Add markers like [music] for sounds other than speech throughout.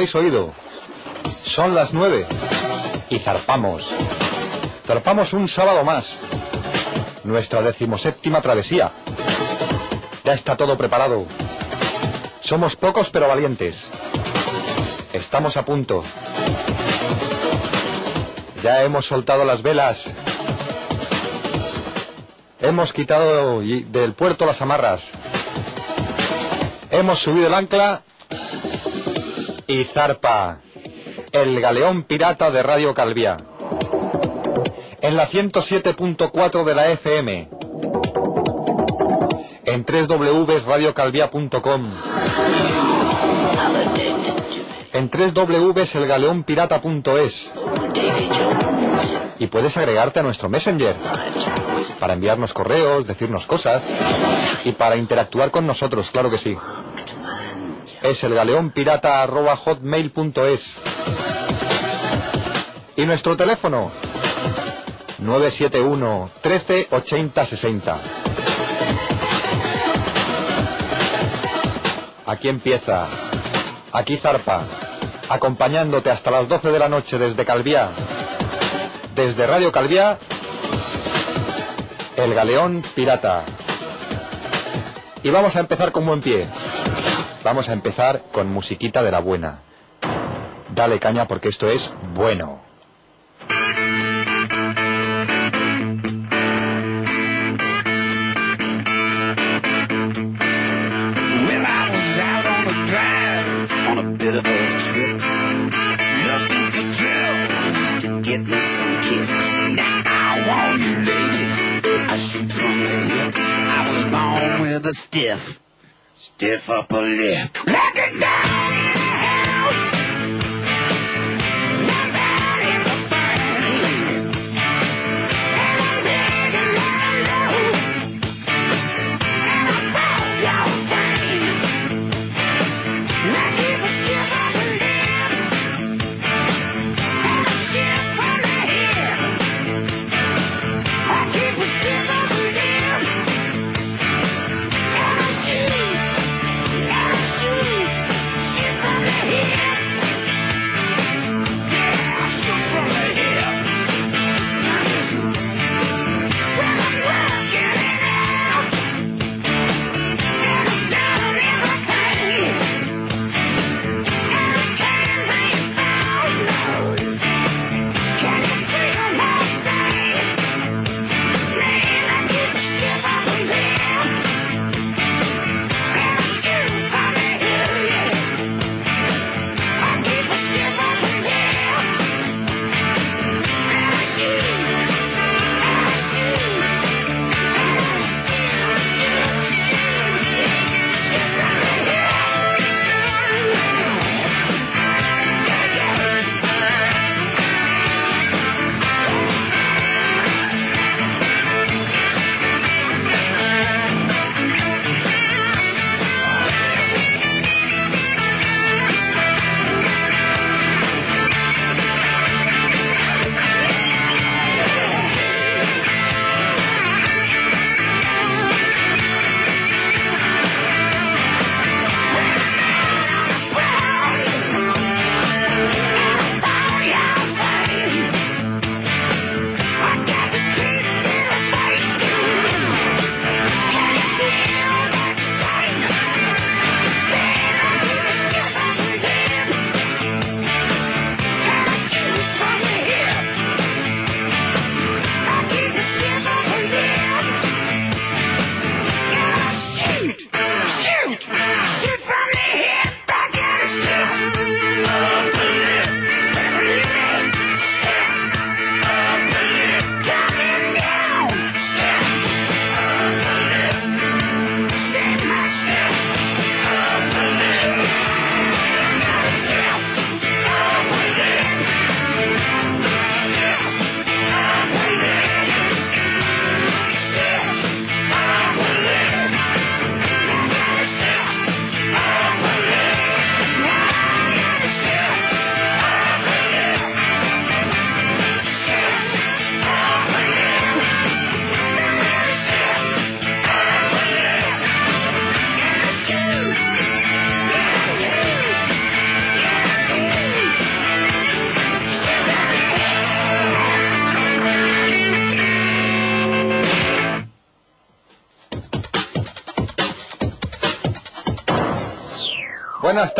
habéis oído. Son las nueve. Y zarpamos. Zarpamos un sábado más. Nuestra decimoséptima travesía. Ya está todo preparado. Somos pocos pero valientes. Estamos a punto. Ya hemos soltado las velas. Hemos quitado del puerto las amarras. Hemos subido el ancla y zarpa. El galeón pirata de Radio Calvía. En la 107.4 de la FM. En www.radiocalvia.com. En www.elgaleonpirata.es. Y puedes agregarte a nuestro Messenger para enviarnos correos, decirnos cosas y para interactuar con nosotros, claro que sí. Es el galeonpirata.hotmail.es Y nuestro teléfono 971 13 80 60. Aquí empieza. Aquí zarpa. Acompañándote hasta las 12 de la noche desde Calviá. Desde Radio Calviá. El Galeón Pirata. Y vamos a empezar con buen pie. Vamos a empezar con musiquita de la buena. Dale caña porque esto es bueno. Well, I was out on a drive on a bit of a trip, looking for thrills to get me some kicks. Now I want you ladies, I shoot from the hip. I was born with a stiff, stiff upper lip. Look it down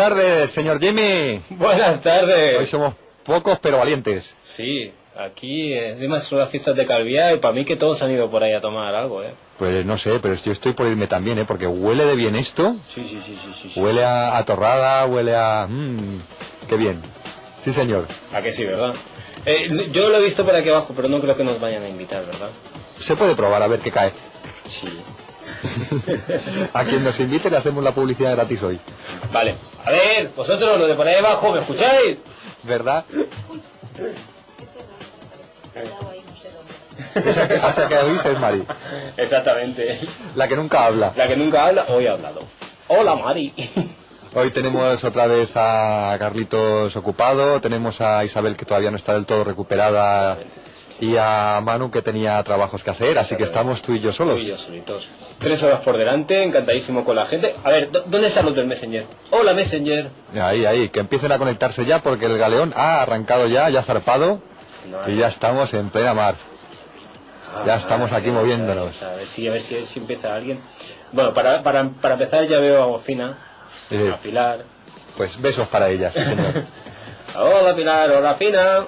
tardes, señor Jimmy. [laughs] Buenas Hoy tardes. somos pocos pero valientes. Sí, aquí eh, encima son las fiestas de Calviá y para mí que todos han ido por ahí a tomar algo, ¿eh? Pues no sé, pero yo estoy por irme también, ¿eh? Porque huele de bien esto. Sí, sí, sí, sí, sí. Huele a, a torrada, huele a... Mmm, qué bien. Sí, señor. ¿A que sí, verdad? Eh, yo lo he visto por aquí abajo, pero no creo que nos vayan a invitar, ¿verdad? Se puede probar a ver qué cae. Sí. [laughs] A quien nos invite le hacemos la publicidad gratis hoy. Vale. A ver, vosotros, los de por ahí abajo, ¿me escucháis? ¿Verdad? Esa que, esa que oís es Mari. Exactamente. La que nunca habla. La que nunca habla, hoy ha hablado. Hola, Mari. Hoy tenemos otra vez a Carlitos ocupado, tenemos a Isabel que todavía no está del todo recuperada y a Manu que tenía trabajos que hacer, así que estamos tú y yo solos. Tú y yo solitos. Tres horas por delante, encantadísimo con la gente. A ver, ¿dó- ¿dónde están los del Messenger? Hola, Messenger. Ahí, ahí, que empiecen a conectarse ya porque el galeón ha arrancado ya, ya ha zarpado y ya estamos en plena mar. Ya estamos aquí moviéndonos. A ver si, a ver si, si empieza alguien. Bueno, para, para, para empezar ya veo a Fina, Eh, a Pilar. pues besos para ellas, sí, señor. [laughs] Hola Pilar, hola Fina.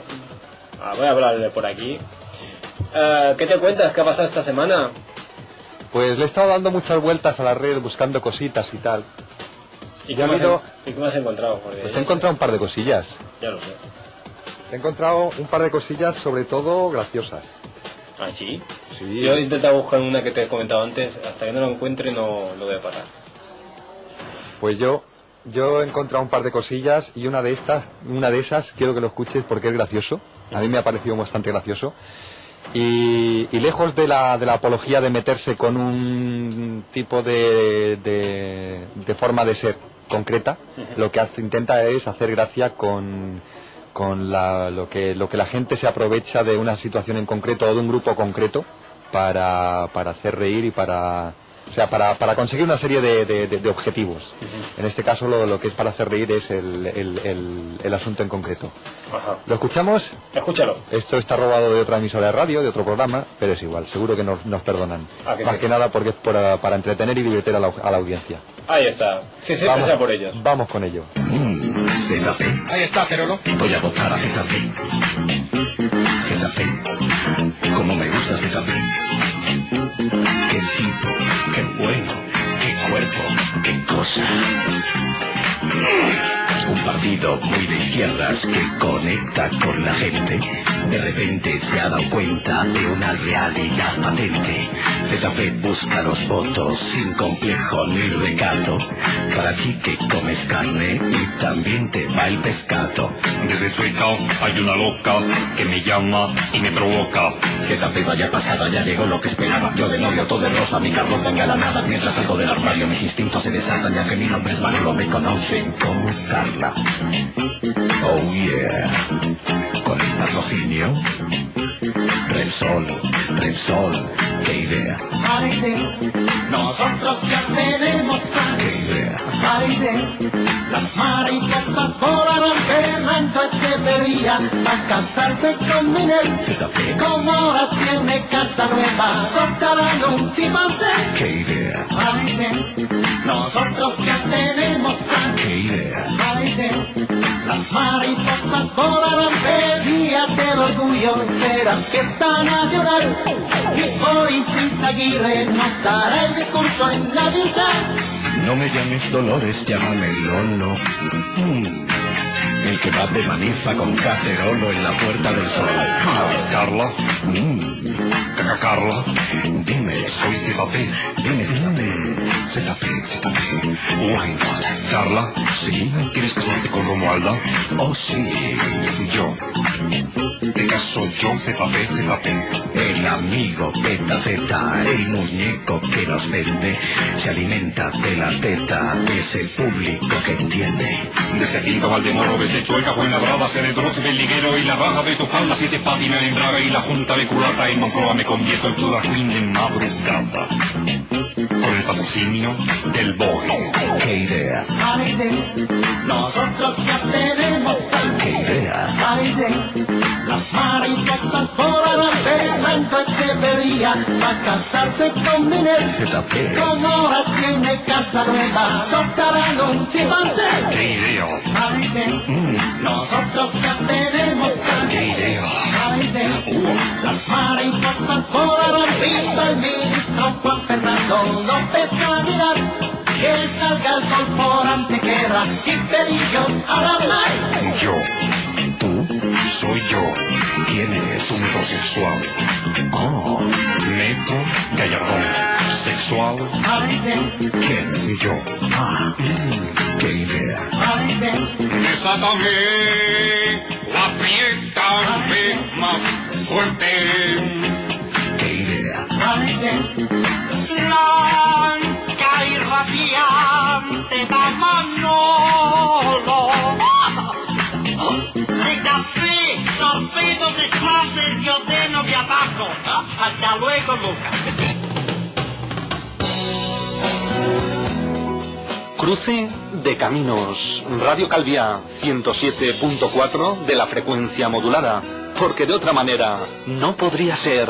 Ah, voy a hablarle por aquí. Eh, ¿Qué te cuentas? ¿Qué ha pasado esta semana? Pues le he estado dando muchas vueltas a la red buscando cositas y tal. ¿Y qué, me has, en- ¿Y qué me has encontrado? Porque Pues he sé- encontrado un par de cosillas. Ya lo sé. He encontrado un par de cosillas sobre todo graciosas. ¿Ah, sí? Sí. Yo he intentado buscar una que te he comentado antes. Hasta que no lo encuentre no lo voy a parar. Pues yo, yo he encontrado un par de cosillas y una de estas, una de esas quiero que lo escuches porque es gracioso. A mí me ha parecido bastante gracioso. Y, y lejos de la, de la apología de meterse con un tipo de, de, de forma de ser concreta, lo que hace- intenta es hacer gracia con, con la- lo, que, lo que la gente se aprovecha de una situación en concreto o de un grupo concreto para, para hacer reír y para, o sea, para, para conseguir una serie de, de- de- de objetivos. En este caso lo, lo que es para hacer reír es el, el- el- el asunto en concreto. Ajá. ¿Lo escuchamos? Escúchalo. Esto está robado de otra emisora de radio, de otro programa, pero es igual, seguro que nos, nos perdonan. Ah, que Más sí. que nada porque es para, para entretener y divertir a la, a la audiencia. Ahí está. Que siempre Vamos, sea por ellos. vamos con ello. Mm, ZP. Ahí está, Cerolo. Voy a votar a ZP. ZP. Como me gusta ZP. Qué tipo, qué bueno, qué cuerpo, qué cosa. Un partido muy de izquierdas que conecta con la gente. De repente se ha dado cuenta de una realidad patente. ZP busca los votos sin complejo ni recato. Para ti que comes carne y también te va el pescado. Desde Suica hay una loca que me llama y me provoca. ZP vaya pasada, ya llegó lo que esperaba. Yo de novio todo de rosa, mi Carlos venga la nada. Mientras salgo del armario mis instintos se desatan, ya que mi nombre es Manolo, me conocen como Carla. Oh yeah. Con el patrocinio. Repsol, Repsol, qué idea, Nosotros ya tenemos plan, qué idea. baile. Las mariposas volaron Fernando Echeverría a casarse con Minel. ZP, Como ahora tiene casa nueva, adoptarán un chimpancé. qué idea, Baile. Nosotros ya tenemos plan, qué idea. baile. Las mariposas volaron el día del orgullo, será fiesta nacional. Y hoy sin Aguirre nos dará el discurso en Navidad. No me llames Dolores, llámame Lolo. Mm. El que va de manifa con cacerolo en la puerta del sol. Carla, Mm. caca Carla, Dime, soy ZP. dime, dime. ZP, ZP. Why not? Carla, Sí. ¿quieres casarte con Romualda? Oh, sí. Yo. Te caso yo, ZP, ZP. El amigo Beta Z, el muñeco que nos vende, se alimenta de la teta de ese público que entiende. Desde Finca Valdemoro, desde Chueca, Fuenlabrada, Ceredroz, del Liguero y la Baja de Tofalda, Siete Fátima, en Braga y la Junta de Culata en Moncloa me convierto en Tudor Queen de madrugada. Con el patrocinio del Boy. ¡Qué idea! Nosotros ya tenemos. ¡Qué idea! Las mariposas volaron Fernando Echeverría a casarse con Miner. ZP. Como ahora tiene casa nueva, adoptarán un chimpancé. ¡Qué idea! Aide, nosotros ya tenemos ¡Qué ganas. idea! Las mariposas volaron, visto el ministro Juan Fernando López Navidad. Que salga el sol por Antequera y pelillos a la. Yo. Tú. Soy yo. ¿Quién es? Un metrosexual. Ah. Metro Gallardón. Sexual. ¿Quién? Yo. Ah, mm, qué idea. Desátame apriétame más fuerte. Qué idea. Blanca y radiante Cruce de caminos. Radio Calvia 107.4 de la frecuencia modulada. Porque de otra manera no podría ser.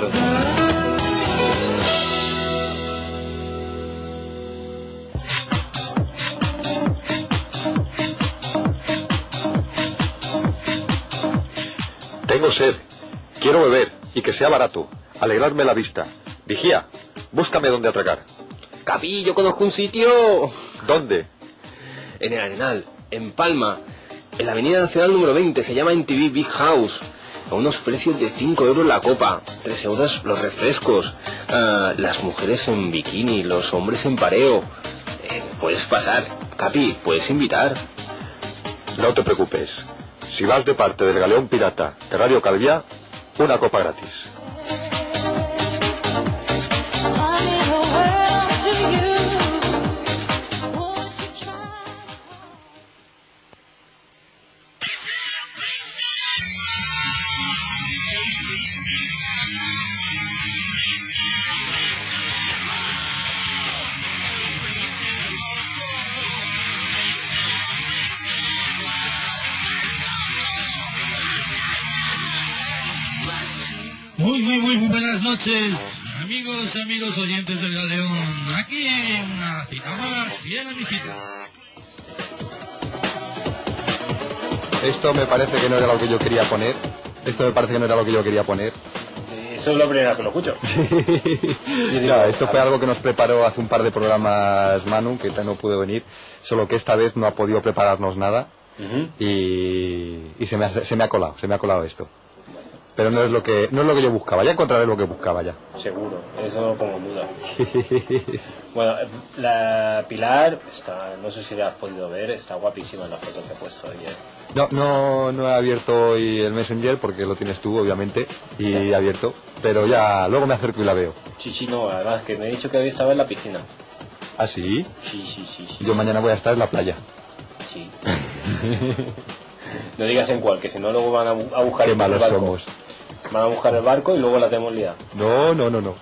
Tengo sed. Quiero beber y que sea barato. Alegrarme la vista. Vigía, búscame dónde atracar. Capi, yo conozco un sitio ¿Dónde? en el Arenal, en Palma, en la Avenida Nacional número 20, se llama NTV Big House. A unos precios de 5 euros la copa, 3 euros los refrescos, ah, las mujeres en bikini, los hombres en pareo. Eh, puedes pasar, Capi, puedes invitar. No te preocupes. Si vas de parte del galeón pirata de Radio Calvia, una copa gratis. Noches, amigos, amigos oyentes del Galeón. Aquí en una cita más, viene mi cita. Esto me parece que no era lo que yo quería poner. Esto me parece que no era lo que yo quería poner. Eso es la primera vez que lo escucho. [laughs] Esto fue algo que nos preparó hace un par de programas Manu, que no pudo venir, solo que esta vez no ha podido prepararnos nada y, y se, me ha, se me ha colado, se me ha colado esto. Pero no es lo que no es lo que yo buscaba, ya encontraré lo que buscaba ya. Seguro, eso no lo pongo en duda. [laughs] Bueno, eh, la Pilar, está, no sé si la has podido ver, está guapísima en la foto que he puesto ayer. No, no, no he abierto hoy el Messenger porque lo tienes tú, obviamente, y he abierto, pero ya luego me acerco y la veo. Sí, sí, no, además que me he dicho que hoy estaba en la piscina. ¿Ah, sí? Sí, sí, sí, sí. Yo mañana voy a estar en la playa. Sí. [laughs] [laughs] no digas en cuál, que si no luego van a, bu- a buscar Qué el malos barco. somos. Van a buscar el barco y luego la tenemos liada. No, no, no, no.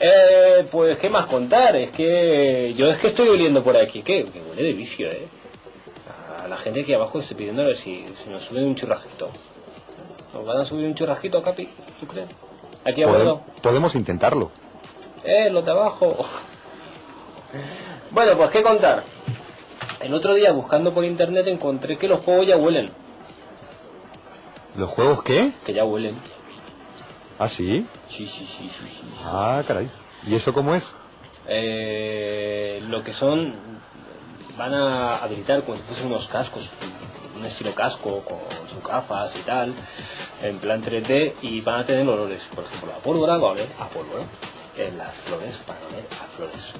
Eh, pues, ¿qué más contar? Es que yo es que estoy oliendo por aquí. ¿Qué? Que huele de vicio, ¿eh? A la gente aquí abajo estoy pidiendo a ver si, si nos suben un churrasquito. ¿Nos van a subir un churrasquito, Capi? ¿Tú crees? Aquí abajo. podemos intentarlo. Eh, los de abajo. [laughs] Bueno, pues, ¿qué contar? El otro día, buscando por internet, encontré que los juegos ya huelen. ¿Los juegos qué? Que ya huelen. ¿Ah, sí? Sí, sí, sí, sí. Ah, caray. ¿Y eso cómo es? Eh, lo que son van a habilitar como si fuesen unos cascos un estilo casco con sus gafas y tal en plan 3D y van a tener olores por ejemplo la pólvora va a oler a pólvora en las flores van a oler a flores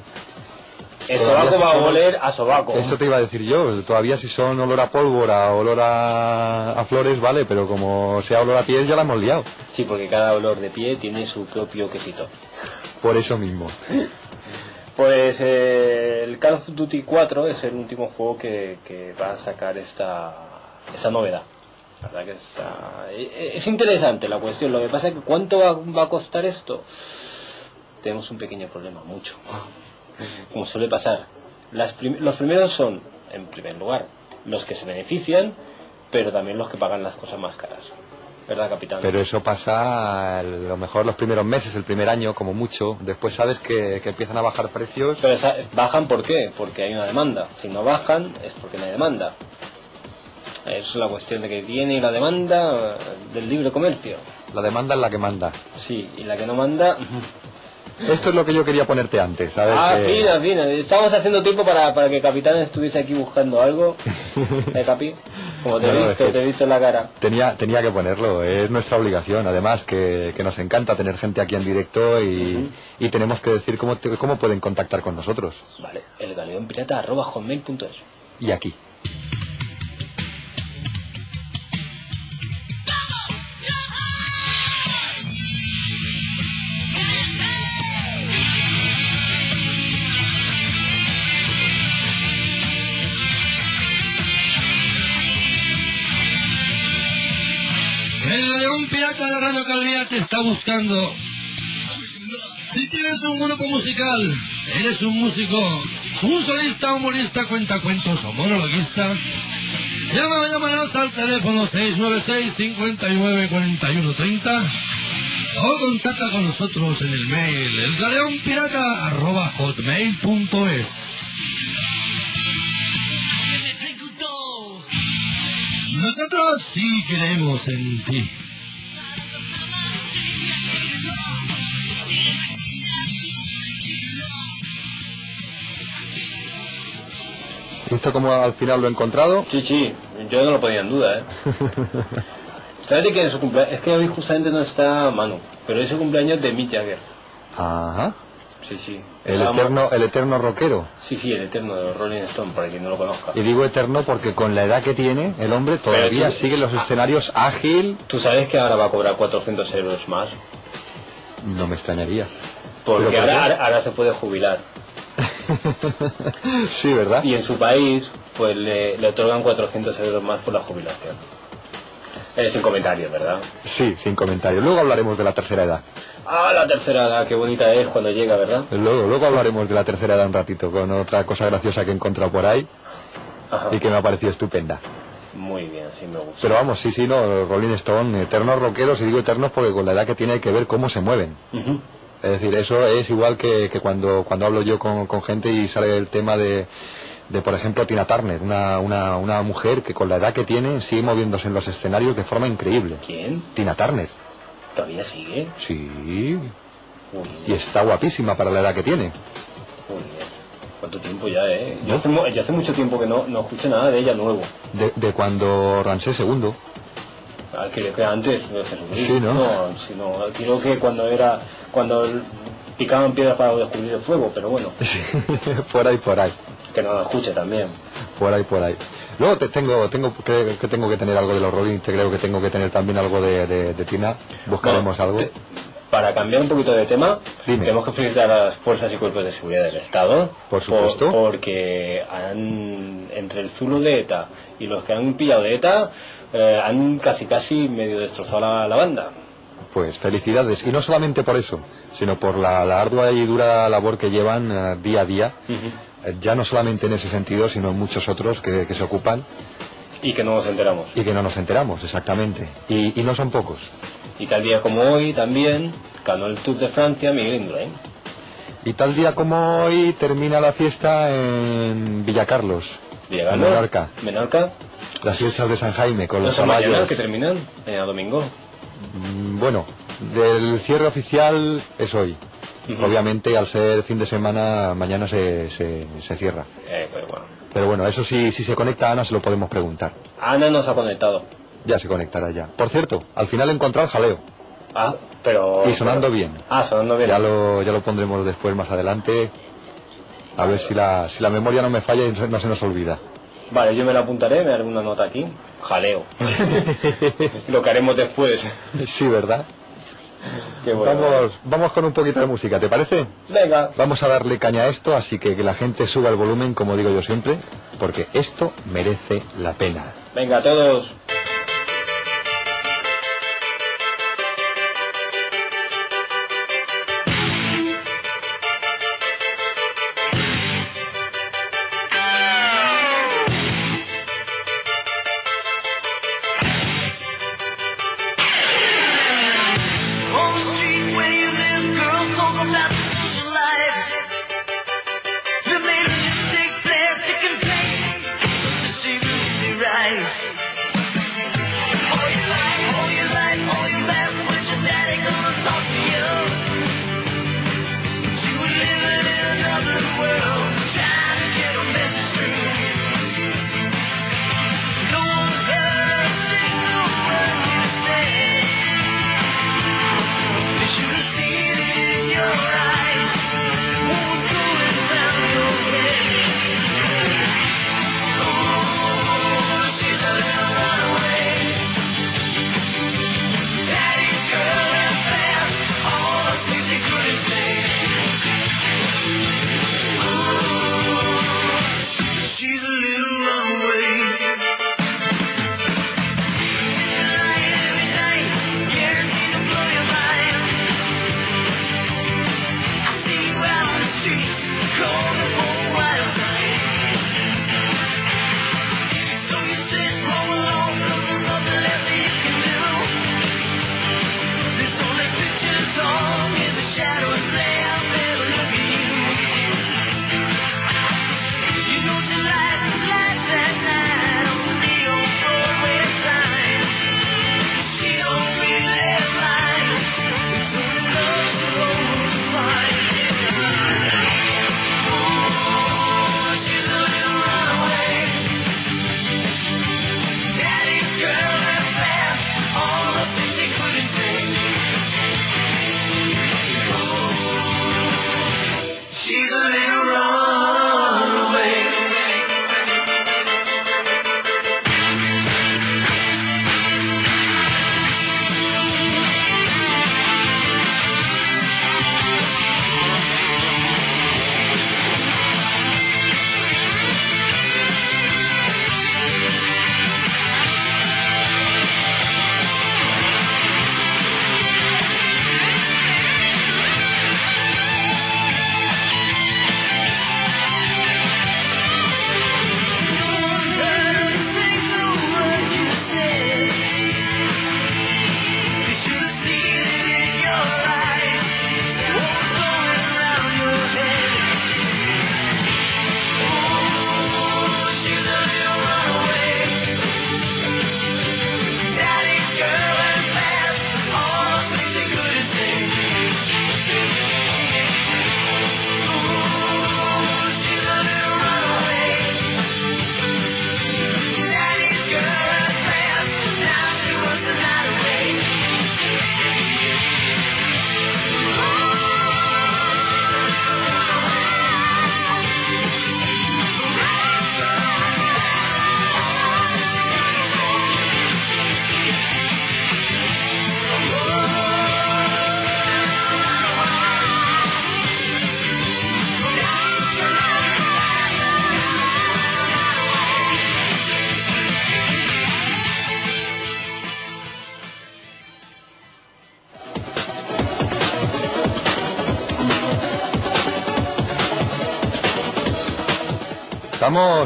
el sobaco va a oler a sobaco Eso te iba a decir yo. Todavía si son olor a pólvora, olor a, a flores, vale, pero como sea olor a piel ya la hemos liado. sí porque cada olor de pie tiene su propio quesito Por eso mismo. Pues eh, el Call of Duty 4 es el último juego que, que va a sacar esta, esta novedad. La verdad que es, ah, e- es interesante la cuestión. Lo que pasa es que ¿cuánto va, va a costar esto? Tenemos un pequeño problema, mucho. Como suele pasar. Las prim- los primeros son, en primer lugar, los que se benefician, pero también los que pagan las cosas más caras. ¿Verdad, capitán? Pero eso pasa a lo mejor los primeros meses, el primer año, como mucho. Después sabes que, que empiezan a bajar precios. Pero esa- bajan ¿por qué? Porque hay una demanda. Si no bajan es porque no hay demanda. Es la cuestión de que viene la demanda del libre comercio. La demanda es la que manda. Sí, y la que no manda... Esto es lo que yo quería ponerte antes, ¿sabes? Ah, Que- estamos haciendo tiempo para, para que Capitán estuviese aquí buscando algo. [laughs] ¿Eh, Capi? Como te he No, visto, es que- te he visto en la cara. Tenía, tenía que ponerlo, es nuestra obligación. Además, que, que nos encanta tener gente aquí en directo y, y tenemos que decir cómo, te- cómo pueden contactar con nosotros. Vale, el galeón pirata arroba. Y aquí. El León Pirata de Radio Calvía te está buscando. Si tienes un grupo musical, eres un músico, un solista, humorista, cuentacuentos o monologuista, llama o llamarás al teléfono 696 59 41 30 o contacta con nosotros en el mail elgaleonpirata Nosotros sí creemos en ti. ¿Visto cómo al final lo he encontrado? Sí, sí, yo no lo ponía en duda, ¿eh? [laughs] ¿Sabes de quién es su cumpleaños? Es que hoy justamente no está Manu, pero es el cumpleaños de Mick Jagger. Ajá. Sí, sí. El eterno, el eterno rockero. Sí, sí, el eterno de Rolling Stone, para quien no lo conozca. Y digo eterno porque con la edad que tiene el hombre todavía tú- sigue los escenarios ágil. ¿Tú sabes que ahora va a cobrar 400 euros más? No me extrañaría. Porque ¿Pero por ahora, ahora, ahora se puede jubilar. [laughs] sí, ¿verdad? Y en su país, pues le, le otorgan 400 euros más por la jubilación. Eh, sin comentarios, ¿verdad? Sí, sin comentarios. Luego hablaremos de la tercera edad. Ah, la tercera edad, qué bonita es cuando llega, ¿verdad? Luego, luego hablaremos de la tercera edad un ratito con otra cosa graciosa que he encontrado por ahí Ajá. y que me ha parecido estupenda. Muy bien, sí me gusta. Pero vamos, sí, sí, no, Rolling Stone, eternos rockeros, y digo eternos porque con la edad que tiene hay que ver cómo se mueven. Es decir, eso es igual que, que cuando, cuando hablo yo con, con gente y sale el tema de, de, por ejemplo, Tina Turner, una, una, una mujer que con la edad que tiene sigue moviéndose en los escenarios de forma increíble. ¿Quién? Tina Turner, ¿Todavía sigue? sí, y está guapísima para la edad que tiene. ¿Cuánto tiempo ya, eh? Yo hace, mu- yo hace mucho tiempo que no, no escucho nada de ella nuevo. De, de cuando Ramsés II. Ah, creo que antes de Jesucristo. Sí, ¿no? No, sí, no, creo que cuando era... Cuando picaban piedras para descubrir el fuego, pero bueno, [laughs] por ahí, por ahí, que no lo escuche también. por ahí, por ahí. Luego te tengo, tengo, creo que tengo que tener algo de los Rolling, te creo que tengo que tener también algo de, de, de Tina. Buscaremos Bueno, algo. te- para cambiar un poquito de tema, Dime. tenemos que felicitar a las fuerzas y cuerpos de seguridad del Estado. Por supuesto. porque han, entre el zulo de ETA y los que han pillado de ETA, eh, han casi casi medio destrozado la, la banda. Pues felicidades. Y no solamente por eso, sino por la, la ardua y dura labor que llevan eh, día a día. Ya no solamente en ese sentido, sino en muchos otros que, que se ocupan Y que no nos enteramos. y que no nos enteramos, exactamente. Y, y no son pocos. Y tal día como hoy también ganó el Tour de Francia Miguel Indurain. Y tal día como hoy termina la fiesta en Villa Carlos, en. Menorca. Menorca. Las fiestas de San Jaime con ¿No los caballos. que terminan? Mañana domingo. Mm, Bueno, del cierre oficial es hoy. Obviamente, al ser fin de semana, mañana se, se, se cierra. Eh, pero bueno. Pero bueno, eso sí, si se conecta Ana, se lo podemos preguntar. Ana nos ha conectado. Ya se conectará ya. Por cierto, al final he encontrado el jaleo. Ah, pero... Y sonando pero- bien. Ah, sonando bien. Ya lo, ya lo pondremos después, más adelante. A ver si la, si la memoria no me falla y no se- no se nos olvida. Vale, yo me la apuntaré, me haré una nota aquí. Jaleo. [laughs] Lo que haremos después. sí, ¿verdad? Qué bueno. Vamos, vamos con un poquito de música, ¿te parece? Venga. Vamos a darle caña a esto, así que que la gente suba el volumen, como digo yo siempre, porque esto merece la pena. Venga, todos.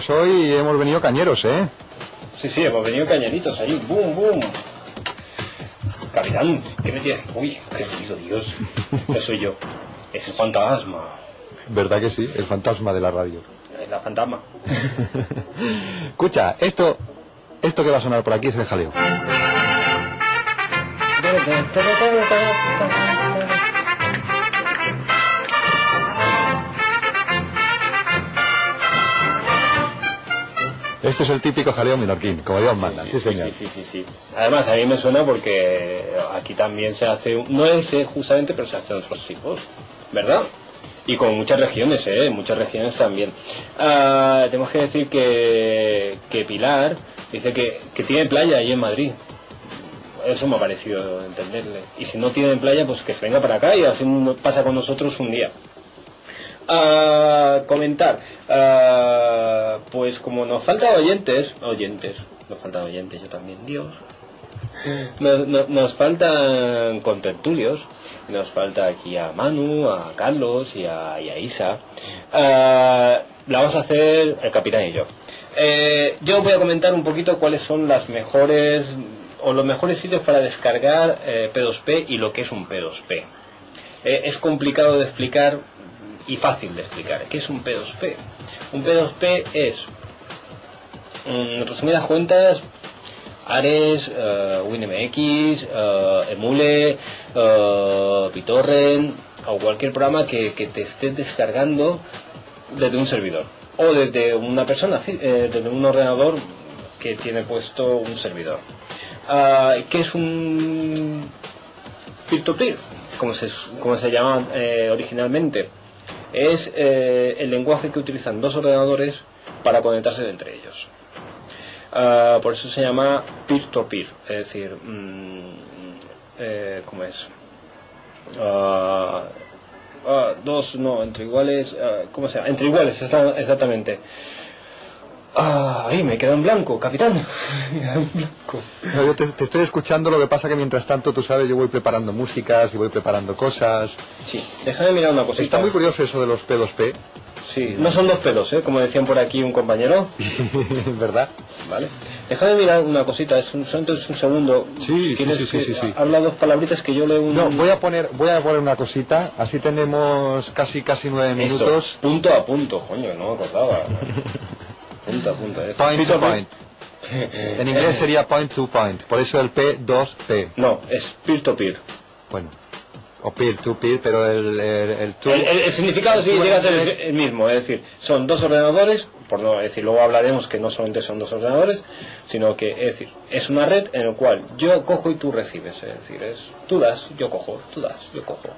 Hoy, hemos venido cañeros, ¿eh? Sí, sí, hemos venido cañeritos ahí. ¡Bum, bum! Capitán, ¿qué me tienes? Uy, qué ruido, Dios. No soy yo. Es el fantasma. ¿Verdad que sí? El fantasma de la radio. Es la fantasma. [laughs] Escucha, esto, esto que va a sonar por aquí es el jaleo. Este es el típico jaleo minorquín, como Dios manda. Sí, señor. Sí, sí, sí, sí. Además, a mí me suena porque aquí también se hace, no ese justamente, pero se hace de otros tipos, ¿verdad? Y con muchas regiones, ¿eh? Muchas regiones también. Ah, tenemos que decir que, que Pilar dice que, que tiene playa ahí en Madrid. Eso me ha parecido entenderle. Y si no tiene playa, pues que se venga para acá y así pasa con nosotros un día. Ah, comentar. Ah, pues como nos faltan oyentes, oyentes, nos faltan oyentes, yo también, Dios. Nos, nos- nos faltan contertulios, nos falta aquí a Manu, a Carlos y a, a Isa. Ah, la vamos a hacer el capitán y yo. Eh, yo voy a comentar un poquito cuáles son las mejores o los mejores sitios para descargar eh, P2P y lo que es un P2P. Eh, es complicado de explicar y fácil de explicar. ¿Qué es un P2P? Un P2P es, en resumidas cuentas, Ares, eh, WinMX, eh, Emule, BitTorrent o cualquier programa que, que te estés descargando desde un servidor o desde una persona, eh, desde un ordenador que tiene puesto un servidor. Ah, ¿Qué es un peer-to-peer? Como se, como se llama eh, originalmente. Es eh, el lenguaje que utilizan dos ordenadores para conectarse entre ellos. Ah, por eso se llama peer-to-peer, es decir, mm, eh, ¿cómo es? Ah, ah, dos, no, entre iguales, ¿cómo se llama? Entre iguales, exa- exactamente. Ah, ahí me quedo en blanco, capitán. [laughs] Me quedo en blanco. No, yo te, te estoy escuchando, lo que pasa que mientras tanto, tú sabes, yo voy preparando músicas y voy preparando cosas. Sí, déjame mirar una cosita. Está muy curioso eso de los P2P, Sí, no son dos pelos, ¿eh? como decían por aquí un compañero. [laughs] ¿verdad? Vale. Déjame mirar una cosita, es un, es un segundo. Sí, sí, sí, sí, sí. Habla dos palabritas que yo leo un. No, voy a poner, voy a poner una cosita, así tenemos casi casi nueve minutos. punto a punto, coño, no me acordaba. [laughs] punto a punto. es- Point to point. En inglés sería point to point, por eso el P2P. No, es peer to peer. Bueno, o peer to peer, pero el, el, el to- El, el- el significado sí llega a ser es- el, el mismo, es decir, son dos ordenadores, por no es decir, luego hablaremos que no solamente son dos ordenadores, sino que es decir, es una red en la cual yo cojo y tú recibes, es decir, es tú das, yo cojo, tú das, yo cojo.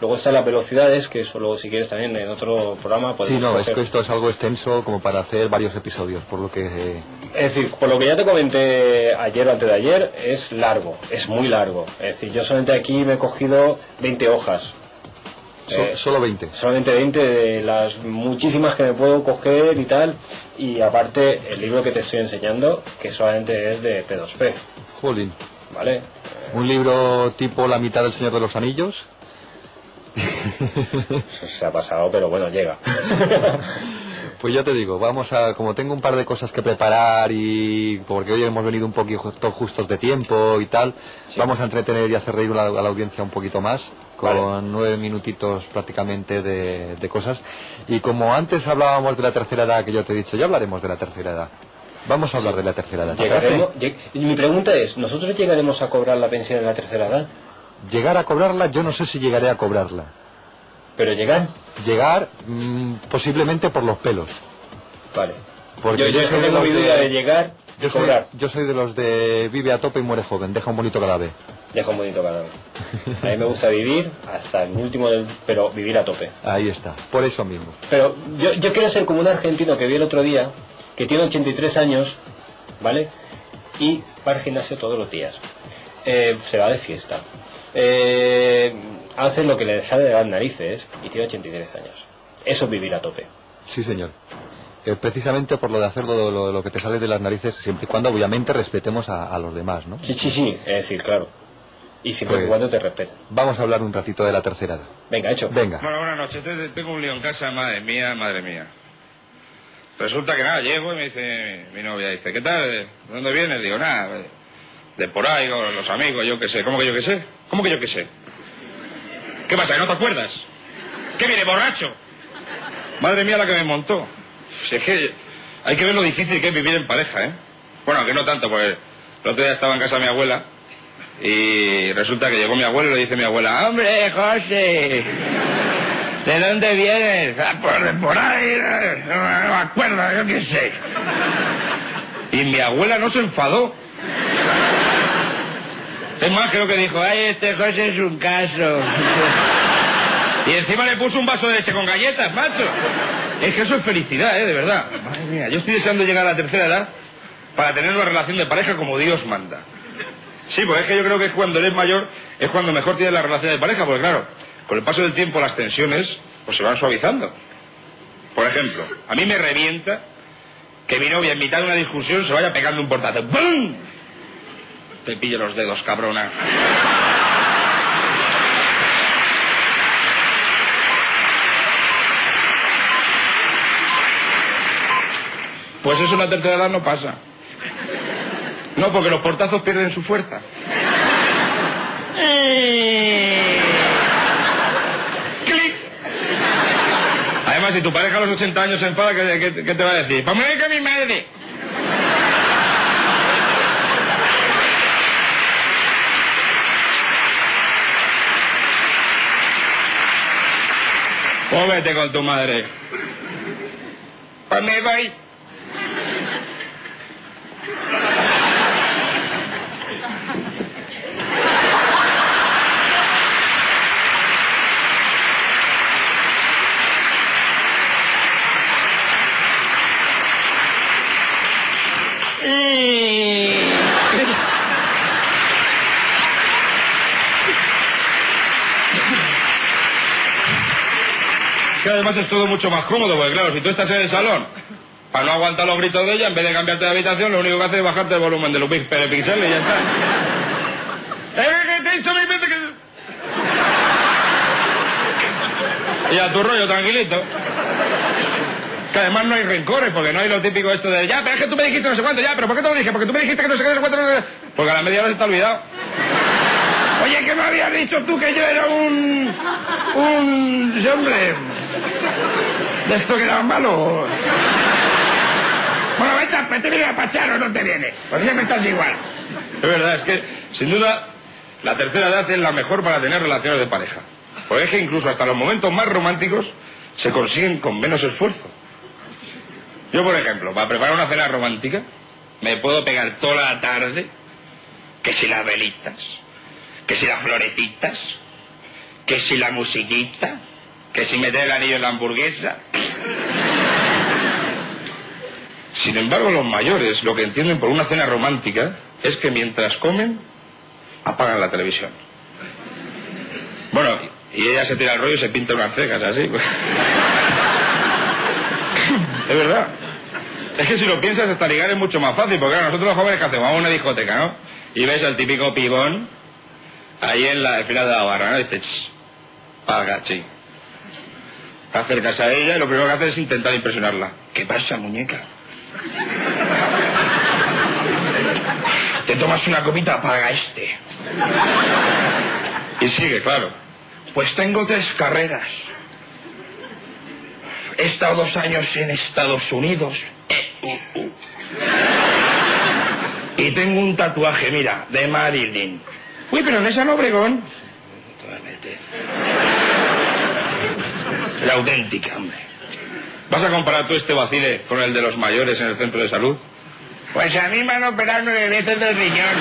Luego están las velocidades, que eso luego si quieres también en otro programa Sí, no, es que esto es algo extenso como para hacer varios episodios, por lo que... eh, Es decir, por lo que ya te comenté ayer o antes de ayer, es largo, es muy largo. Es decir, yo solamente aquí me he cogido 20 hojas. so- Eh, solo 20. solamente 20 de las muchísimas que me puedo coger y tal. Y aparte, el libro que te estoy enseñando, que solamente es de P2P, Jolín. ¿vale? Un libro tipo La mitad del Señor de los Anillos. [laughs] Se ha pasado, pero bueno, llega. [laughs] Pues ya te digo, vamos a, como tengo un par de cosas que preparar y porque hoy hemos venido un poquito justos de tiempo y tal, vamos a entretener y hacer reír a la, a la audiencia un poquito más, con Vale. nueve minutitos prácticamente de, de cosas. Y como antes hablábamos de la tercera edad, que yo te he dicho, ya hablaremos de la tercera edad. Vamos a hablar de la tercera edad. mi pregunta es, ¿nosotros llegaremos a cobrar la pensión en la tercera edad? Llegar a cobrarla, yo no sé si llegaré a cobrarla. Pero llegar, Llegar mm, posiblemente por los pelos. vale. Porque yo, yo soy de tengo los mi duda de llegar y Yo soy, cobrar. yo soy de los de vive a tope y muere joven, deja un bonito cadáver. Deja un bonito canal. A mí me gusta vivir hasta el último, del, pero vivir a tope. Ahí está, por eso mismo. Pero yo, yo quiero ser como un argentino que vi el otro día, que tiene 83 años, ¿vale? Y va al gimnasio todos los días. Eh, se va de fiesta. Eh, hace lo que le sale de las narices y tiene 83 años. Eso es vivir a tope. Sí, señor. Eh, precisamente por lo de hacer lo, lo- lo que te sale de las narices, siempre y cuando obviamente respetemos a, a los demás, ¿no? Sí, sí, sí. Es decir, claro. Y siempre y Pues- cuando te respeten. Vamos a hablar un ratito de la tercera edad. Venga, hecho. Venga. Bueno, buenas noches. Te- Tengo un lío en casa, madre mía, madre mía. Resulta que nada, llego y me dice mi novia, dice, ¿qué tal? ¿De dónde vienes? Digo, nada, de- por ahí, con los amigos, yo qué sé. ¿Cómo que yo qué sé? ¿Cómo que yo qué sé? ¿Qué pasa, no te acuerdas? ¿Qué viene, borracho? Madre mía la que me montó. Es que hay que ver lo difícil que es vivir en pareja, ¿eh? Bueno, que no tanto, porque el otro día estaba en casa de mi abuela y resulta que llegó mi abuelo y le dice mi abuela, ¡Hombre, José! ¿De dónde vienes? "Ah, pues de por ahí, eh, no me acuerdo, yo qué sé. Y mi abuela no se enfadó. Es más, creo que dijo, ay, este José es un caso. [laughs] Y encima le puso un vaso de leche con galletas, macho. Es que eso es felicidad, ¿eh? De verdad. Madre mía, yo estoy deseando llegar a la tercera edad para tener una relación de pareja como Dios manda. Sí, pues es que yo creo que cuando eres mayor es cuando mejor tienes la relación de pareja, porque claro, con el paso del tiempo las tensiones pues se van suavizando. Por ejemplo, a mí me revienta que mi novia en mitad de una discusión se vaya pegando un portazo. ¡Bum! Te pillo los dedos, cabrona. Pues eso en la tercera edad no pasa. No, porque los portazos pierden su fuerza. ¡Clic! Además, si tu pareja a los 80 años se enfada, ¿qué, qué- qué te va a decir? ¡Pues me voy con mi madre! Pues vete con tu madre. Pues me voy. Que además es todo mucho más cómodo, porque claro, si tú estás en el salón, para no aguantar los gritos de ella, en vez de cambiarte de habitación, lo único que haces es bajarte el volumen de los pix- pixeles y ya está. [laughs] ¡Eh, que te he dicho mil veces que... Y a tu rollo, tranquilito. Que además no hay rencores, porque no hay lo típico esto de, ya, pero es que tú me dijiste no sé cuánto, ya, pero ¿por qué te lo dije? Porque tú me dijiste que no sé qué, no sé cuánto, no sé qué". Porque a la media hora se te ha olvidado. Oye, ¿qué me habías dicho tú que yo era un... un... hombre... de esto que era malo? Bueno, vete, ¿te viene a pachar o no te viene? Pues siempre estás igual. Es verdad, es que, sin duda, la tercera edad es la mejor para tener relaciones de pareja. Porque es que incluso hasta los momentos más románticos se consiguen con menos esfuerzo. Yo, por ejemplo, para preparar una cena romántica, me puedo pegar toda la tarde, que si las velitas, que si las florecitas, que si la musiquita, que si meter el anillo en la hamburguesa. Sin embargo, los mayores lo que entienden por una cena romántica es que mientras comen, apagan la televisión. Bueno, y ella se tira el rollo y se pinta unas cejas así. [laughs] es verdad. Es que si lo piensas, hasta ligar es mucho más fácil, porque claro, nosotros los jóvenes que hacemos, vamos a una discoteca, ¿no? Y ves al típico pibón ahí en la al de la barra, ¿no? Y dices, "Ch, paga, chi. Te acercas a ella y lo primero que haces es intentar impresionarla. ¿Qué pasa, muñeca? Te tomas una copita, paga este. Y sigue, claro. Pues tengo tres carreras. He estado dos años en Estados Unidos. Eh, uh, uh. Y tengo un tatuaje, mira, de Marilyn. Uy, pero en esa no, Obregón. La auténtica, hombre. ¿Vas a comparar tú este vacile con el de los mayores en el centro de salud? Pues a mí me han operado nueve veces del riñón.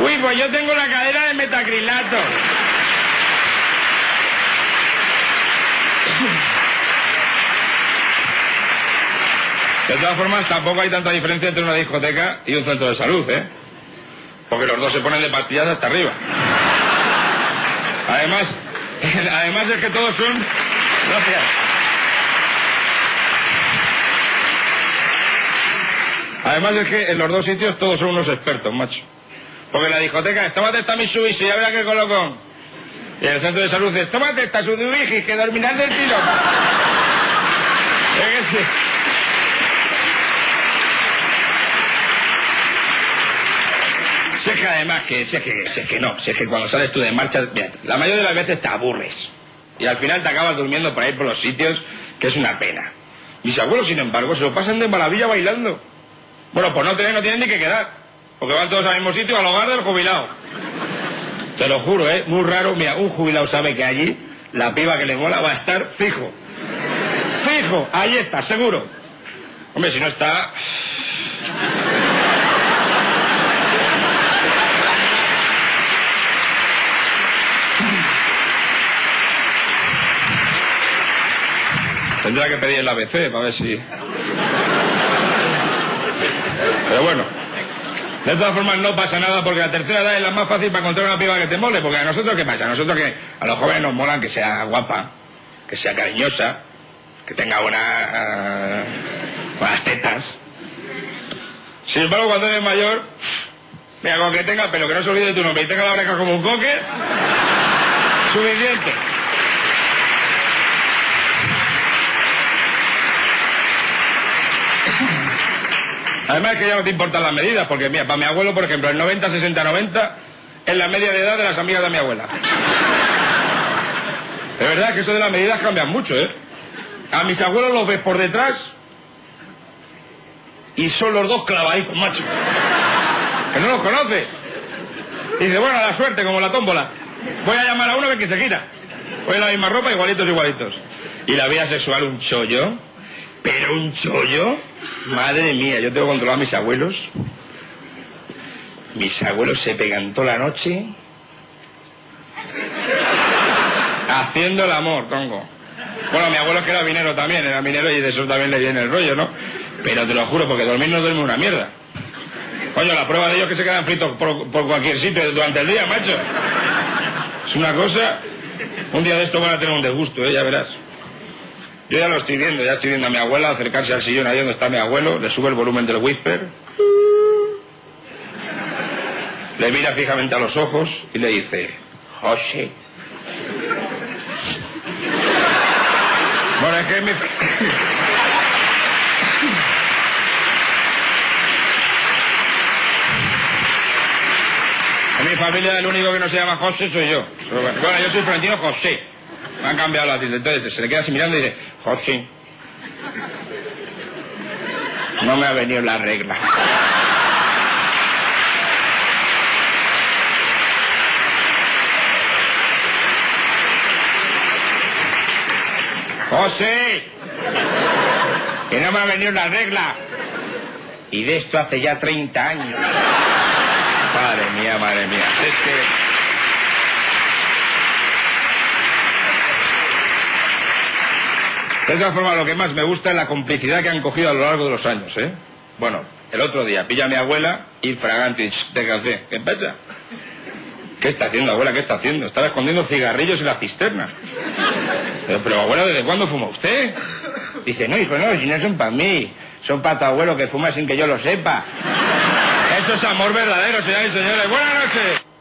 Uy, pues yo tengo la cadera de metacrilato. De todas formas, tampoco hay tanta diferencia entre una discoteca y un centro de salud, ¿eh? Porque los dos se ponen de pastillas hasta arriba. Además, [laughs] además es que todos son... Gracias. Además es que en los dos sitios todos son unos expertos, macho. Porque en la discoteca tómate esta Mitsubishi, ya verás que colocón. Y en el centro de salud es, tómate esta Sudurigi, que dormirás del tiro. [laughs] Es que además que, es que, es que no, es que cuando sales tú de marcha, mira, la mayoría de las veces te aburres. Y al final te acabas durmiendo por ahí por los sitios, que es una pena. Mis abuelos, sin embargo, se lo pasan de maravilla bailando. Bueno, por no tener, no tienen ni que quedar. Porque van todos al mismo sitio, al hogar del jubilado. Te lo juro, ¿eh? Muy raro. Mira, un jubilado sabe que allí la piba que le mola va a estar fijo. Fijo, ahí está, seguro. Hombre, si no está... Tendrá que pedir el ABC para ver si... Pero bueno, de todas formas no pasa nada porque la tercera edad es la más fácil para encontrar una piba que te mole, porque a nosotros ¿qué pasa? A nosotros que a los jóvenes nos molan que sea guapa, que sea cariñosa, que tenga buena, eh, buenas tetas. Sin embargo, cuando eres mayor, mira, con que tenga, pero que no se olvide de tu nombre y tenga la oreja como un coque, suficiente. Además que ya no te importan las medidas, porque mira, para mi abuelo, por ejemplo, el 90, 60, 90 es la media de edad de las amigas de mi abuela. Es verdad que eso de las medidas cambian mucho, ¿eh? A mis abuelos los ves por detrás y son los dos clavaditos, macho. Que no los conoces. Y dice, bueno, la suerte, como la tómbola. Voy a llamar a uno que se quita. Voy en la misma ropa, igualitos, igualitos. Y la vida sexual, un chollo. Pero un chollo. Madre mía, yo tengo controlado a mis abuelos. Mis abuelos se pegan toda la noche. Haciendo el amor, tongo. Bueno, mi abuelo que era minero también, era minero y de eso también le viene el rollo, ¿no? Pero te lo juro, porque dormir no duerme una mierda. Coño, la prueba de ellos es que se quedan fritos por, por cualquier sitio durante el día, macho. Es una cosa. Un día de esto van a tener un desgusto, ¿eh? ya verás. Yo ya lo estoy viendo, ya estoy viendo a mi abuela acercarse al sillón ahí donde está mi abuelo, le sube el volumen del whisper, le mira fijamente a los ojos y le dice, José. Bueno, es que mi... En mi familia el único que no se llama José soy yo. Bueno, yo soy Florentino José. Me han cambiado la tilde. Entonces se le queda así mirando y dice, José. No me ha venido la regla. José. Que no me ha venido la regla. Y de esto hace ya 30 años. Madre mía, madre mía. Es. De todas formas, lo que más me gusta es la complicidad que han cogido a lo largo de los años, ¿eh? Bueno, el otro día pilla mi abuela infragante, de café. ¿Qué pasa? ¿Qué está haciendo, abuela? ¿Qué está haciendo? Estaba escondiendo cigarrillos en la cisterna. Pero, abuela, ¿desde cuándo fuma usted? Dice, no, hijo, no, si no son para mí. Son para tu abuelo que fuma sin que yo lo sepa. Eso es amor verdadero, señoras y señores. Buenas noches.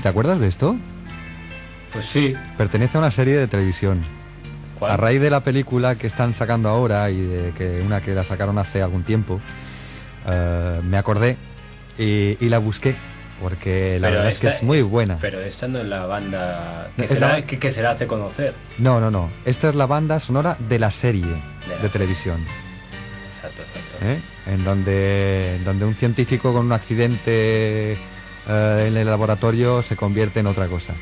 ¿Te acuerdas de esto? Pues sí. Pertenece a una serie de televisión. ¿Cuál? A raíz de la película que están sacando ahora y de que una que la sacaron hace algún tiempo, eh, me acordé y, y la busqué porque la Pero verdad es que es muy buena. Pero esta no es la banda que, será, la- que, que se la hace conocer. No, no, no. Esta es la banda sonora de la serie la de televisión. Exacto, exacto. ¿eh? En donde, en donde un científico con un accidente eh, en el laboratorio se convierte en otra cosa.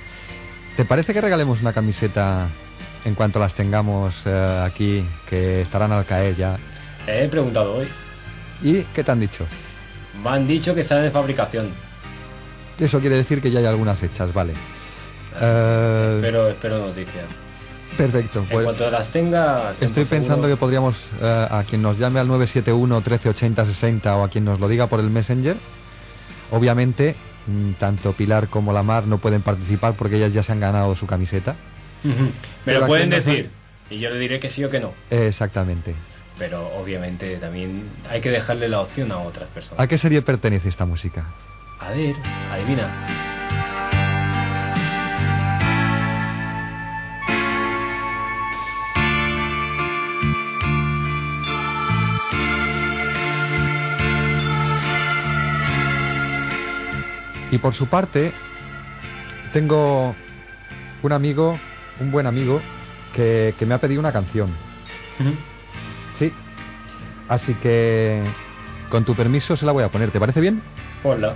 ¿Te parece que regalemos una camiseta en cuanto las tengamos eh, aquí, que estarán al caer ya? He preguntado hoy. ¿Y qué te han dicho? Me han dicho que están en fabricación. Eso quiere decir que ya hay algunas hechas, vale. Eh, Pero espero noticias. perfecto. En pues cuanto las tenga... estoy pensando que podríamos, eh, a quien nos llame al 971 1380 60 o a quien nos lo diga por el Messenger, obviamente tanto Pilar como la Mar no pueden participar porque ellas ya se han ganado su camiseta. Ujú. Me Pero lo pueden decir. Y yo le diré que sí o que no. Exactamente. Pero obviamente también hay que dejarle la opción a otras personas. ¿A qué serie pertenece esta música? A ver, adivina. Y por su parte, tengo un amigo, un buen amigo, que, que me ha pedido una canción. Sí. Así que, con tu permiso, se la voy a poner. ¿Te parece bien? Hola.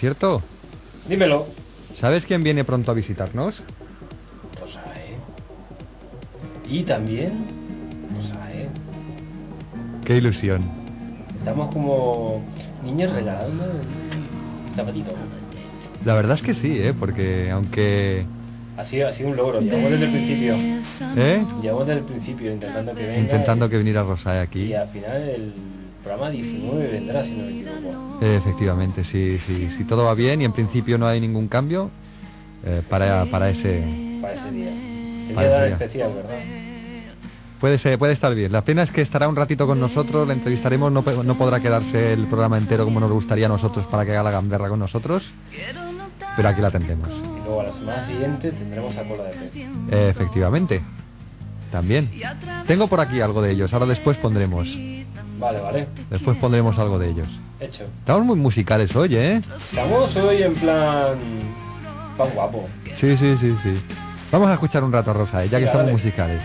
Cierto, Dímelo. ¿sabes quién viene pronto a visitarnos? Rosae. Y también Rosae. Qué ilusión. Estamos como niños regalando un zapatito. La verdad es que sí, ¿eh? Porque aunque... Ha sido, ha sido un logro, llevamos desde el principio. ¿Eh? Llevamos desde el principio intentando que venga. Intentando y- que viniera Rosae Y aquí. al final el programa 19 vendrá, si no me equivoco. Efectivamente, sí, sí. Si todo va bien y en principio no hay ningún cambio, eh, para, para ese... Para ese día. Para ese especial, ¿verdad? Puede, ser, puede estar bien. La pena es que estará un ratito con nosotros, la entrevistaremos, no, no podrá quedarse el programa entero como nos gustaría a nosotros para que haga la gamberra con nosotros, pero aquí la tendremos. Y luego a la semana siguiente tendremos a cola de pez. Eh, efectivamente. También. Tengo por aquí algo de ellos, ahora después pondremos. Vale, vale. Después pondremos algo de ellos. Hecho. Estamos muy musicales hoy, ¿eh? Estamos hoy en plan. plan guapo. Sí, sí, sí, sí. Vamos a escuchar un rato a Rosa, ya que estamos dale. musicales.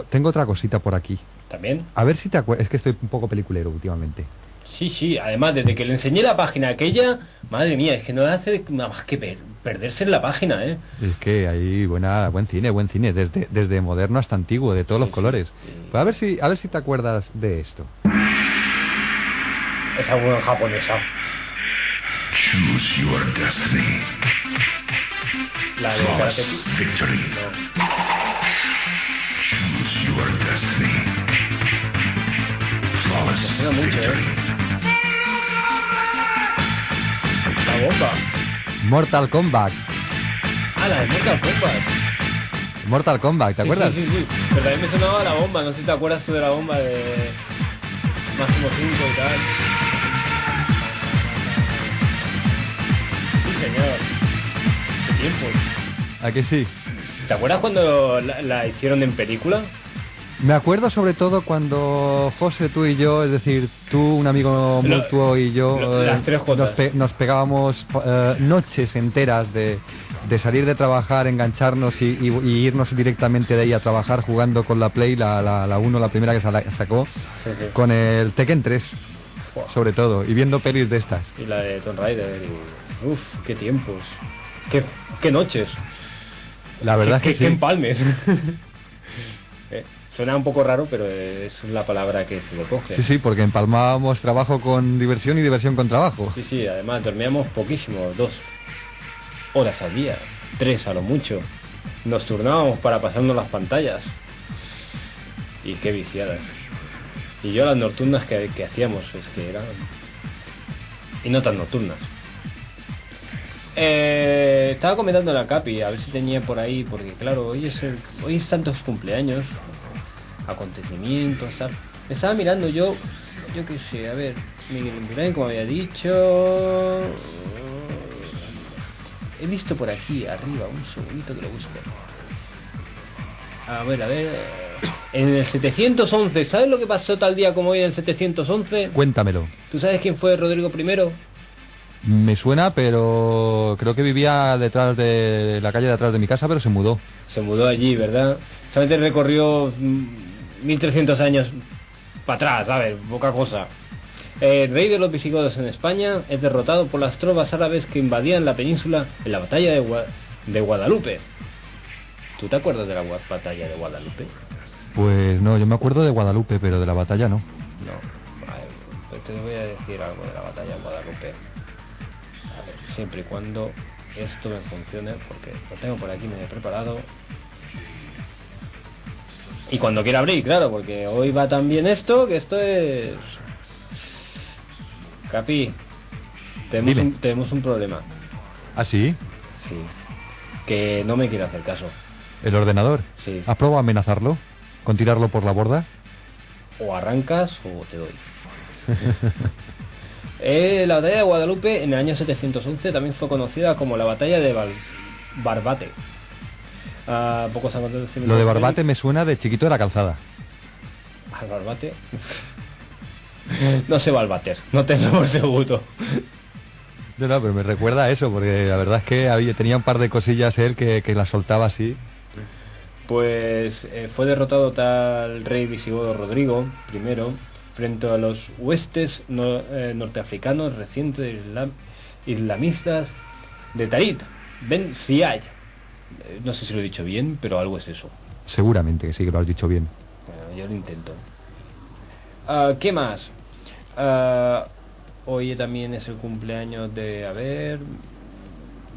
Tengo, tengo otra cosita por aquí. ¿También? A ver si te acuerdas. Es que estoy un poco peliculero últimamente. Sí, sí, además desde que le enseñé la página aquella, madre mía, es que no hace nada más que per- perderse en la página, ¿eh? Es que hay buena, buen cine, buen cine, desde, desde moderno hasta antiguo, de todos los colores. Pues a ver si, a ver si te acuerdas de esto. Esa buena japonesa. Choose your destiny. La de Karate victory. Flawless mucho. ¿eh? bomba. Mortal Kombat. Ah, la de Mortal Kombat. Mortal Kombat, ¿te Sí, acuerdas? Sí, sí, sí. Pero también me sonaba la bomba. No sé si te acuerdas tú de la bomba de Máximo 5 y tal. Sí, señor. Qué tiempo. ¿A que sí? ¿Te acuerdas cuando la, la hicieron en película? Me acuerdo sobre todo cuando José, tú y yo, es decir, tú, un amigo Lo- mutuo y yo, lo- eh, las tres Jotas. nos, pe- nos pegábamos eh, noches enteras de, de salir de trabajar, engancharnos y, y- y irnos directamente de ahí a trabajar jugando con la Play, la 1, la, uno, la primera que sacó, Sí, sí. con el Tekken 3, Buah. sobre todo, y viendo pelis de estas. Y la de Tomb Raider. Y... Uf, qué tiempos. Qué, qué noches. La verdad qué, es que qué sí. empalmes. [laughs] Eh, Suena un poco raro, pero es la palabra que se le coge. Sí, sí, porque empalmábamos trabajo con diversión y diversión con trabajo. Sí, sí, además dormíamos poquísimo, dos horas al día, tres a lo mucho. Nos turnábamos para pasarnos las pantallas. Y qué viciadas. Y yo las nocturnas que, que hacíamos, es que eran... Y no tan nocturnas. Eh, estaba comentando la Capi, a ver si tenía por ahí, porque claro, hoy es, el- hoy es tantos cumpleaños, acontecimientos, tal. Estaba mirando yo, yo qué sé, a ver, Miguel Indurain, como había dicho. He visto por aquí arriba, un segundito que lo busco. A ver, a ver. En el 711, ¿sabes lo que pasó tal día como hoy en el 711? Cuéntamelo. ¿Tú sabes quién fue Rodrigo I? Me suena, pero creo que vivía detrás de la calle de atrás de mi casa, pero se mudó. Se mudó allí, ¿verdad? Solamente recorrió mm, 1300 años para atrás, ¿sabes? Poca cosa. El rey de los visigodos en España es derrotado por las tropas árabes que invadían la península en la batalla de, Gua- de Guadalupe. ¿Tú te acuerdas de la batalla de Guadalupe? Pues no, yo me acuerdo de Guadalupe, pero de la batalla no. No. Vale, pues te voy a decir algo de la batalla de Guadalupe. A ver, siempre y cuando esto me funcione, porque lo tengo por aquí medio preparado. Y cuando quiera abrir, claro, porque hoy va tan bien esto que esto es. Capi, tenemos, un, tenemos un problema. ¿Ah, sí? Sí. Que no me quiere hacer caso. ¿El ordenador? Sí. ¿Has probado amenazarlo? ¿Con tirarlo por la borda? O arrancas o te doy. [laughs] Eh, la batalla de Guadalupe en el año 711 también fue conocida como la batalla de Val- Barbate. Pocos acontecimientos. Lo de Barbate me suena de chiquito de la calzada. Al Barbate. no sé Balbater, no tengo por seguro. No, no, pero me recuerda a eso, porque la verdad es que había, tenía un par de cosillas él que, que las soltaba así. Pues eh, fue derrotado tal rey visigodo Rodrigo I frente a los huestes no- eh, norteafricanos recientes islam- islamistas de Tarit, Ben Ziyad. Eh, No sé si lo he dicho bien, pero algo es eso. Seguramente que sí, que lo has dicho bien. Bueno, yo lo intento. Ah, ¿Qué más? Ah, hoy también es el cumpleaños de, a ver,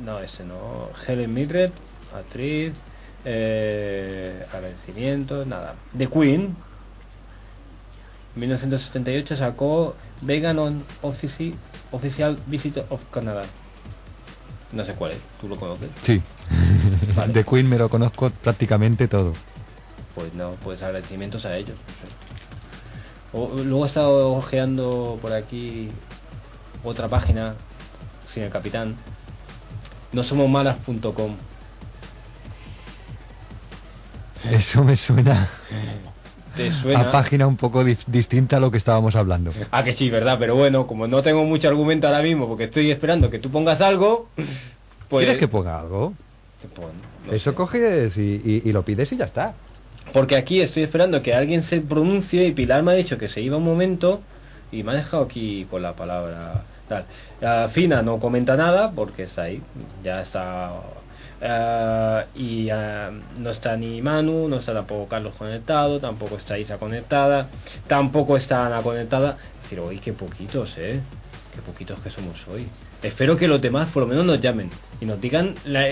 no, ese no, Helen Mirren, actriz, eh, agradecimientos, nada. The Queen, 1978 sacó Vegan on Offici- Official Visit of Canada. No sé cuál es, ¿tú lo conoces? Sí. Vale. [laughs] De Queen me lo conozco prácticamente todo. Pues no, pues agradecimientos a ellos. O- luego he estado ojeando por aquí otra página, sin el capitán. No somos malas.com. Eso me suena [laughs] ¿Te suena? a página un poco distinta a lo que estábamos hablando. Ah, que sí, ¿verdad? Pero bueno, como no tengo mucho argumento ahora mismo, porque estoy esperando que tú pongas algo, pues... ¿Quieres que ponga algo? No Eso sé. coges y, y- y lo pides y ya está. Porque aquí estoy esperando que alguien se pronuncie y Pilar me ha dicho que se iba un momento y me ha dejado aquí con la palabra tal. Ah, Fina no comenta nada porque está ahí, ya está. Ah, y ah, no está ni Manu, no está tampoco Carlos conectado, tampoco está Isa conectada, tampoco está Ana conectada. Es decir, hoy qué poquitos, eh. Qué poquitos que somos hoy. Espero que los demás por lo menos nos llamen y nos digan la-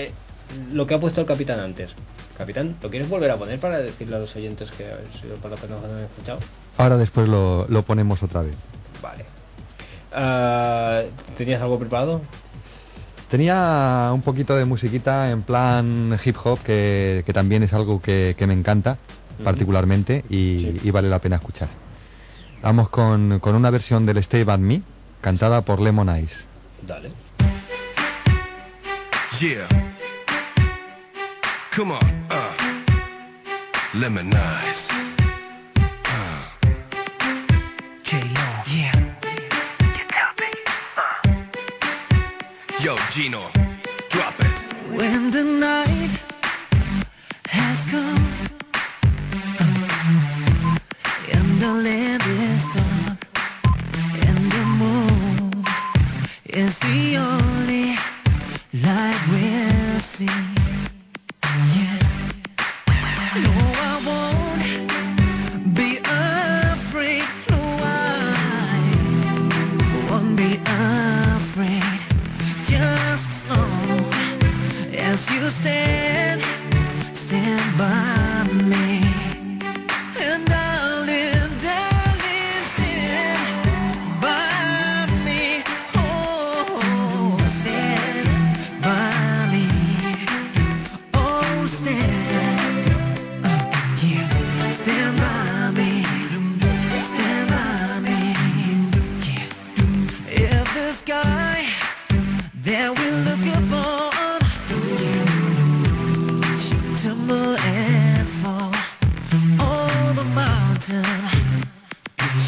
lo que ha puesto el capitán antes. Capitán, ¿lo quieres volver a poner para decirle a los oyentes que ha sido por lo que nos han escuchado? Ahora después lo, lo ponemos otra vez. Vale. Ah, ¿Tenías algo preparado? Tenía un poquito de musiquita en plan hip hop, que, que también es algo que, que me encanta particularmente y, y vale la pena escuchar. Vamos con, con una versión del Stay By Me, cantada por Lemon Eyes. Dale. Yeah. Come on, uh. Lemon. Gino, drop it. When the night has come and the land is dark and the moon is the only light we'll see. Yeah. As you stand, stand by me.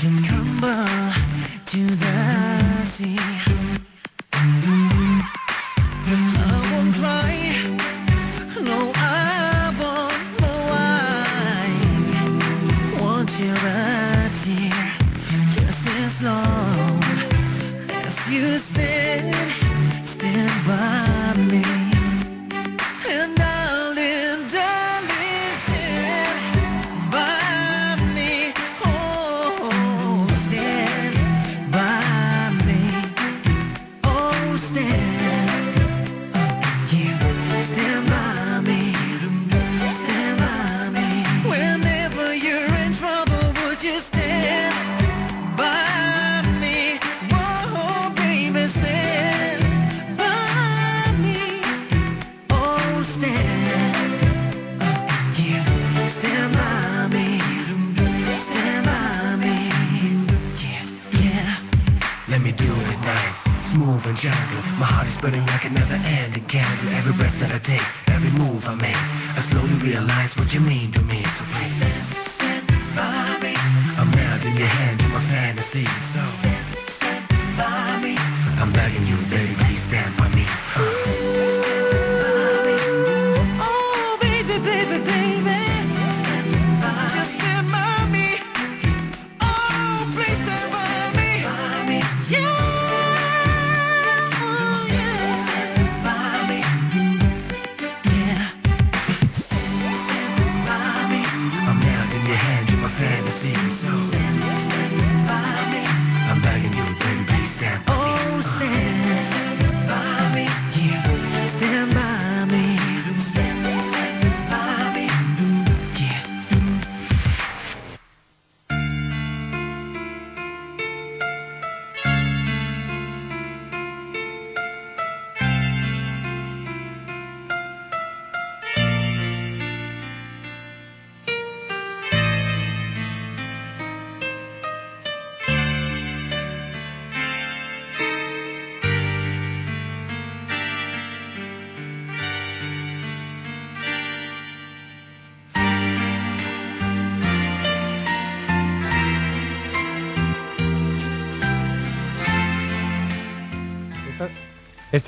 Come on.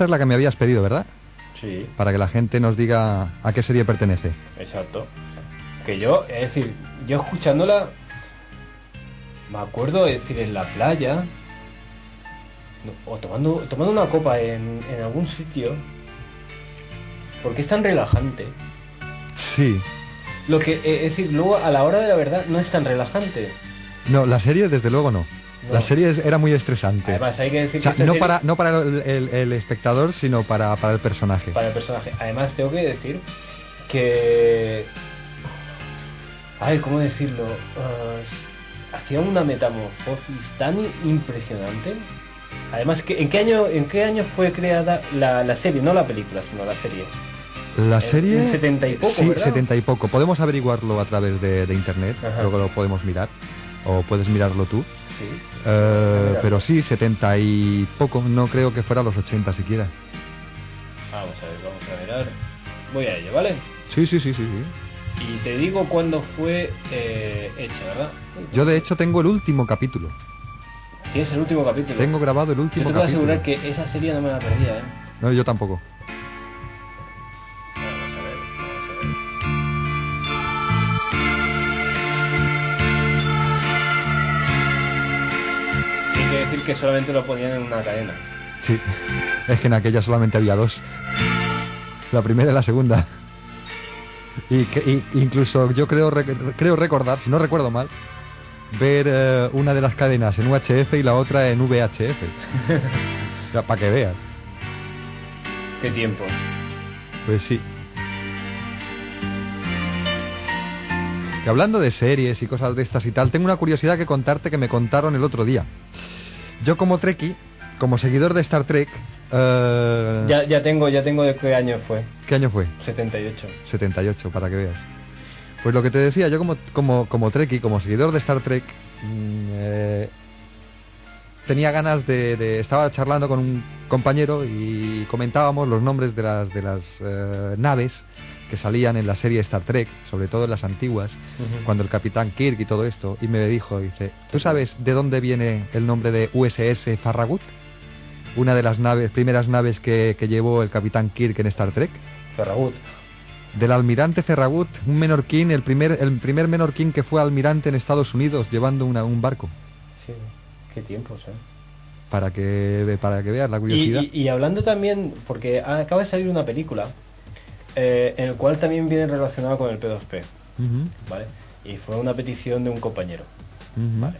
Esta es la que me habías pedido, ¿verdad? Sí. Para que la gente nos diga a qué serie pertenece. Exacto. Que yo, es decir, yo escuchándola, me acuerdo, es decir, en la playa, o tomando, tomando una copa en, en algún sitio, porque es tan relajante. Sí. Lo que, eh, es decir, luego a la hora de la verdad no es tan relajante. No, la serie desde luego no. No. La serie era muy estresante. Además, hay que decir O sea, que no serie- para, no para el, el- el espectador, sino para, para el personaje. para el personaje. Además, tengo que decir que. A ver, ¿cómo decirlo? Ah, hacía una metamorfosis tan impresionante Además, ¿qué- ¿en qué año en qué año fue creada la, la serie? No la película, sino la serie. La serie... en 70 y poco, Sí, ¿verdad? 70 y poco. Podemos averiguarlo a través de, de internet, Ajá. luego lo podemos mirar, o puedes mirarlo tú. Sí. Eh, Míralo. pero sí, 70 y poco, no creo que fuera los 80 siquiera. Vamos a ver, vamos a mirar. Voy a ello, ¿vale? Sí, sí, sí, sí, sí. Y te digo cuándo fue eh, hecha, ¿verdad? Yo de hecho tengo el último capítulo. Tienes el último capítulo. Tengo grabado el Yo último te puedo capítulo. asegurar que esa serie no me la perdía, ¿eh? No, yo tampoco. Decir que solamente lo ponían en una cadena. Sí. Es que en aquella solamente había dos. La primera y la segunda. Y, que, y- incluso yo creo rec- creo recordar, si no recuerdo mal, ver eh, una de las cadenas en UHF y la otra en VHF. [laughs] Para que veas. Qué tiempo. Pues sí. Que hablando de series y cosas de estas y tal, tengo una curiosidad que contarte que me contaron el otro día. Yo como Trekkie, como seguidor de Star Trek, eh, Ya, ya tengo, ya tengo de qué año fue. ¿qué año fue? 78. 78, para que veas. Pues lo que te decía, yo como, como, como Trekkie, como seguidor de Star Trek, mm, eh, tenía ganas de, de- Estaba charlando con un compañero y comentábamos los nombres de las, de las eh, naves que salían en la serie Star Trek, sobre todo en las antiguas, cuando el capitán Kirk y todo esto, y me dijo, dice, ¿tú sabes de dónde viene el nombre de USS Farragut? Una de las naves, primeras naves que, que llevó el capitán Kirk en Star Trek. Ferragut. Del almirante Ferragut, un menorquín, el primer, el primer menorquín que fue almirante en Estados Unidos llevando una- un barco. Qué tiempos, ¿eh? Para que, para que veas la curiosidad. y- y hablando también, porque acaba de salir una película eh, en el cual también viene relacionado con el P2P, Ujú, ¿vale? Y fue una petición de un compañero. ujú.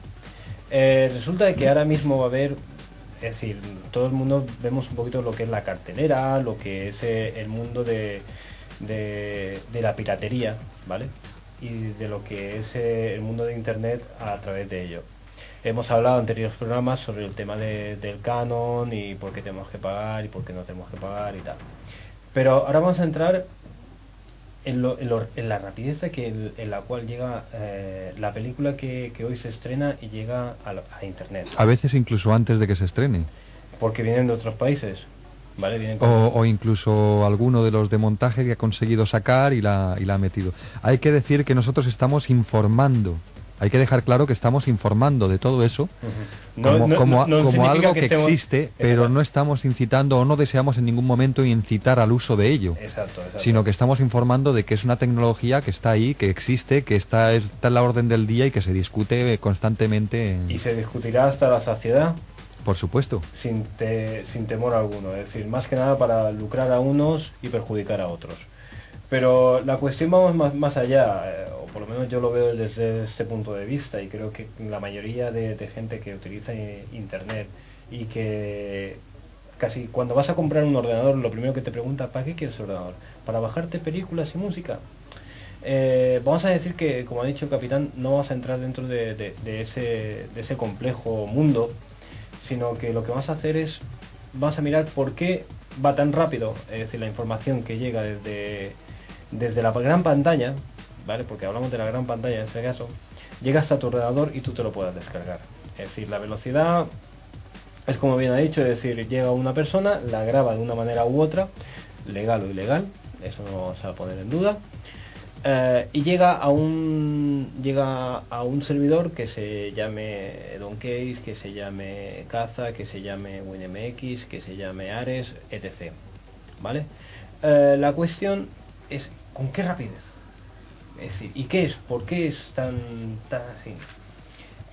Eh, resulta de que ahora mismo va a haber, es decir, todo el mundo vemos un poquito lo que es la cartelera, lo que es eh, el mundo de, de, de la piratería, ¿vale? Y de lo que es el mundo de Internet a través de ello. Hemos hablado en anteriores programas sobre el tema de- del canon y por qué tenemos que pagar y por qué no tenemos que pagar y tal. Pero ahora vamos a entrar en, lo- en lo- en la rapidez que, el- en la cual llega eh, la película que, que hoy se estrena y llega a, internet. A veces incluso antes de que se estrene. Porque vienen de otros países. ¿Vale? Vienen con- O, o incluso alguno de los de montaje que ha conseguido sacar y la, y la ha metido. Hay que decir que nosotros estamos informando. Hay que dejar claro que estamos informando de todo eso como, no- como, no- no como significa algo que que, estemos- existe, pero no estamos incitando o no deseamos en ningún momento incitar al uso de ello. Exacto, exacto. Sino que estamos informando de que es una tecnología que está ahí, que existe, que está, está en la orden del día y que se discute constantemente. en- Y se discutirá hasta la saciedad Por supuesto. sin, te- sin temor alguno. Es decir, más que nada para lucrar a unos y perjudicar a otros. Pero la cuestión vamos más, más allá, eh, o por lo menos yo lo veo desde este punto de vista y creo que la mayoría de, gente que utiliza eh, Internet y que casi cuando vas a comprar un ordenador lo primero que te pregunta, ¿para qué quieres ordenador? ¿Para bajarte películas y música? Eh, vamos a decir que, como ha dicho el capitán, no vamos a entrar dentro de, ese, de ese complejo mundo, sino que lo que vamos a hacer es, vamos a mirar por qué va tan rápido, es decir, la información que llega desde, desde la gran pantalla, ¿vale? Porque hablamos de la gran pantalla en este caso, llega hasta tu ordenador y tú te lo puedas descargar. Es decir, la velocidad es como bien ha dicho, es decir, llega una persona, la graba de una manera u otra, legal o ilegal, eso no vamos a poner en duda, eh, y llega a un llega a un servidor que se llame Doncase, que se llame Caza, que se llame WinMX, que se llame Ares, etc. ¿Vale? Eh, la cuestión es ¿con qué rapidez? Es decir, ¿y qué es? ¿Por qué es tan, tan así?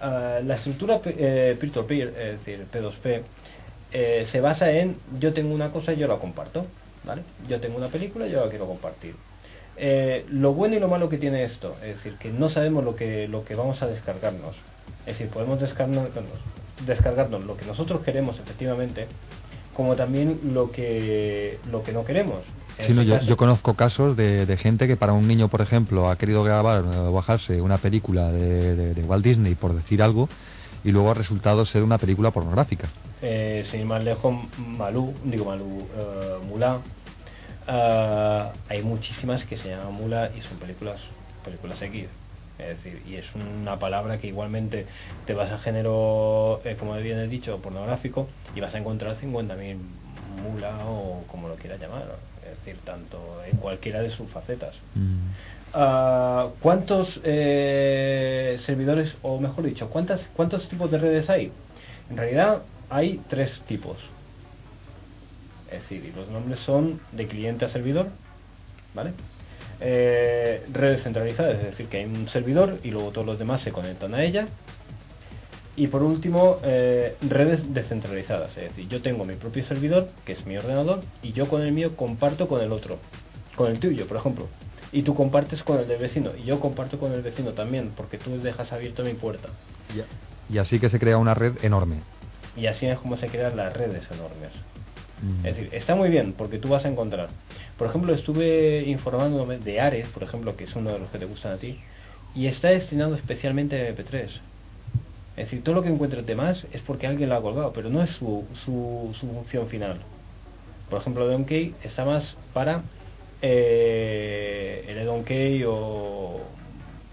Ah, la estructura eh, peer-to-peer, es decir, P2P, eh, se basa en yo tengo una cosa y yo la comparto, ¿vale? Yo tengo una película y yo la quiero compartir. Eh, lo bueno y lo malo que tiene esto, es decir, que no sabemos lo que, lo que vamos a descargarnos. Es decir, podemos descargarnos, descargarnos lo que nosotros queremos efectivamente, como también lo que, lo que no queremos. Sí, no, este yo, conozco casos de, de gente que para un niño, por ejemplo, ha querido grabar o bajarse una película de, de- de Walt Disney, por decir algo, y luego ha resultado ser una película pornográfica. Eh, sin ir más lejos, Malú, digo Malú, eh, Mulan. eh, hay muchísimas que se llaman Mula y son películas, películas X. Es decir, y es una palabra que igualmente te vas a género, eh, como bien he dicho, pornográfico y vas a encontrar 50.000 mula o como lo quieras llamar. Es decir, tanto en cualquiera de sus facetas. Ah, ¿Cuántos eh, servidores, o mejor dicho, ¿cuántas, cuántos tipos de redes hay? En realidad hay tres tipos. Es decir, y los nombres son de cliente a servidor, ¿vale? Eh, redes centralizadas, es decir, que hay un servidor y luego todos los demás se conectan a ella. Y por último, eh, redes descentralizadas, es decir, yo tengo mi propio servidor, que es mi ordenador, y yo con el mío comparto con el otro, con el tuyo, por ejemplo. Y tú compartes con el del vecino, y yo comparto con el vecino también, porque tú dejas abierto mi puerta. Y así que se crea una red enorme. Y así es como se crean las redes enormes. Es decir, está muy bien porque tú vas a encontrar. Por ejemplo, estuve informándome de Ares, por ejemplo, que es uno de los que te gustan a ti, y está destinado especialmente a MP3. Es decir, todo lo que encuentres de más es porque alguien lo ha colgado, pero no es su, su, su función final. Por ejemplo, Donkey está más para eh, el Donkey o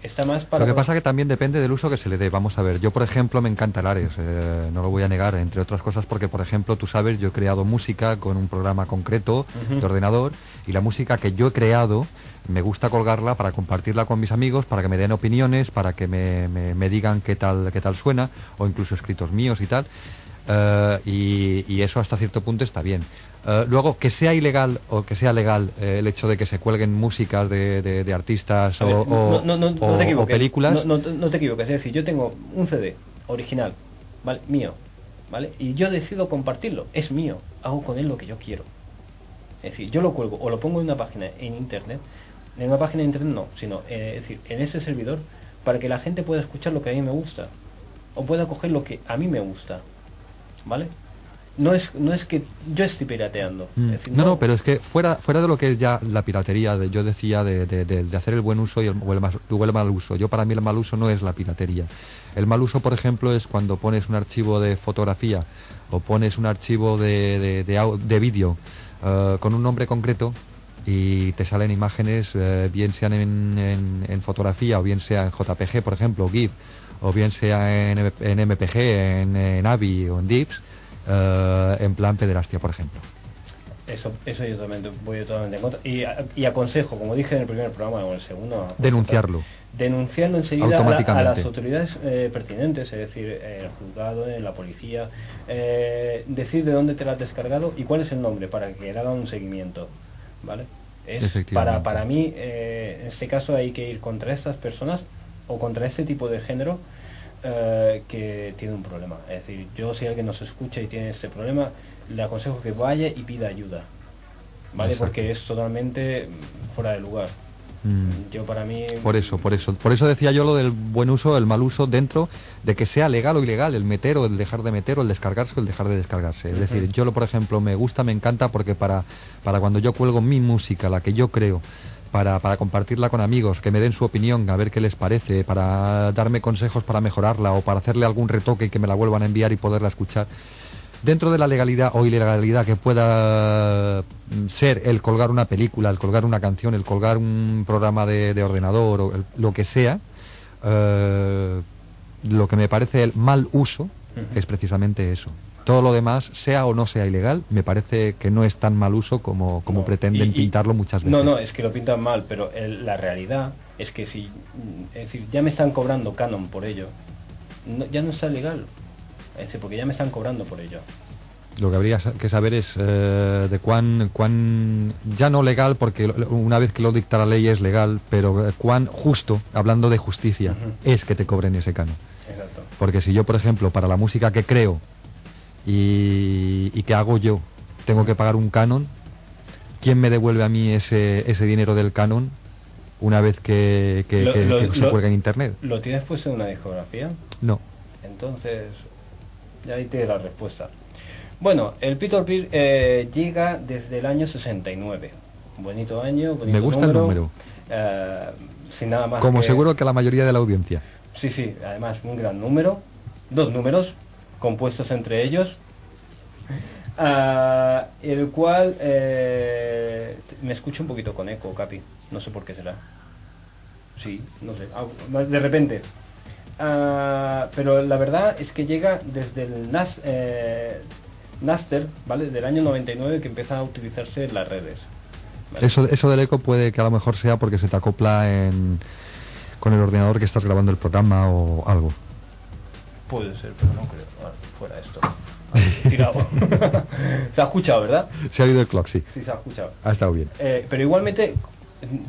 está más para Lo que pasa que también depende del uso que se le dé. Vamos a ver, yo por ejemplo me encanta el Ares, eh, no lo voy a negar, entre otras cosas porque por ejemplo tú sabes, yo he creado música con un programa concreto de ordenador y la música que yo he creado me gusta colgarla para compartirla con mis amigos, para que me den opiniones, para que me, me- me digan qué tal, qué tal suena, o incluso escritos míos y tal. Eh, y, y eso hasta cierto punto está bien. Eh, luego, que sea ilegal o que sea legal eh, el hecho de que se cuelguen músicas de, de- de artistas ver, o, no, no, no, o- te o películas, No, no- no te equivoques. Es decir, yo tengo un CD original, ¿vale? Mío, ¿vale? Y yo decido compartirlo. Es mío. Hago con él lo que yo quiero. Es decir, yo lo cuelgo o lo pongo en una página en internet. En una página de internet no, sino eh, es decir, en ese servidor para que la gente pueda escuchar lo que a mí me gusta. O pueda coger lo que a mí me gusta. ¿Vale? No es, no es que yo esté pirateando. Mm. Es decir, no, no, pero es que fuera, fuera de lo que es ya la piratería, de- yo decía de, de- hacer el buen uso y el, o el mas- o el mal uso. Yo para mí el mal uso no es la piratería. El mal uso, por ejemplo, es cuando pones un archivo de fotografía o pones un archivo de, de, vídeo eh, con un nombre concreto y te salen imágenes, eh, bien sean en, en- en fotografía o bien sea en JPG, por ejemplo, GIF, o bien sea en, en MPG, en, en AVI o en DIPS, eh, en plan pederastia, por ejemplo. Eso, eso yo totalmente, voy totalmente en contra. Y, y aconsejo, como dije en el primer programa o en el segundo, Denunciarlo. denunciarlo enseguida a, la- a las autoridades eh, pertinentes, es decir, eh, el juzgado, en la policía, eh, decir de dónde te lo has descargado y cuál es el nombre para que le hagan un seguimiento, ¿vale? Es para, para mí, eh, en este caso hay que ir contra estas personas o contra este tipo de género eh, que tiene un problema. Es decir, yo si alguien nos escucha y tiene este problema, le aconsejo que vaya y pida ayuda, ¿vale? Exacto. Porque es totalmente fuera de lugar. Mm. Yo para mí... Por eso, por eso. Por eso decía yo lo del buen uso, el mal uso dentro de que sea legal o ilegal, el meter o el dejar de meter o el descargarse o el dejar de descargarse. Es decir, yo lo, por ejemplo, me gusta, me encanta porque para, para cuando yo cuelgo mi música, la que yo creo, para, compartirla con amigos, que me den su opinión, a ver qué les parece, para darme consejos para mejorarla o para hacerle algún retoque y que me la vuelvan a enviar y poderla escuchar. Dentro de la legalidad o ilegalidad que pueda mm, ser el colgar una película, el colgar una canción, el colgar un programa de, de ordenador o lo que sea, eh, lo que me parece el mal uso Es precisamente eso. Todo lo demás, sea o no sea ilegal, me parece que no es tan mal uso como, como No, pretenden y- y- pintarlo muchas veces. No, no, es que lo pintan mal, pero el- la realidad es que si, es decir, ya me están cobrando canon por ello, no- ya no está legal. Es decir, porque ya me están cobrando por ello. Lo que habría que saber es eh, de cuán, cuán, ya no legal, porque una vez que lo dicta la ley es legal, pero eh, cuán justo, hablando de justicia, es que te cobren ese canon. Exacto. Porque si yo, por ejemplo, para la música que creo y, y que hago yo, tengo que pagar un canon, ¿quién me devuelve a mí ese, ese dinero del canon una vez que, que- Lo- que- lo- que se cuelga en internet? ¿Lo tienes puesto en una discografía? No. Entonces, ya ahí tienes la respuesta. Bueno, el Peter Beer eh, llega desde el año 69. Bonito año, bonito Me gusta el número. eh, sin nada más Como seguro que la mayoría de la audiencia. Sí, sí, además un gran número. dos números compuestos entre ellos, ah, el cual eh, me escucho un poquito con eco, Capi. No sé por qué será. Sí, no sé. Ah, de repente. Ah, pero la verdad es que llega desde el NAS, eh, Naster, ¿vale? Del año 99 que empieza a utilizarse las redes. Eso, eso del eco puede que a lo mejor sea porque se te acopla en, con el ordenador que estás grabando el programa o algo. Puede ser, pero no creo. Ah, fuera esto. Ah, Tirado. [laughs] se ha escuchado, ¿verdad? Se ha oído el clock, sí. Sí, se ha escuchado. Ha estado bien. Eh, pero igualmente,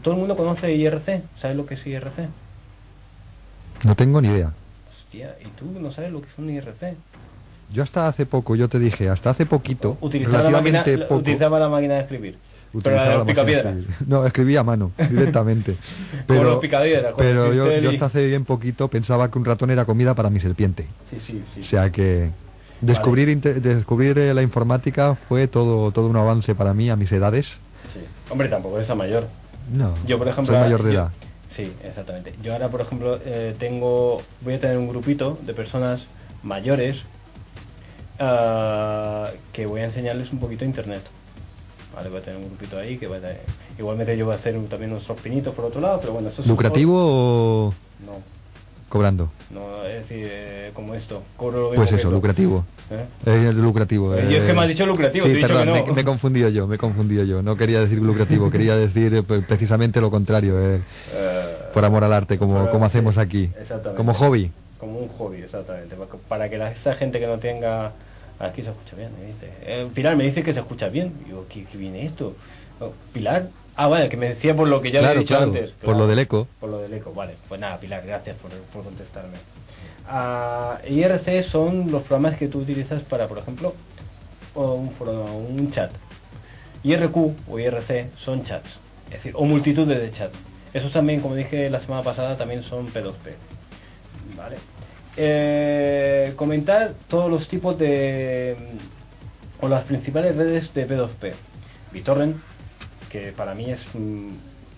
todo el mundo conoce IRC. ¿Sabes lo que es IRC? No tengo ni idea. Hostia, ¿y tú no sabes lo que es un IRC? Yo hasta hace poco, yo te dije, hasta hace poquito, Utilizaba la, máquina, relativamente poco, utilizaba la máquina de escribir. Pero utilizaba de la. No, escribía a mano, [laughs] directamente. Pero yo, hasta hace bien poquito pensaba que un ratón era comida para mi serpiente. Sí, sí, sí. O sea que descubrir, descubrir eh, la informática fue todo, todo un avance para mí a mis edades. Sí. Hombre, tampoco eres a mayor. No, Yo, por ejemplo, soy mayor de yo- edad. Sí, exactamente. Yo ahora, por ejemplo, eh, tengo, voy a tener un grupito de personas mayores ah, que voy a enseñarles un poquito internet. Vale, voy a tener un grupito ahí que va a tener- igualmente yo voy a hacer un- también unos pinitos por otro lado, pero bueno, eso es ¿Lucrativo o No, cobrando? no, es decir, eh, como esto, cobro lo mismo Pues que eso, esto. lucrativo. ¿Eh? Eh, lucrativo. Eh, yo es que me has dicho lucrativo, sí, te he dicho perdón, que no. me, me he confundido yo, me he confundido yo. No quería decir lucrativo, [laughs] quería decir eh, pre- precisamente lo contrario, eh, Eh, por amor al arte, como, como hacemos sí, aquí. exactamente. Como hobby. Como un hobby, exactamente. Para que- Para que la- esa gente que no tenga... Aquí se escucha bien, me dice. Eh, Pilar me dice que se escucha bien. Digo, ¿qué, qué viene esto? Oh, Pilar. Ah, vale, que me decía por lo que ya le Claro, he dicho claro, antes. por lo del eco. Por lo del eco, vale. Pues nada, Pilar, gracias por, por contestarme. Ah, IRC son los programas que tú utilizas para, por ejemplo, un un chat. IRQ o IRC son chats, es decir, o multitudes de chats. Esos también, como dije la semana pasada, también son P2P. ¿Vale? Eh, comentar todos los tipos de o las principales redes de P2P. BitTorrent, que para mí es mm,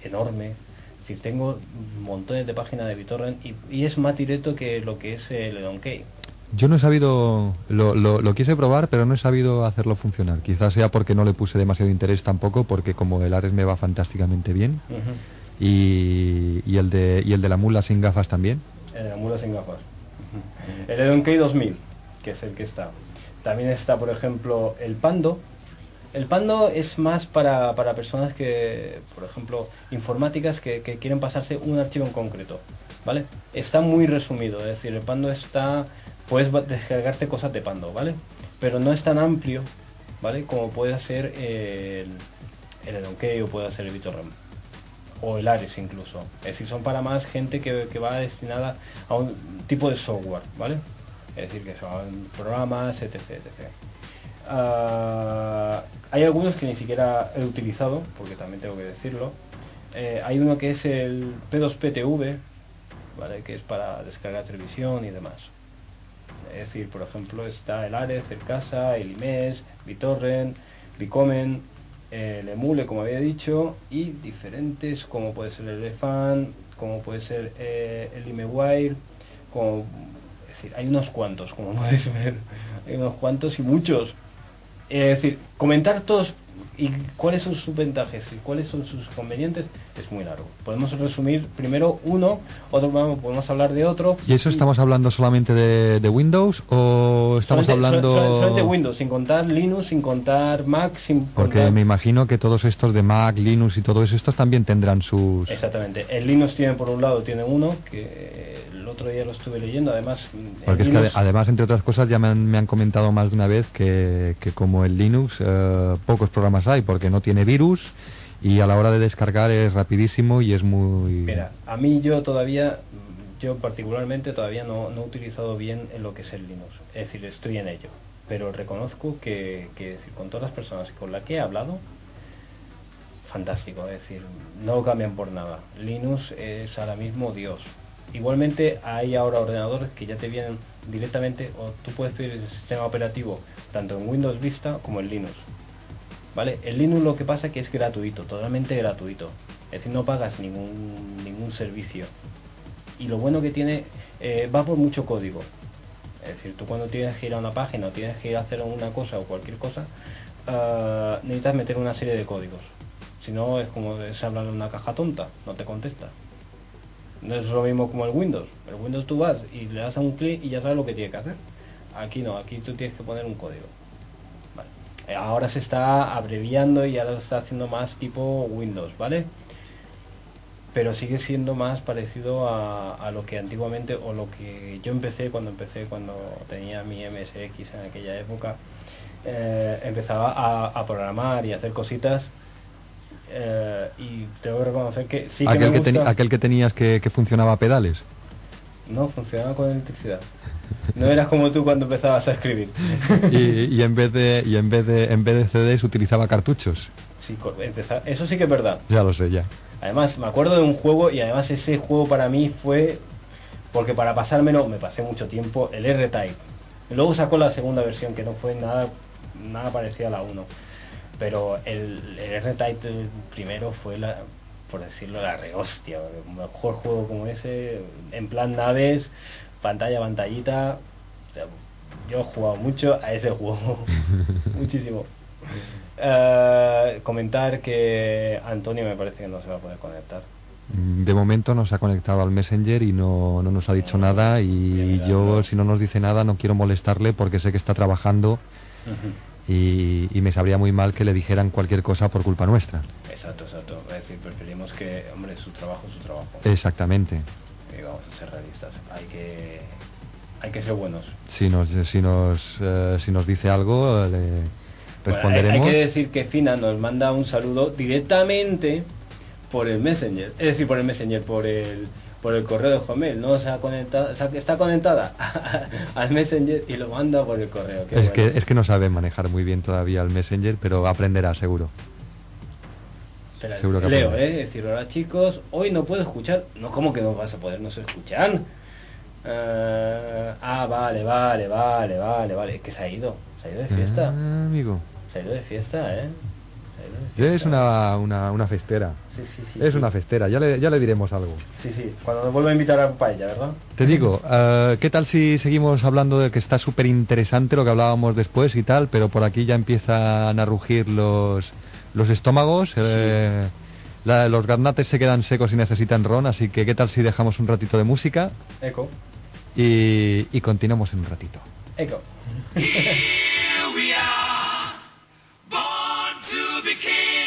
enorme. Es decir, tengo montones de páginas de BitTorrent y, y es más directo que lo que es el Donkey. Yo no he sabido, lo, lo, lo quise probar, pero no he sabido hacerlo funcionar. Quizás sea porque no le puse demasiado interés tampoco, porque como el Ares me va fantásticamente bien, y, y el de y el de la mula sin gafas también. El de la mula sin gafas. El Donkey 2000, que es el que está. También está, por ejemplo, el Pando. El Pando es más para, para personas que, por ejemplo, informáticas que, que quieren pasarse un archivo en concreto. ¿Vale? Está muy resumido, es decir, el Pando está. Puedes descargarte cosas de Pando, ¿vale? Pero no es tan amplio, ¿vale? Como puede ser el, el Donkey o puede ser el BitTorrent o el Ares incluso. Es decir, son para más gente que, que va destinada a un tipo de software, ¿vale? Es decir, que son programas, etc. etc. Ah, hay algunos que ni siquiera he utilizado, porque también tengo que decirlo. Eh, hay uno que es el P2PTV, ¿vale? Que es para descargar televisión y demás. Es decir, por ejemplo, está el Ares, el Casa, el IMES, BitTorrent, Bicomen, el Emule, como había dicho, y diferentes como puede ser el Elefant, como puede ser eh, el IMEWire, como, es decir, hay unos cuantos, como [laughs] podéis ver, hay unos cuantos y muchos. Es decir, comentar todos y cuáles son sus ventajas y cuáles son sus convenientes es muy largo. Podemos resumir primero uno, otro vamos, podemos hablar de otro. ¿Y eso estamos hablando solamente de, de Windows o estamos Solamente- hablando...? sol- sol- solamente Windows, sin contar Linux, sin contar Mac, sin Porque contar... me imagino que todos estos de Mac, Linux y todos estos también tendrán sus... Exactamente. El Linux tiene por un lado, tiene uno, que el otro día lo estuve leyendo, además... Porque es que Linux- además, entre otras cosas, ya me han, me han comentado más de una vez que, que como el Linux, eh, pocos programas hay porque no tiene virus y a la hora de descargar es rapidísimo y es muy... Mira, a mí yo todavía, yo particularmente todavía no, no he utilizado bien en lo que es el Linux. Es decir, estoy en ello. Pero reconozco que, decir, con todas las personas con las que he hablado, fantástico. Es decir, no cambian por nada. Linux es ahora mismo Dios. Igualmente hay ahora ordenadores que ya te vienen directamente, o tú puedes pedir el sistema operativo tanto en Windows Vista como en Linux. ¿Vale? El Linux lo que pasa es que es gratuito, totalmente gratuito. Es decir, no pagas ningún, ningún servicio. Y lo bueno que tiene, eh, va por mucho código. Es decir, tú cuando tienes que ir a una página o tienes que ir a hacer una cosa o cualquier cosa, ah, necesitas meter una serie de códigos. Si no, es como es hablar en una caja tonta, no te contesta. No es lo mismo como el Windows. El Windows tú vas y le das a un clic y ya sabes lo que tiene que hacer. Aquí no, aquí tú tienes que poner un código. Ahora se está abreviando y ahora está haciendo más tipo Windows, ¿vale? Pero sigue siendo más parecido a, a lo que antiguamente o lo que yo empecé cuando empecé, cuando tenía mi MSX en aquella época. eh, empezaba a, a programar y a hacer cositas eh, y tengo que reconocer que sí que aquel, me que aquel que tenías que, que funcionaba a pedales. No, funcionaba con electricidad. No eras como tú cuando empezabas a escribir. [laughs] y, y en vez de y en vez de en vez de CDs utilizaba cartuchos. Sí, Eso sí que es verdad. Ya lo sé ya. Además, me acuerdo de un juego y además ese juego para mí fue porque para pasármelo me pasé mucho tiempo el R-Type. Luego sacó la segunda versión que no fue nada nada parecida a la 1. Pero el, el R-Type el primero fue la por decirlo la rehostia, un mejor juego como ese en plan naves, pantalla pantallita. o sea, yo he jugado mucho a ese juego. [laughs] Muchísimo. Eh, comentar que Antonio me parece que no se va a poder conectar. Mm, De momento nos ha conectado al Messenger y no, no nos ha dicho nada y yo si no nos dice nada no quiero molestarle porque sé que está trabajando y, y me sabría muy mal que le dijeran cualquier cosa por culpa nuestra. Exacto, exacto. Es decir, preferimos que, hombre, su trabajo es su trabajo. Exactamente. Y vamos a ser realistas. Hay que, hay que ser buenos. Si nos, si nos, eh, si nos dice algo, le Bueno, hay, responderemos. hay que decir que Fina nos manda un saludo directamente por el Messenger. Es decir, por el Messenger, por el, por el correo de Hotmail. No se ha conectado, se ha- está conectada [laughs] al Messenger y lo manda por el correo. Qué Es bueno. que, es que no sabe manejar muy bien todavía el Messenger, pero aprenderá seguro. Espera, Seguro que Leo, aprende. ¿eh? Decir, hola chicos, hoy no puedo escuchar. No, ¿cómo que no vas a podernos escuchar? Eh, ah, vale, vale, vale, vale, vale. Es que se ha ido. Se ha ido de fiesta. Ah, amigo. Se ha ido de fiesta, ¿eh? Es una, una, una festera. Sí, sí, sí, es una festera, ya le, ya le diremos algo. Sí, sí. Cuando nos vuelva a invitar a paella, ¿verdad? Te digo, eh, ¿qué tal si seguimos hablando de que está súper interesante lo que hablábamos después y tal, pero por aquí ya empiezan a rugir los, los estómagos, eh, la- los garnates se quedan secos y necesitan ron, así que ¿qué tal si dejamos un ratito de música Eco. y, y continuamos en un ratito? Eco. [laughs] to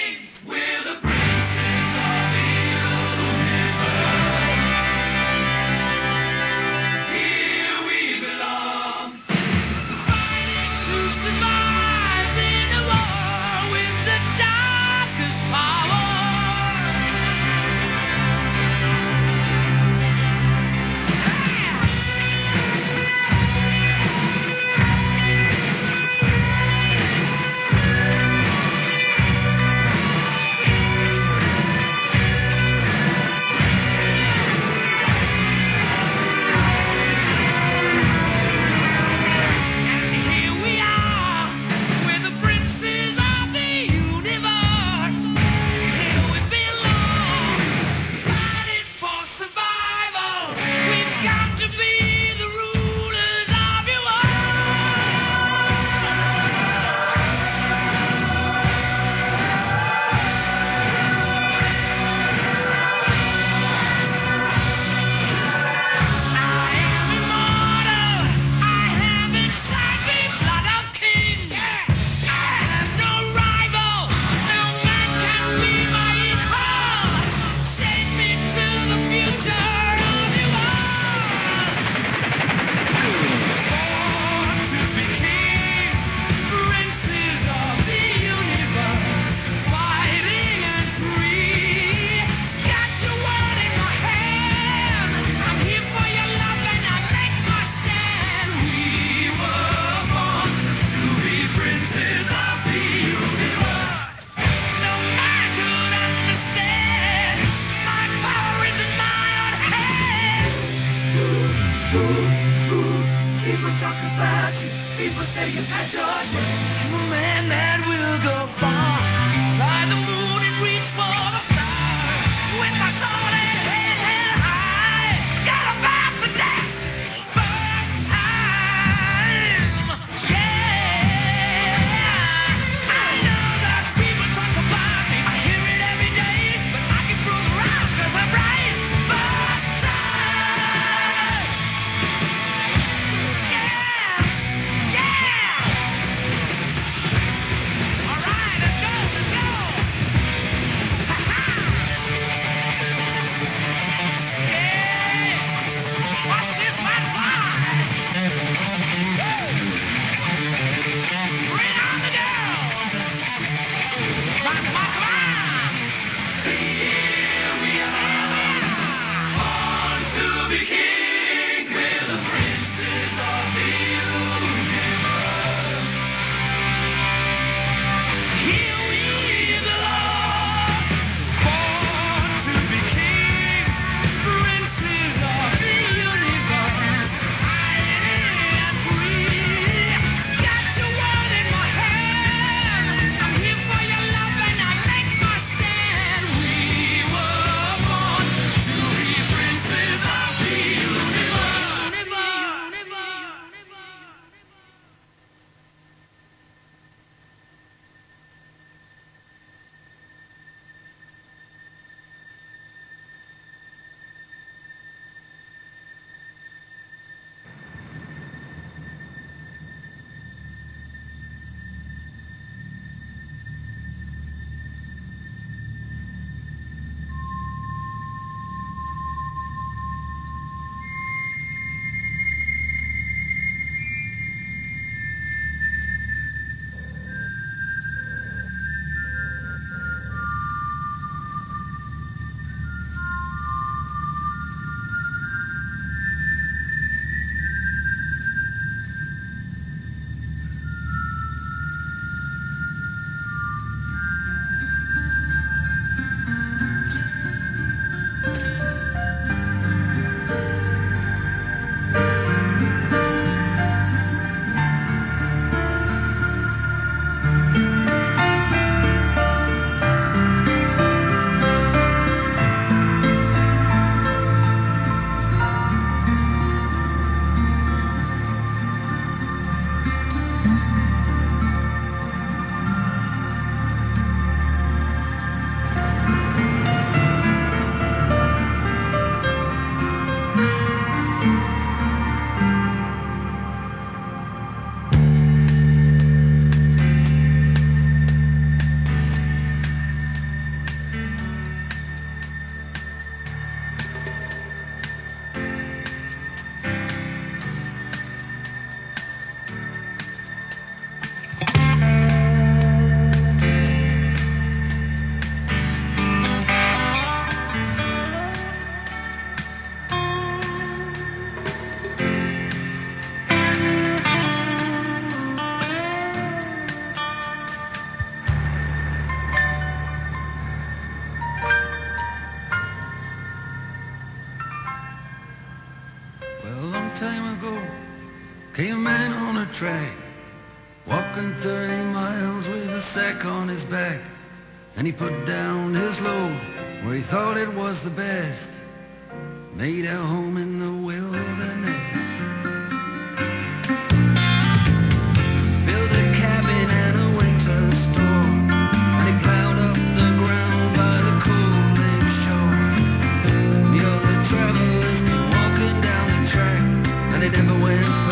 track, walking 30 miles with a sack on his back. And he put down his load where he thought it was the best. Made a home in the wilderness. Built a cabin and a winter store. And he plowed up the ground by the lake shore. The other travelers walking down the track. And they never went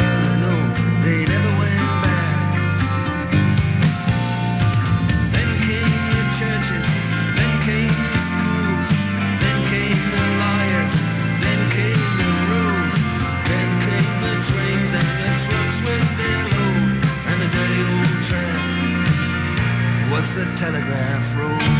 telegraph road.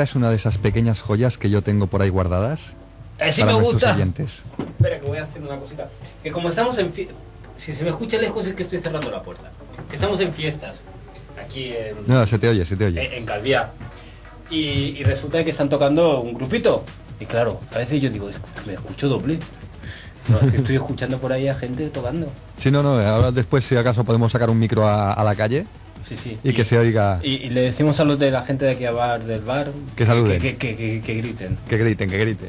Esta es una de esas pequeñas joyas que yo tengo por ahí guardadas Eh, sí para me gusta. oyentes. Espera, que voy a hacer una cosita. Que como estamos en Si se me escucha lejos es que estoy cerrando la puerta. Que estamos en fiestas. Aquí en, No, se te oye, se te oye. en, en Calviá. Y, y resulta que están tocando un grupito. Y claro, a veces yo digo, me escucho doble. No, es que estoy escuchando por ahí a gente tocando. Sí, no, no, ahora después si acaso podemos sacar un micro a, a la calle Sí, sí. y, que se oiga, Y, y le decimos a los de la gente de aquí a bar, del bar Que saluden. Que, que- que- que griten. que griten, que griten.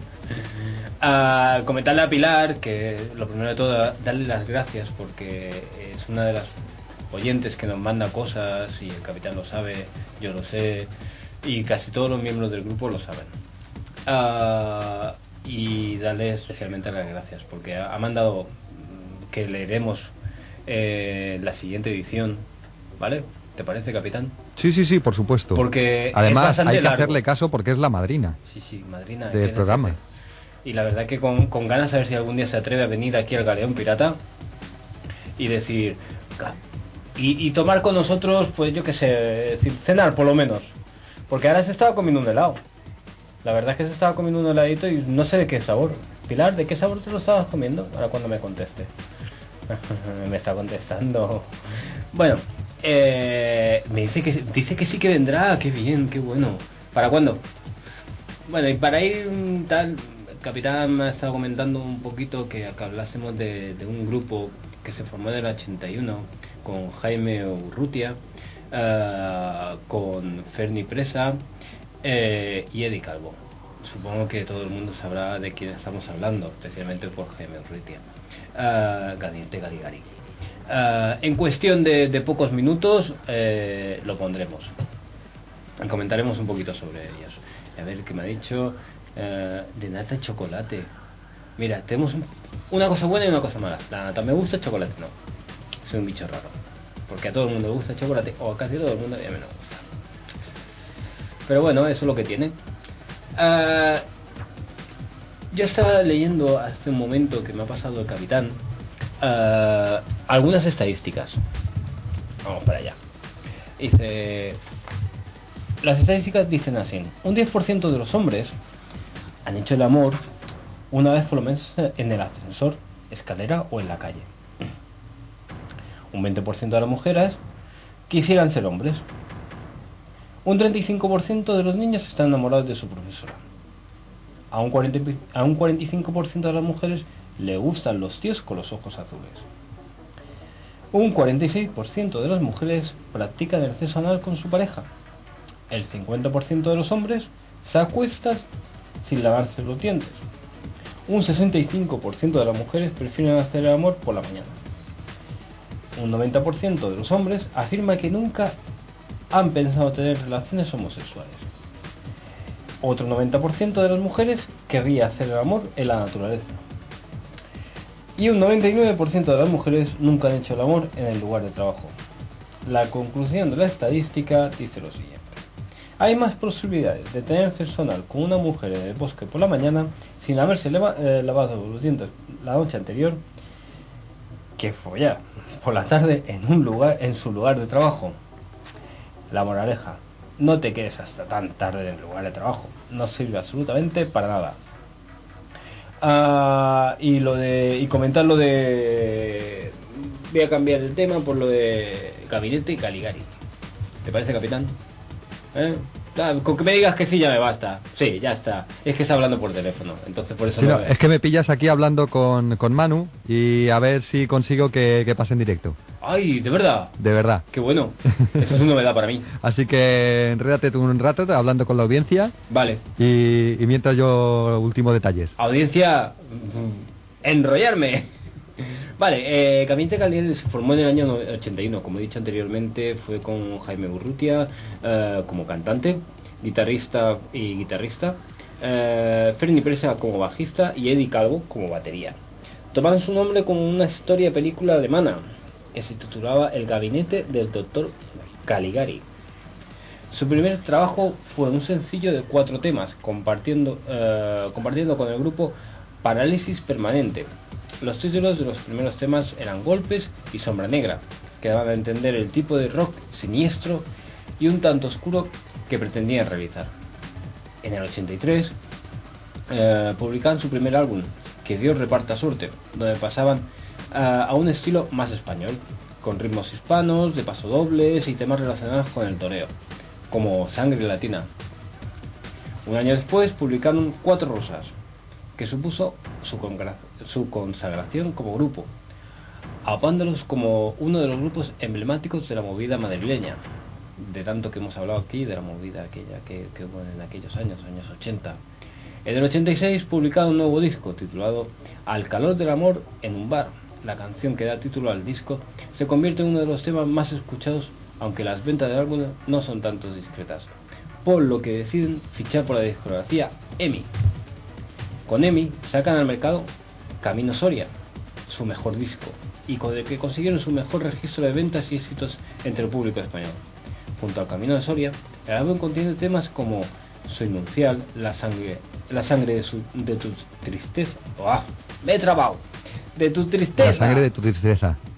a [laughs] comentarle a Pilar que lo primero de todo darle las gracias porque es una de las oyentes que nos manda cosas y el capitán lo sabe, yo lo sé y casi todos los miembros del grupo lo saben. Ah, y darle especialmente las gracias porque ha, ha mandado que leeremos eh, la siguiente edición, ¿vale? ¿Te parece, capitán? Sí, sí, sí, por supuesto. Porque Además hay que largo. hacerle caso porque es la madrina Sí, sí, madrina. del programa. Y la verdad que con, con ganas a ver si algún día se atreve a venir aquí al Galeón Pirata y decir... "Ca- Y, y tomar con nosotros, pues yo qué sé, decir, cenar por lo menos. Porque ahora se estaba comiendo un helado. La verdad es que se estaba comiendo un heladito y no sé de qué sabor. Pilar, ¿de qué sabor te lo estabas comiendo? Ahora cuando me conteste. [laughs] me está contestando. Bueno, eh, me dice que dice que sí que vendrá, qué bien, qué bueno. ¿Para cuándo? Bueno, y para ir mm, tal, el capitán me ha estado comentando un poquito que, que hablásemos de, un grupo que se formó en el 81 con Jaime Urrutia, eh, con Ferni Presa eh, y Eddie Calvo. Supongo que todo el mundo sabrá de quién estamos hablando, especialmente por Jaime Urrutia. Uh, Gabinete Galigari. Eh, en cuestión de, pocos minutos eh, lo pondremos. Comentaremos un poquito sobre ellos. A ver qué me ha dicho. eh, de nata y chocolate. Mira, tenemos un- una cosa buena y una cosa mala. La nata me gusta, el chocolate no. Soy un bicho raro. Porque a todo el mundo le gusta el chocolate, o a casi todo el mundo a gusta. Pero bueno, eso es lo que tiene. Ah, yo estaba leyendo hace un momento que me ha pasado el capitán ah, algunas estadísticas. Vamos para allá. Dice, las estadísticas dicen así, un 10% de los hombres han hecho el amor una vez por lo menos en el ascensor, escalera o en la calle. Un 20% de las mujeres quisieran ser hombres. Un 35% de los niños están enamorados de su profesora. A un, 40 y pi- a un 45% de las mujeres le gustan los tíos con los ojos azules. Un 46% de las mujeres practican el sexo anal con su pareja. El 50% de los hombres se acuestan sin lavarse los dientes. Un 65% de las mujeres prefieren hacer el amor por la mañana. Un 90% de los hombres afirma que nunca han pensado tener relaciones homosexuales. Otro 90% de las mujeres querría hacer el amor en la naturaleza. Y un 99% de las mujeres nunca han hecho el amor en el lugar de trabajo. La conclusión de la estadística dice lo siguiente. Hay más posibilidades de tener sexo anal con una mujer en el bosque por la mañana sin haberse eh, lavado los dientes la noche anterior que follar por la tarde en un lugar en su lugar de trabajo. La moraleja, no te quedes hasta tan tarde en el lugar de trabajo, no sirve absolutamente para nada. Ah, y lo de y comentar lo de voy a cambiar el tema por lo de gabinete Caligari. ¿Te parece, capitán? ¿Eh? Con que me digas que sí ya me basta. Sí, ya está. Es que está hablando por teléfono, entonces por eso Sí, no es que me pillas aquí hablando con, con Manu y a ver si consigo que, que pase en directo. Ay, de verdad. De verdad. Qué bueno. [laughs] Eso es una novedad para mí. Así que enrédate tú un rato hablando con la audiencia Vale. y, y mientras yo últimos detalles. Audiencia, mm, enrollarme. [laughs] Vale, eh, Gabinete Caligari se formó en el año no- 81, como he dicho anteriormente, fue con Jaime Urrutia eh, como cantante, guitarrista y guitarrista, eh, Ferni Presa como bajista y Eddie Calvo como batería. Tomaron su nombre como una historia película alemana que se titulaba El gabinete del doctor Caligari. Su primer trabajo fue un sencillo de cuatro temas, compartiendo, eh, compartiendo con el grupo Parálisis Permanente. Los títulos de los primeros temas eran Golpes y Sombra Negra, que daban a entender el tipo de rock siniestro y un tanto oscuro que pretendían realizar. En el 83 eh, publicaban su primer álbum, Que Dios reparta suerte, donde pasaban eh, a un estilo más español, con ritmos hispanos, de pasodobles y temas relacionados con el toreo, como Sangre Latina. Un año después publicaron Cuatro Rosas, que supuso su, consagración como grupo, apándolos como uno de los grupos emblemáticos de la movida madrileña, de tanto que hemos hablado aquí de la movida aquella que, hubo en aquellos años, años 80. En el 86 publicaron un nuevo disco titulado Al calor del amor en un bar. La canción que da título al disco se convierte en uno de los temas más escuchados, aunque las ventas del álbum no son tanto discretas, por lo que deciden fichar por la discografía EMI. Con EMI sacan al mercado Camino Soria, su mejor disco, y con el que consiguieron su mejor registro de ventas y éxitos entre el público español. Junto al Camino de Soria, el álbum contiene temas como Soy Nuncial, La sangre, la sangre de, su- de tu tristeza, ¡Ah! ¡Me he trabado! De tu tristeza. La sangre de tu tristeza. [laughs]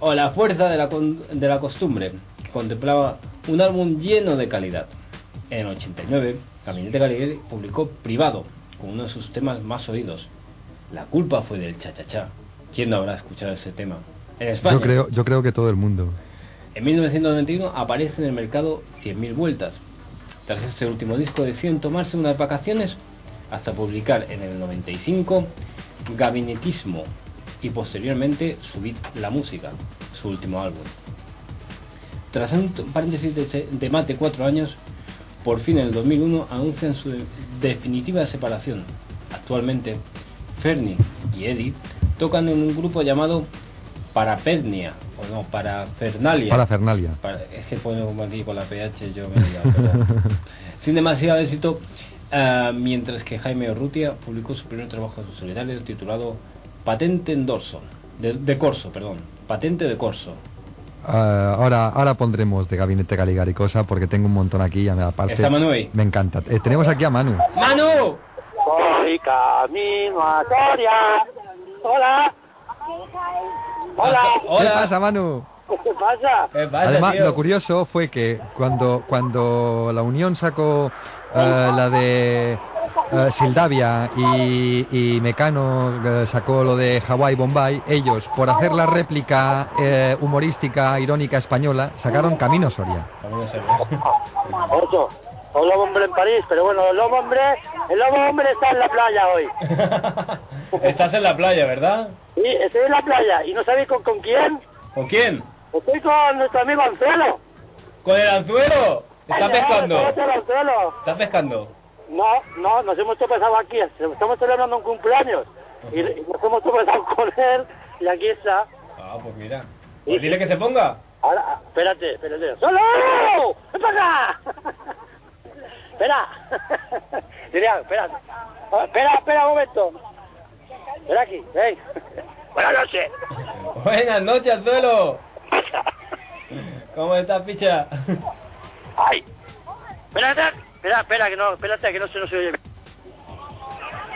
O La fuerza de la, de la costumbre, que contemplaba un álbum lleno de calidad. En el 89, Caminete Galigari publicó Privado, con uno de sus temas más oídos. La culpa fue del cha-cha-cha. ¿Quién no habrá escuchado ese tema? En España. Yo creo, yo creo que todo el mundo. En 1991 aparece en el mercado 100.000 vueltas. Tras este último disco deciden tomarse unas vacaciones hasta publicar en el 95 Gabinetismo y posteriormente Subid la Música, su último álbum. Tras un paréntesis de, de más de cuatro años, por fin en el 2001 anuncian su de- definitiva separación. Actualmente, Fernie y Eddie tocan en un grupo llamado Parapernia, o no, Parafernalia. Parafernalia. Para- es que pone como aquí con la PH, yo me perdón. [laughs] Sin demasiado éxito, ah, mientras que Jaime Urrutia publicó su primer trabajo en solitario titulado Patente en Dorso, de, de Corso, perdón, Patente de Corso. Ah, ahora, ahora pondremos de Gabinete Caligari cosa porque tengo un montón aquí y aparte ¿Está Manu ahí? me encanta. Eh, tenemos aquí a Manu. ¡Manu! Voy camino a Soria. Hola. Hola. ¿Qué pasa, Manu? ¿Qué pasa? ¿Qué pasa, Además, tío? lo curioso fue que cuando, cuando la Unión sacó eh, la de eh, Sildavia y, y Mecano eh, sacó lo de Hawái Bombay, ellos, por hacer la réplica humorística, irónica española, sacaron Camino Soria. Ocho. Un [laughs] lobo hombre en París, pero bueno, el lobo hombre, el lobo hombre está en la playa hoy. [laughs] Estás en la playa, ¿verdad? Sí, estoy en la playa y no sabéis con, con quién. ¿Con quién? Estoy con nuestro amigo Anzuelo. ¿Con el anzuelo? ¿Está Eh, pescando? ¿Está pescando? No, no, nos hemos tropezado aquí, estamos celebrando un cumpleaños y, y nos hemos tropezado [laughs] con él y aquí está. Ah, pues mira. Pues dile que se ponga. Ahora, espérate, espérate. ¡Solo! ¡Ven para acá! [laughs] espera. [laughs] Diría, espera. Ah, Espera, espera un momento. Espera aquí, ven. Buenas noches. Buenas noches, anzuelo. [laughs] ¿Cómo estás, picha? Ay. Espérate, espera, espera, que no, espérate, que no se, no se oye.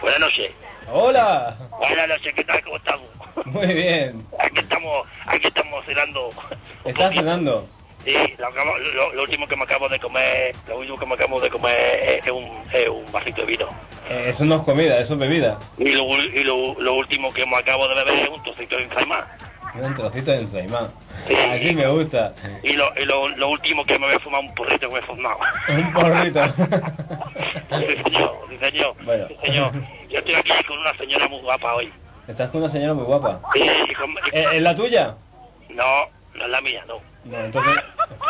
Buenas noches. Hola. Buenas noches, ¿qué tal? ¿Cómo estamos? Muy bien. Aquí estamos, aquí estamos cenando. ¿Estás cenando? Sí, lo, acabo- lo- lo último que me acabo de comer, lo último que me acabo de comer es, un, es un vasito de vino. Eh, eso no es comida, eso es bebida. Y lo, y lo, lo último que me acabo de beber es un trocito de ensaimada. Un trocito de ensaimada. Así me gusta. Y lo, y lo, lo último que me voy a fumar un porrito que me he fumado. Un porrito. sí, señor, sí, señor. Bueno. Sí, señor. Yo estoy aquí con una señora muy guapa hoy. Estás con una señora muy guapa. Sí, y con- y- ¿Eh, ¿Es la tuya? no, no es la mía, no. No, entonces...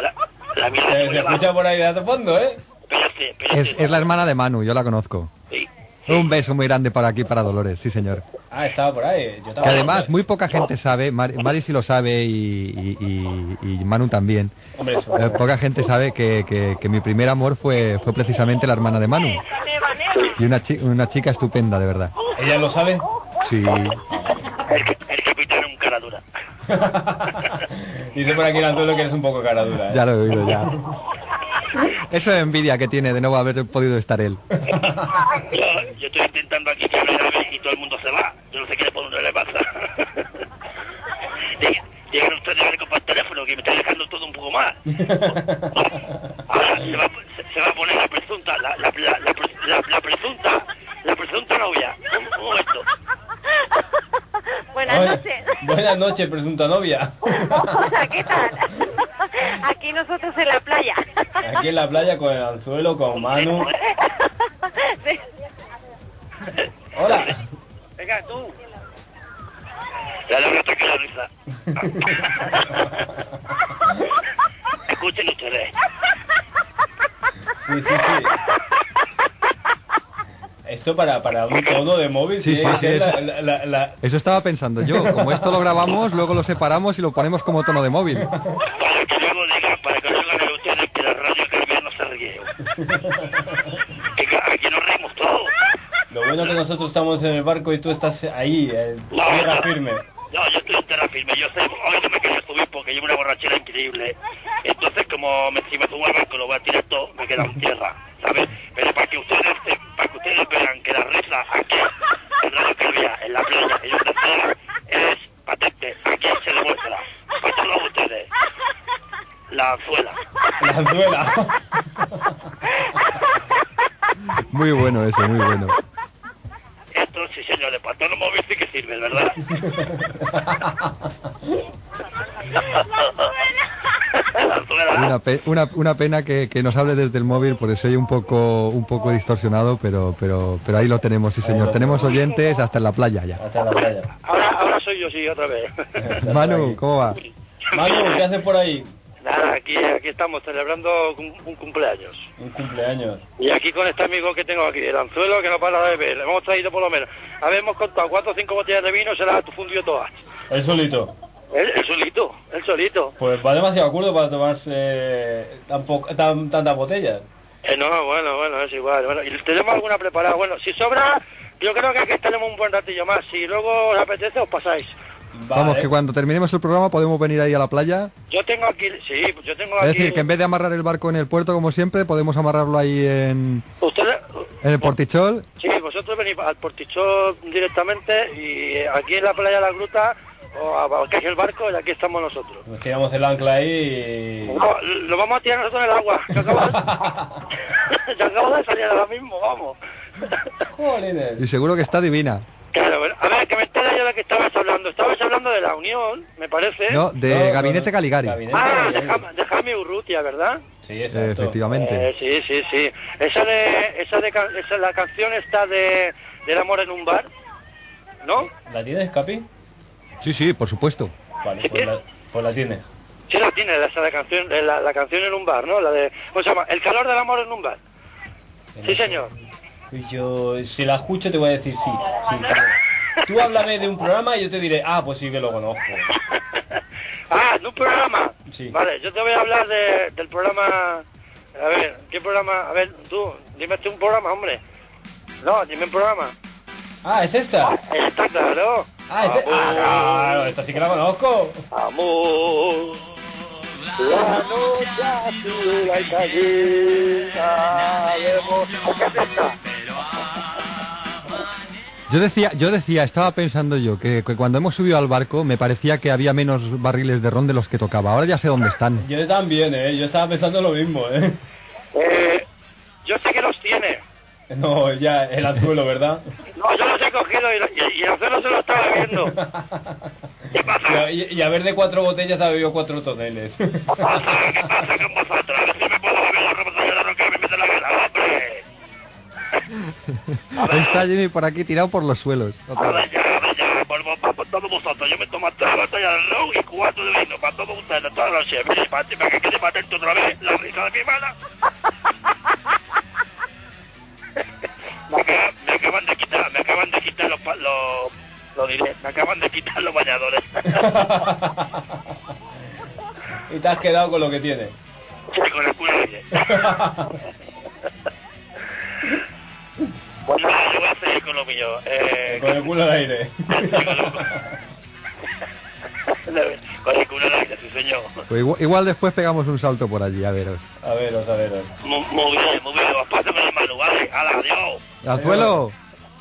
La, la mía Se, es se escucha por ahí de fondo, ¿eh? Espérate, espérate. Es, es la hermana de Manu, yo la conozco. Sí. Un beso muy grande para aquí, para Dolores, sí señor. Ah, estaba por ahí. Yo Que estaba además muy poca gente sabe, Mar- Mari sí lo sabe y, y- y- y Manu también. Hombre, eso. Eh, poca gente sabe que, que- que mi primer amor fue, fue precisamente la hermana de Manu. Y una, chi- una chica estupenda, de verdad. ¿Ella lo sabe? Sí. El capitán es un cara dura. [laughs] Dice por aquí el anzuelo que eres un poco cara dura, ¿eh? Ya lo he oído, ya. [laughs] Eso es envidia que tiene de no haber podido estar él. Yo, estoy intentando aquí que hable y todo el mundo se va. Yo no sé qué le, le pasa. [laughs] Digan ustedes algo por teléfono que me está dejando todo un poco mal. [laughs] Ahora se va, se, se va a poner la presunta, la, la, la, la, pres- la- la presunta, la presunta novia. Un, un momento. Buenas Hola. noches. Buenas noches, presunta novia. Hola, ¿qué tal? Aquí nosotros en la playa. Aquí en la playa con el anzuelo, con Manu. [laughs] Hola. Venga, tú. Ya la risa. [laughs] Escuchen ustedes. Sí, sí, sí. Esto para, para un tono de móvil Sí, sí, sí, eso- la- la- la- la- Eso estaba pensando yo. Como esto lo grabamos, luego lo separamos y lo ponemos como tono de móvil. Para que luego digan, para que luego digan ustedes que la radio Calviar no se ríe. Que ca- aquí nos reímos todos. Lo bueno que nosotros estamos en el barco y tú estás ahí, en No, tierra no. firme. No, yo estoy en tierra firme, yo sé, hoy no me quería subir porque llevo una borrachera increíble. Entonces, como me, si me subo al barco lo voy a tirar todo, me quedo en tierra, ¿sabes? Pero para que ustedes se- para que ustedes vean que la risa aquí, en Radio Calvia, en la playa, en sea, es patente, aquí se demuestra. Para todos ustedes. La anzuela. La anzuela. Muy bueno eso, muy bueno. Esto sí, señores, para todos los [laughs] Una, pe- una, una pena que, que nos hable desde el móvil porque se oye un poco, un poco distorsionado, pero, pero, pero ahí lo tenemos, sí señor. Tenemos oyentes hasta en la playa ya. Hasta la playa. Ahora, ahora soy yo, sí, otra vez. Manu, ¿cómo va? Manu, ¿qué haces por ahí? Nada, aquí, aquí estamos celebrando un, un cumpleaños. Un cumpleaños. Y aquí con este amigo que tengo aquí, el anzuelo que no para de beber. Le hemos traído por lo menos. Habemos contado cuatro o cinco botellas de vino, se las ha fundido todas. El solito. Él solito, él solito. Pues va demasiado acuerdo para tomarse tan po- tan, tantas botellas. Eh, no, bueno, bueno, es igual. Bueno, y tenemos alguna preparada. Bueno, si sobra, yo creo que aquí tenemos un buen ratillo más. Si luego os apetece, os pasáis. Vamos, que cuando terminemos el programa podemos venir ahí a la playa. Yo tengo aquí, sí, pues yo tengo Es aquí. decir, que en vez de amarrar el barco en el puerto como siempre, podemos amarrarlo ahí en, Ustedes, en el portichol. sí, vosotros venís al portichón directamente y aquí en la playa de la gruta o abarcáis el barco y aquí estamos nosotros. Nos tiramos el ancla ahí y... No, lo vamos a tirar nosotros en el agua. Que acabo de, [laughs] [laughs] que acabo de salir ahora mismo, vamos. Y seguro que está divina. Claro, a ver, que me entere yo de que estabas hablando. Estabas hablando de la Unión, me parece. No, de Gabinete Caligari. Ah, de, Jaime Urrutia, ¿verdad? Sí, Efectivamente. Eh, sí, sí, sí. Esa de, esa de, esa, la canción está de, del amor en un bar, ¿no? ¿La tienes, Capi? Sí, sí, por supuesto. Vale, pues la, pues la tienes. Sí, la tiene, esa de canción, la, la canción en un bar, ¿no? La de, ¿cómo se llama? El calor del amor en un bar. Sí, señor. Y Yo, si la escucho, te voy a decir sí. Tú háblame de un programa y yo te diré, ah, pues sí que lo conozco. [laughs] Ah, de un programa. Sí. Vale, yo te voy a hablar de, del programa. A ver, ¿qué programa? A ver, tú, dime tú un programa, hombre. No, dime un programa. Ah, ¿es esta? Está claro. Ah, es esta. Ah, claro, esta sí que la conozco. Amor. La. Yo decía, yo decía, estaba pensando yo que, que cuando hemos subido al barco me parecía que había menos barriles de ron de los que tocaba. Ahora ya sé dónde están. Yo también, ¿eh? Yo estaba pensando lo mismo, ¿eh? Eh, yo sé que los tiene. No, ya, el anzuelo, ¿verdad? No, yo los he cogido y, y, y el celo se lo estaba viendo. Y, y a ver de cuatro botellas ha bebido cuatro toneles. Está Jimmy por aquí tirado por los suelos. Otra vez. Por, por, por todos vosotros, yo me tomo tres botellas de ron y cuatro de vino para todos ustedes, toda la noche. Mire, para, para que quede patente otra vez la risa de mi hermana. Me, acaba- me acaban de quitar, me acaban de quitar los, los, lo diré, me acaban de quitar los bañadores. [laughs] y te has quedado con lo que tiene. Sí, con el culo aire. Bueno, nada, yo voy a seguir con lo mío. Eh, Con el culo al aire. [laughs] [laughs] sí señor. Pues igual, igual después pegamos un salto por allí, a veros. A veros, a veros. Muy, muy bien, muy bien. Con el Manu, ¿vale? Hala, adiós. ¡Anzuelo!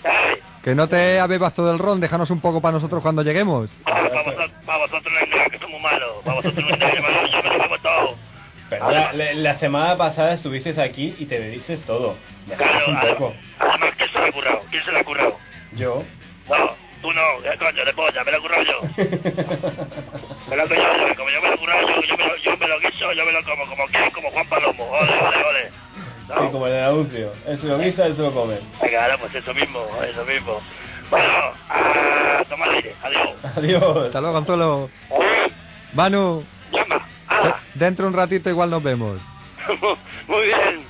Ay. Que no te abebas todo el ron, déjanos un poco para nosotros cuando lleguemos. Para vosotros, para vosotros no hay nada, que somos malos. Para vosotros no hay nada, yo me lo, yo me lo bebo todo. Pero la, la- la semana pasada estuviste aquí y te bebiste todo. Claro, un poco. Además, ¿quién se lo ha currado? ¿Quién se lo ha currado? Yo. No, tú no, ¿qué coño de polla? Me lo he currado yo. Me lo he currado yo, como yo me lo he currado yo, yo me lo, yo me lo guiso, yo me lo como, como quién, como Juan Palomo. Ole, ole, ole. Sí, como en el anuncio. Él se lo guisa, él se lo come. Venga, ahora pues eso mismo, eso mismo. Bueno, a tomar aire, adiós. Adiós. Hasta luego, Anzuelo. Manu. de- Dentro un ratito igual nos vemos. [laughs] Muy bien.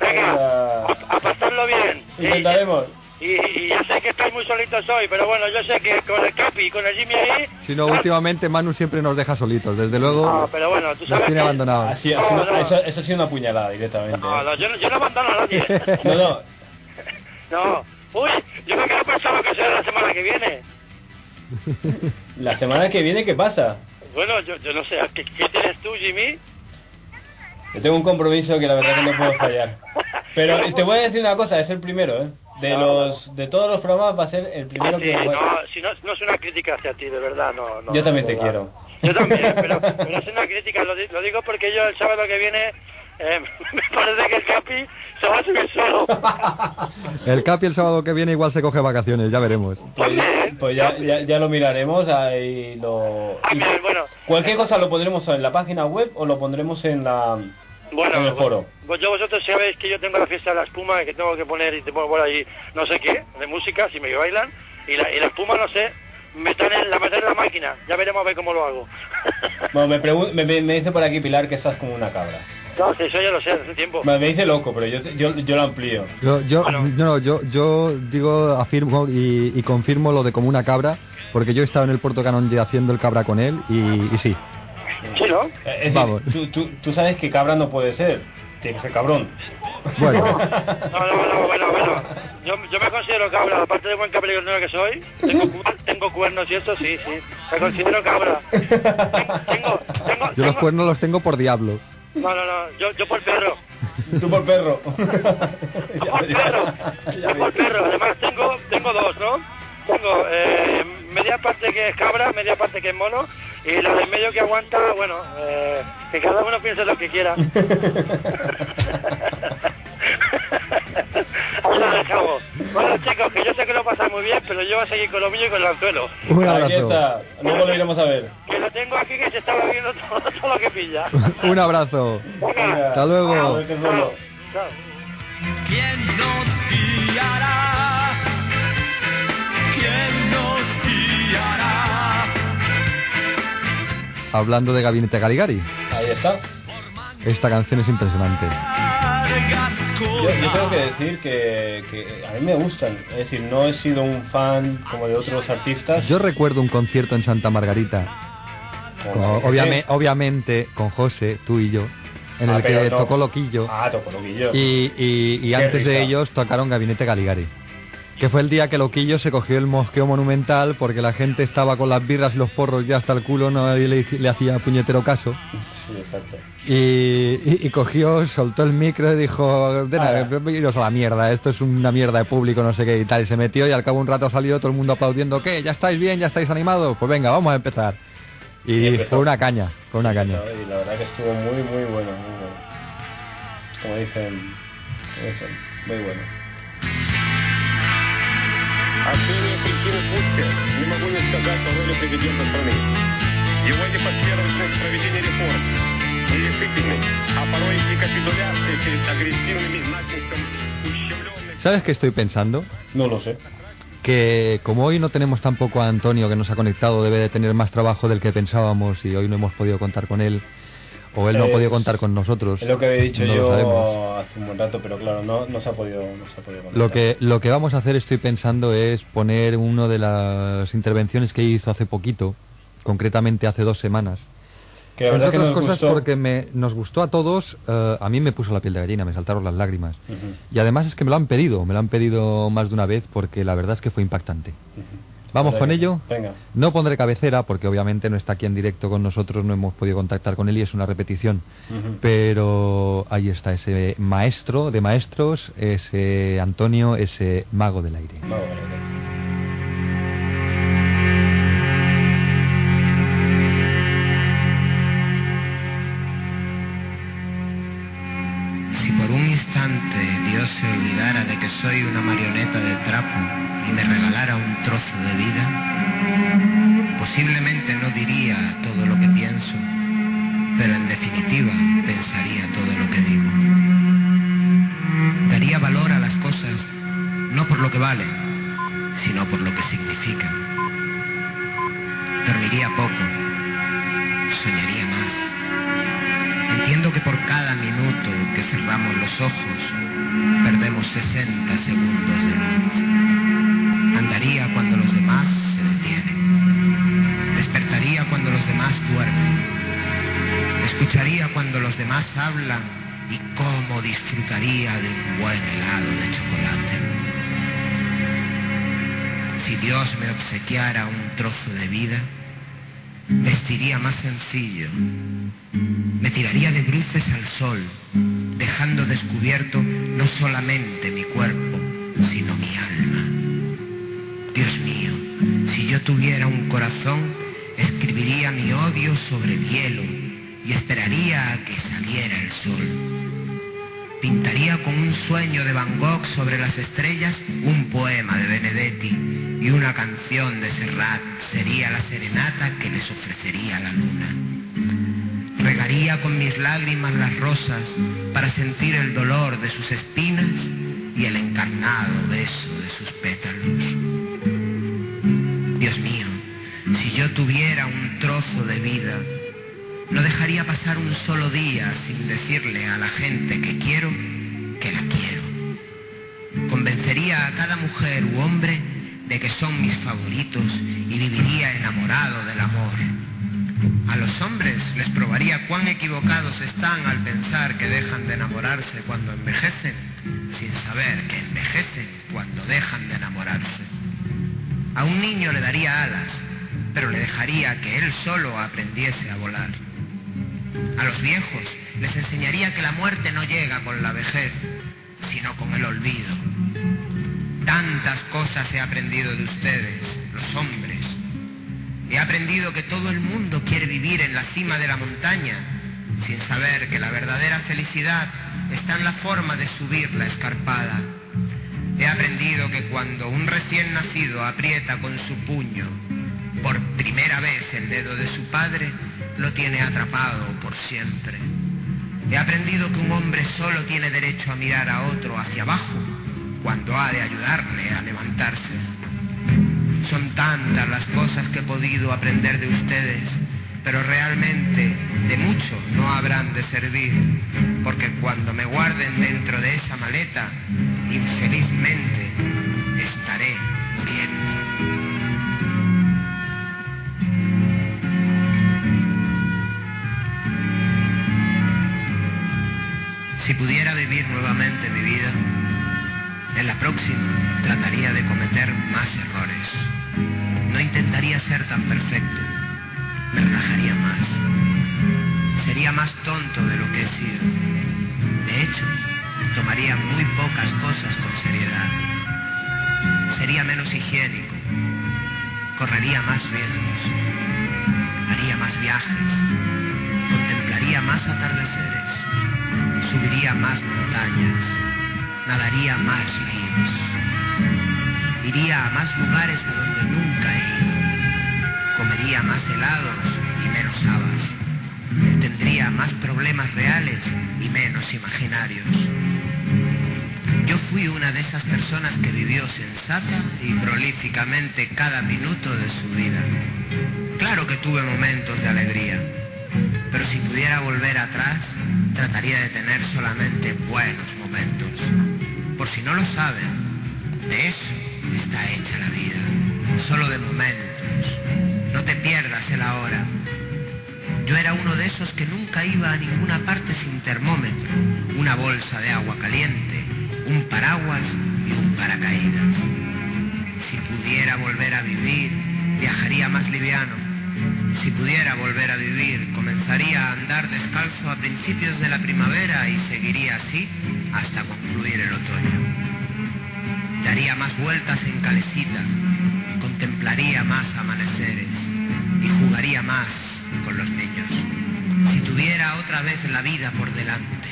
Venga, a, a pasarlo bien. Intentaremos. Y, y yo sé que estáis muy solitos hoy, pero bueno, yo sé que con el Capi y con el Jimmy ahí... Si no, últimamente Manu siempre nos deja solitos. Desde luego No, pero bueno, tú nos sabes tiene que- abandonados. Así, así no- eso, eso ha sido una puñalada directamente. No, no, yo, no- yo no abandono a nadie. [laughs] No, no. [laughs] No. Uy, yo me quedo pensando que será la semana que viene. [laughs] La semana que viene, ¿qué pasa? Bueno, yo, yo no sé, ¿qué, qué tienes tú, Jimmy? Yo tengo un compromiso que la verdad que no puedo fallar. Pero te voy a decir una cosa, es el primero, ¿eh? De los de todos los programas va a ser el primero Sí, que... no, si no, no es una crítica hacia ti, de verdad, no. no Yo también te verdad. quiero. Yo también, [laughs] pero, pero es una crítica, lo, lo digo porque yo el sábado que viene eh, [laughs] me parece que el Capi se va a subir solo. El Capi el sábado que viene igual se coge vacaciones, ya veremos. Pues, pues ya, ya, ya lo miraremos ahí lo... Ah, y cualquier cosa lo pondremos en la página web o lo pondremos en la Bueno, en el foro. Pues yo vosotros sabéis que yo tengo la fiesta de la espuma que tengo que poner y te pongo por ahí no sé qué, de música, si me bailan, y la, y la espuma no sé, meter en, la meter en la máquina, ya veremos a ver cómo lo hago. [laughs] Bueno, me, pregun- me, me- me dice por aquí Pilar que estás como una cabra. No, que eso ya lo sé hace tiempo. Me, me dice loco, pero yo, te- yo, yo lo amplío. Yo, yo, no, yo, yo digo, afirmo y, y confirmo lo de como una cabra, porque yo he estado en el Puerto Canonge haciendo el cabra con él y, y sí. Sí, ¿no? Eh, Es decir, Vamos. Tú, tú, tú sabes que cabra no puede ser, tiene que ser cabrón. Bueno, [laughs] No, no, no, bueno, bueno. Yo, yo me considero cabra, aparte de buen capricornio que soy, tengo, cu- tengo cuernos y esto, sí, sí. Me considero cabra. yo los cuernos los tengo por diablo. No, no, no, yo, yo por perro. Tú por perro. Yo por perro. Yo por perro. Además tengo, tengo dos, ¿no? Tengo eh, media parte que es cabra, media parte que es mono, y la del medio que aguanta, bueno, eh, que cada uno piense lo que quiera. [laughs] Dejamos. Bueno chicos, que yo sé que lo pasáis muy bien, pero yo voy a seguir con lo mío y con el anzuelo. Un Aquí abrazo. está, luego lo iremos a ver. Que lo tengo aquí que se está bebiendo todo, [laughs] todo lo que pilla. Un abrazo. Venga. Hasta luego. Chao. Chao. ¿Quién nos guiará? ¿Quién nos guiará? Hablando de Gabinete Galigari, Ahí está. esta canción es impresionante. Yo, yo tengo que decir que, que a mí me gustan. Es decir, no he sido un fan como de otros artistas. Yo recuerdo un concierto en Santa Margarita, con- obviame- obviamente con José, tú y yo, en Ah, el que pero no. tocó Loquillo. Ah, tocó Loquillo. Y, y- y Qué antes de ellos tocaron Gabinete Galigari. Que fue el día que Loquillo se cogió el mosqueo monumental porque la gente estaba con las birras y los porros ya hasta el culo, nadie le, hacía puñetero caso. Sí, exacto. Y, y- y cogió, soltó el micro y dijo, de nada, iros a la mierda, esto es una mierda de público, no sé qué y tal. Y se metió y al cabo un rato salió todo el mundo aplaudiendo, ¿qué? ¿Ya estáis bien? ¿Ya estáis animados? Pues venga, vamos a empezar. Y fue una caña, fue una caña. Y la verdad que estuvo muy, muy bueno. Muy bueno. Como dicen, como dicen, muy bueno. Отныне Кристина Пушка не могу не сказать о роли президента страны. Его непоследовательность в проведении реформ, нерешительность, а порой и капитуляция перед агрессивными натиском ущемленных ¿Sabes qué estoy pensando? No lo sé. Que como hoy no tenemos tampoco a Antonio que nos ha conectado, debe de tener más trabajo del que pensábamos y hoy no hemos podido contar con él. O él no ha podido contar con nosotros. Es lo que había dicho no lo yo hace un buen rato, pero claro, no, no se ha podido, no se ha podido conectar. Lo que, lo que vamos a hacer, estoy pensando, es poner una de las intervenciones que hizo hace poquito, concretamente hace dos semanas. Que la Entre que otras nos cosas gustó. porque me, nos gustó a todos, eh, a mí me puso la piel de gallina, me saltaron las lágrimas. Y además es que me lo han pedido, me lo han pedido más de una vez porque la verdad es que fue impactante. Vamos con ello. No pondré cabecera porque obviamente no está aquí en directo con nosotros, no hemos podido contactar con él y es una repetición. Pero ahí está ese maestro de maestros, ese Antonio, ese mago del aire. Mago del aire instante Dios se olvidara de que soy una marioneta de trapo y me regalara un trozo de vida, posiblemente no diría todo lo que pienso, pero en definitiva pensaría todo lo que digo. Daría valor a las cosas no por lo que valen, sino por lo que significan. Dormiría poco, soñaría más. Entiendo que por cada minuto que cerramos los ojos, perdemos 60 segundos de luz. Andaría cuando los demás se detienen. Despertaría cuando los demás duermen. Escucharía cuando los demás hablan y cómo disfrutaría de un buen helado de chocolate. Si Dios me obsequiara un trozo de vida, vestiría más sencillo. Me tiraría de bruces al sol, dejando descubierto no solamente mi cuerpo, sino mi alma. Dios mío, si yo tuviera un corazón, escribiría mi odio sobre el hielo y esperaría a que saliera el sol. Pintaría con un sueño de Van Gogh sobre las estrellas un poema de Benedetti y una canción de Serrat sería la serenata que les ofrecería la luna. Regaría con mis lágrimas las rosas para sentir el dolor de sus espinas y el encarnado beso de sus pétalos. Dios mío, si yo tuviera un trozo de vida, no dejaría pasar un solo día sin decirle a la gente que quiero que la quiero. Convencería a cada mujer u hombre de que son mis favoritos y viviría enamorado del amor. A los hombres les probaría cuán equivocados están al pensar que dejan de enamorarse cuando envejecen, sin saber que envejecen cuando dejan de enamorarse. A un niño le daría alas, pero le dejaría que él solo aprendiese a volar. A los viejos les enseñaría que la muerte no llega con la vejez, sino con el olvido. Tantas cosas he aprendido de ustedes, los hombres. He aprendido que todo el mundo quiere vivir en la cima de la montaña, sin saber que la verdadera felicidad está en la forma de subir la escarpada. He aprendido que cuando un recién nacido aprieta con su puño por primera vez el dedo de su padre, lo tiene atrapado por siempre. He aprendido que un hombre solo tiene derecho a mirar a otro hacia abajo cuando ha de ayudarle a levantarse. Son tantas las cosas que he podido aprender de ustedes, pero realmente de mucho no habrán de servir, porque cuando me guarden dentro de esa maleta, infelizmente estaré muriendo. Si pudiera vivir nuevamente mi vida, en la próxima trataría de cometer más errores. No intentaría ser tan perfecto. Me relajaría más. Sería más tonto de lo que he sido. De hecho, tomaría muy pocas cosas con seriedad. Sería menos higiénico. Correría más riesgos. Haría más viajes. Contemplaría más atardeceres. Subiría más montañas nadaría más ríos, iría a más lugares a donde nunca he ido, comería más helados y menos habas, tendría más problemas reales y menos imaginarios. Yo fui una de esas personas que vivió sensata y prolíficamente cada minuto de su vida. Claro que tuve momentos de alegría, pero si pudiera volver atrás, trataría de tener solamente buenos momentos. Por si no lo saben, de eso está hecha la vida, solo de momentos. No te pierdas el ahora. Yo era uno de esos que nunca iba a ninguna parte sin termómetro, una bolsa de agua caliente, un paraguas y un paracaídas. Si pudiera volver a vivir, viajaría más liviano. Si pudiera volver a vivir, comenzaría a andar descalzo a principios de la primavera y seguiría así hasta concluir el otoño. Daría más vueltas en calesita, contemplaría más amaneceres y jugaría más con los niños. Si tuviera otra vez la vida por delante,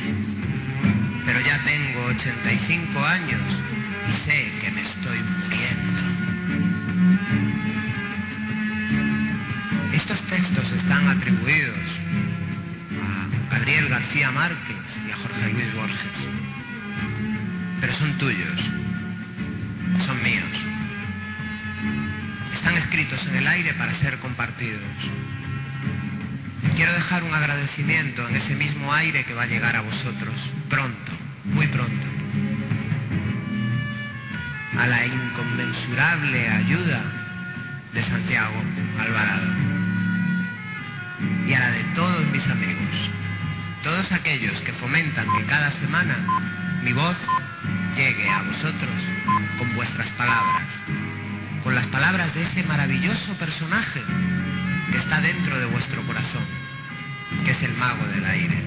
pero ya tengo 85 años y sé que me estoy muriendo. Están atribuidos a Gabriel García Márquez y a Jorge Luis Borges, pero son tuyos, son míos. Están escritos en el aire para ser compartidos. Quiero dejar un agradecimiento en ese mismo aire que va a llegar a vosotros pronto, muy pronto. A la inconmensurable ayuda de Santiago Alvarado y a la de todos mis amigos, todos aquellos que fomentan que cada semana mi voz llegue a vosotros con vuestras palabras, con las palabras de ese maravilloso personaje que está dentro de vuestro corazón, que es el mago del aire.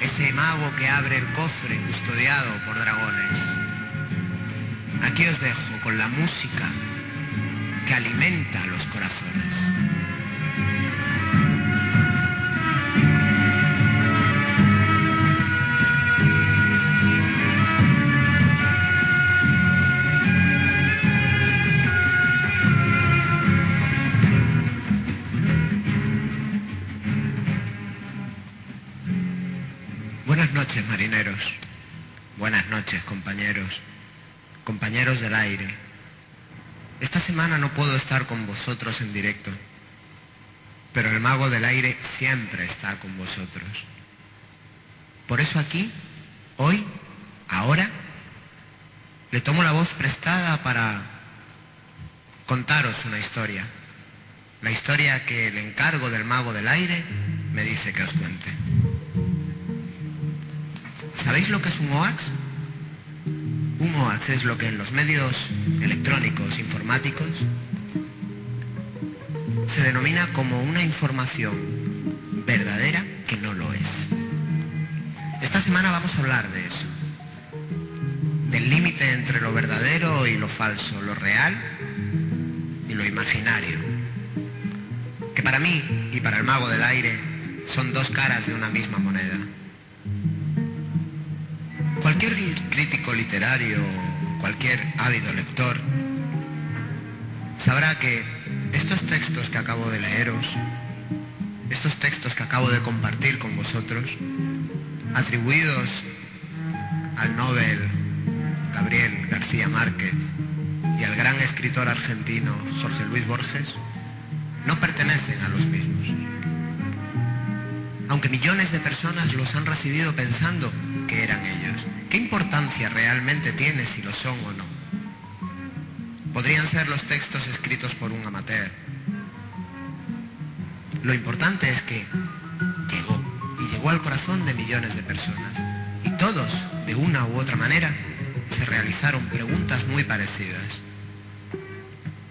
Ese mago que abre el cofre custodiado por dragones. Aquí os dejo con la música que alimenta los corazones. Buenas noches, marineros. Buenas noches, compañeros. Compañeros del aire. Esta semana no puedo estar con vosotros en directo, pero el mago del aire siempre está con vosotros. Por eso aquí, hoy, ahora, le tomo la voz prestada para contaros una historia. La historia que el encargo del mago del aire me dice que os cuente. ¿Sabéis lo que es un OAX? Un OAX es lo que en los medios electrónicos informáticos se denomina como una información verdadera que no lo es. Esta semana vamos a hablar de eso, del límite entre lo verdadero y lo falso, lo real y lo imaginario, que para mí y para el mago del aire son dos caras de una misma moneda. Cualquier crítico literario, cualquier ávido lector, sabrá que estos textos que acabo de leeros, estos textos que acabo de compartir con vosotros, atribuidos al Nobel Gabriel García Márquez y al gran escritor argentino Jorge Luis Borges, no pertenecen a los mismos. Aunque millones de personas los han recibido pensando que eran ellos. ¿Qué importancia realmente tiene si lo son o no? Podrían ser los textos escritos por un amateur. Lo importante es que llegó y llegó al corazón de millones de personas. Y todos, de una u otra manera, se realizaron preguntas muy parecidas.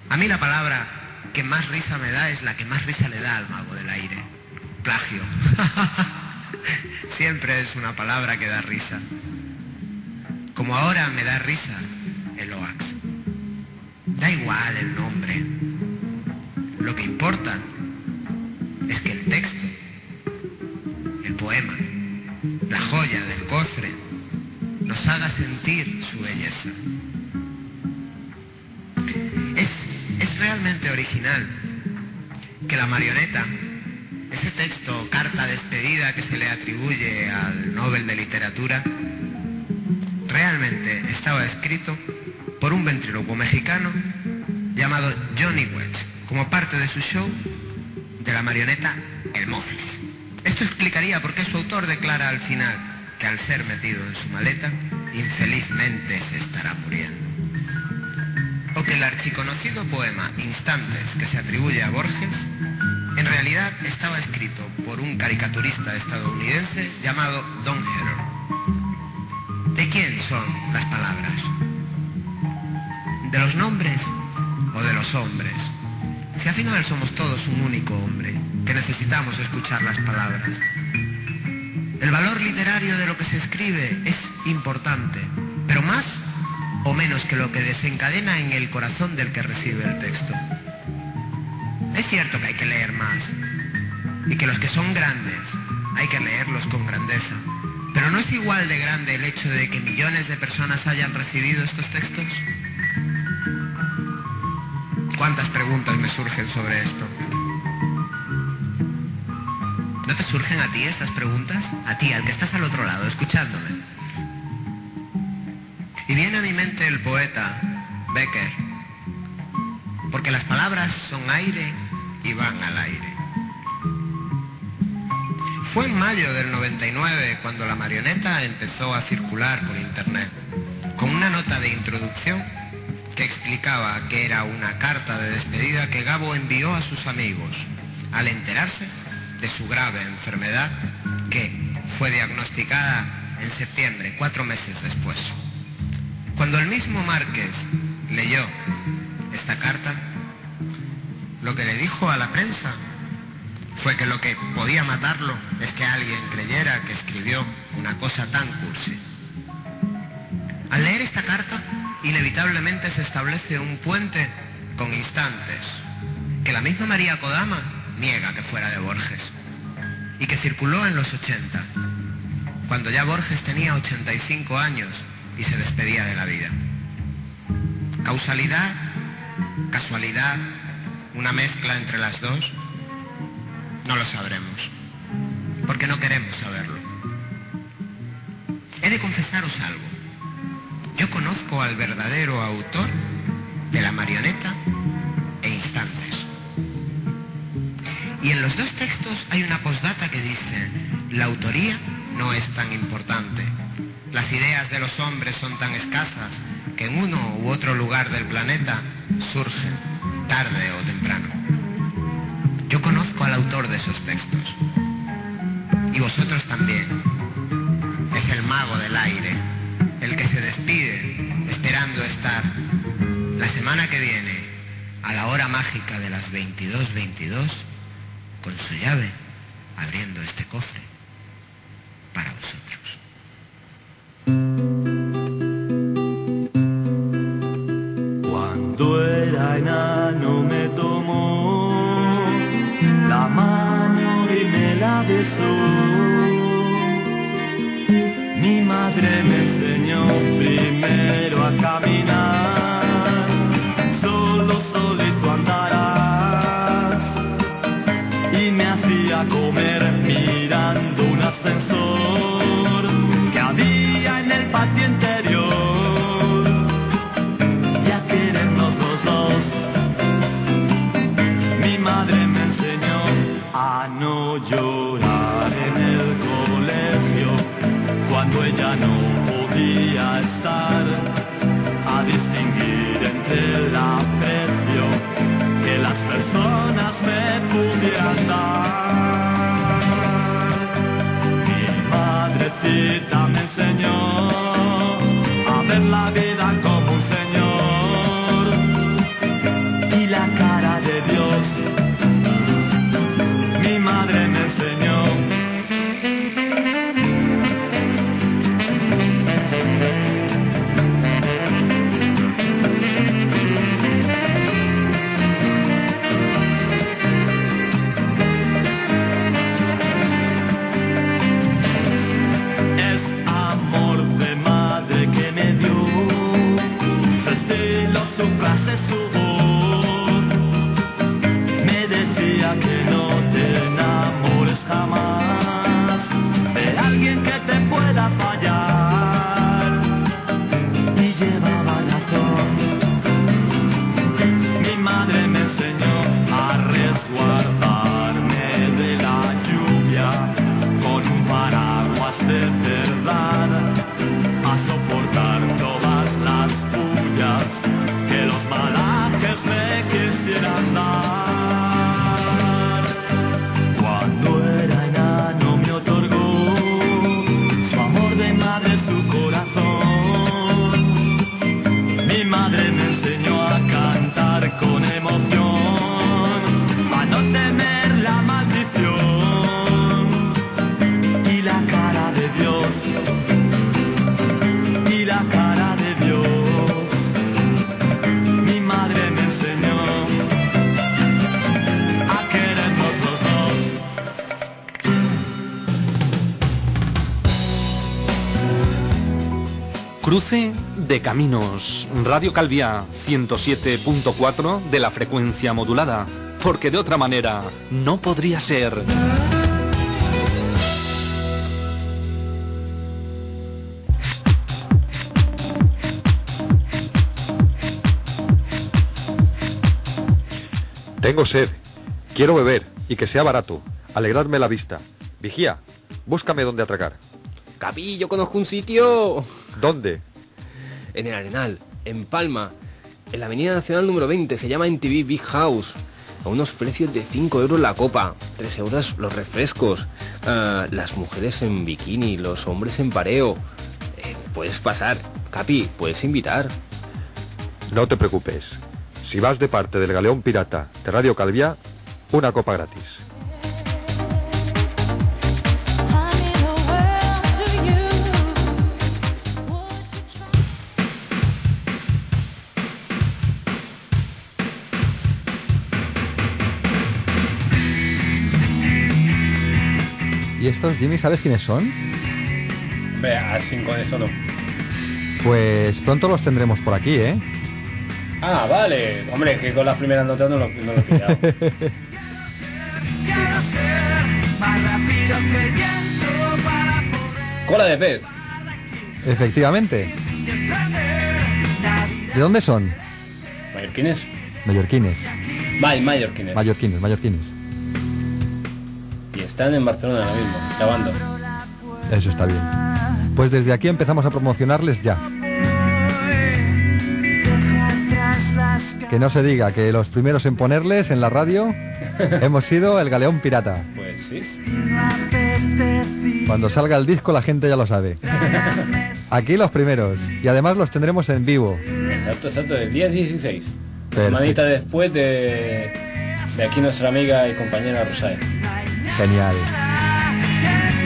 A mí la palabra que más risa me da es la que más risa le da al mago del aire. Plagio. [laughs] Siempre es una palabra que da risa. Como ahora me da risa el OAX. Da igual el nombre. Lo que importa es que el texto, el poema, la joya del cofre, nos haga sentir su belleza. Es, es realmente original que la marioneta ese texto, carta despedida que se le atribuye al Nobel de Literatura, realmente estaba escrito por un ventrílocuo mexicano llamado Johnny Wedge, como parte de su show de la marioneta El Mofles. Esto explicaría por qué su autor declara al final que al ser metido en su maleta, infelizmente se estará muriendo. O que el archiconocido poema Instantes que se atribuye a Borges en realidad estaba escrito por un caricaturista estadounidense llamado Don Herron. ¿De quién son las palabras? ¿De los nombres o de los hombres? Si al final somos todos un único hombre, que necesitamos escuchar las palabras. El valor literario de lo que se escribe es importante, pero más o menos que lo que desencadena en el corazón del que recibe el texto. Es cierto que hay que leer más y que los que son grandes hay que leerlos con grandeza. Pero ¿no es igual de grande el hecho de que millones de personas hayan recibido estos textos? ¿Cuántas preguntas me surgen sobre esto? ¿No te surgen a ti esas preguntas? A ti, al que estás al otro lado, escuchándome. Y viene a mi mente el poeta Becker, porque las palabras son aire y van al aire. Fue en mayo del 99 cuando la marioneta empezó a circular por internet, con una nota de introducción que explicaba que era una carta de despedida que Gabo envió a sus amigos al enterarse de su grave enfermedad que fue diagnosticada en septiembre, cuatro meses después. Cuando el mismo Márquez leyó esta carta, lo que le dijo a la prensa fue que lo que podía matarlo es que alguien creyera que escribió una cosa tan cursi. Al leer esta carta, inevitablemente se establece un puente con instantes que la misma María Kodama niega que fuera de Borges y que circuló en los 80, cuando ya Borges tenía 85 años y se despedía de la vida. ¿Causalidad? ¿Casualidad? ¿Una mezcla entre las dos? No lo sabremos, porque no queremos saberlo. He de confesaros algo. Yo conozco al verdadero autor de la marioneta e instantes. Y en los dos textos hay una postdata que dice, la autoría no es tan importante. Las ideas de los hombres son tan escasas que en uno u otro lugar del planeta surgen, tarde o temprano. Yo conozco al autor de esos textos. Y vosotros también. Es el mago del aire, el que se despide esperando estar la semana que viene a la hora mágica de las 22.22 con su llave abriendo este cofre para vosotros. Cuando era enano me tomó la mano y me la besó. Caminos. Radio Calvia 107.4 de la frecuencia modulada. Porque de otra manera no podría ser. Tengo sed. Quiero beber y que sea barato. Alegrarme la vista. Vigía, búscame dónde atracar. Capi, yo conozco un sitio. ¿Dónde? En el Arenal, en Palma, en la Avenida Nacional número 20. Se llama NTV Big House. A unos precios de 5 euros la copa, 3 euros los refrescos, ah, las mujeres en bikini, los hombres en pareo. Eh, puedes pasar, Capi, puedes invitar. No te preocupes. Si vas de parte del galeón pirata de Radio Calvia, una copa gratis. Estos, Jimmy, sabes quiénes son? Ve, así con esto no. Pues pronto los tendremos por aquí, ¿eh? Ah, vale. Hombre, que con las primeras notas no lo, no lo he pillado. [laughs] Cola de pez. Efectivamente. ¿De dónde son? ¿Mallorquines? Mallorquines. May, mallorquines. Mallorquines, mallorquines. Y están en Barcelona ahora mismo, grabando. Eso está bien. Pues desde aquí empezamos a promocionarles ya. Que no se diga que los primeros en ponerles en la radio [laughs] hemos sido el Galeón Pirata. Pues sí. Cuando salga el disco la gente ya lo sabe. [laughs] Aquí los primeros. Y además los tendremos en vivo. Exacto, exacto, del día 16. Perfecto. Semanita después de, de aquí nuestra amiga y compañera Rosae. Genial.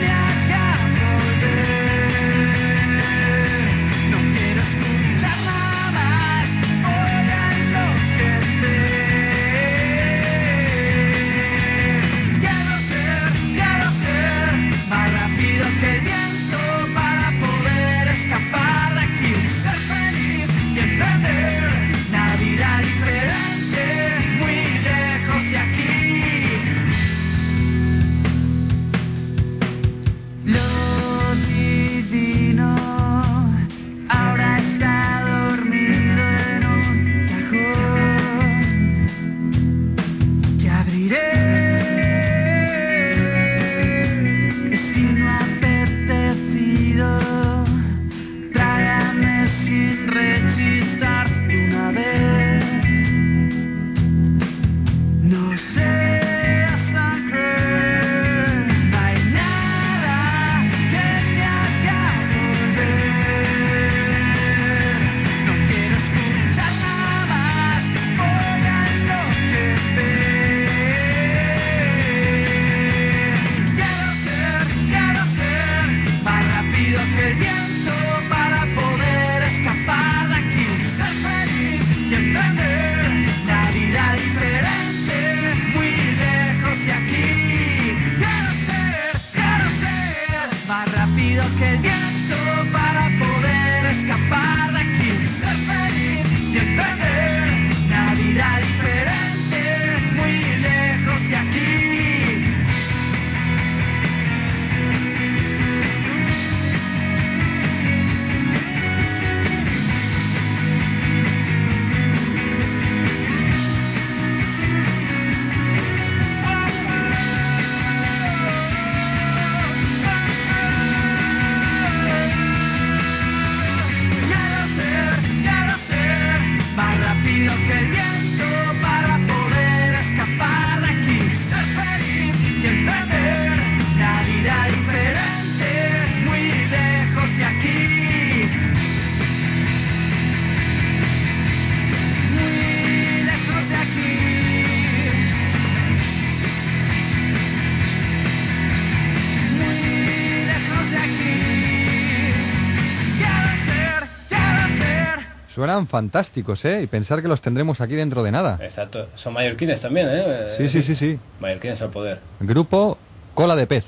Fantásticos, ¿eh? Y pensar que los tendremos aquí dentro de nada. Exacto. Son mallorquines también, ¿eh? Sí, sí, sí, sí. Mallorquines al poder. Grupo Cola de Pez.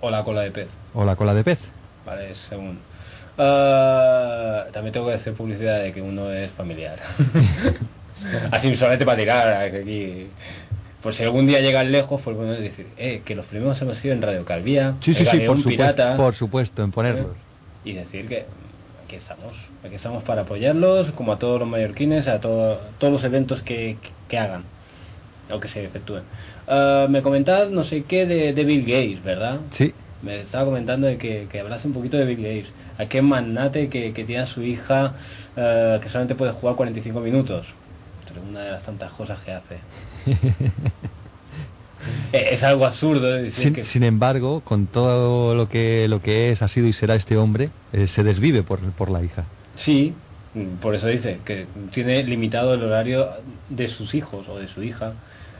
O la cola de pez. O la cola de pez. Vale, según. Ah, también tengo que hacer publicidad de que uno es familiar. [laughs] Así solamente para tirar aquí. Por si algún día llegan lejos, pues bueno decir, eh, que los primeros hemos sido en Radio Calvía, Sí, sí, sí, por supuesto, Pirata, por supuesto, en ponerlos. y decir que aquí estamos, aquí estamos para apoyarlos, como a todos los mallorquines, a todo- todos los eventos que, que hagan o que se efectúen. Ah, me comentabas no sé qué de, de Bill Gates, ¿verdad? Sí. Me estaba comentando de que, que hablase un poquito de Bill Gates. Aquel magnate que, que tiene a su hija eh, que solamente puede jugar 45 minutos. Una de las tantas cosas que hace. [laughs] Eh, es algo absurdo Sin, que sin embargo, con todo lo que lo que es, ha sido y será este hombre, eh, se desvive por, por la hija. Sí, por eso dice que tiene limitado el horario de sus hijos o de su hija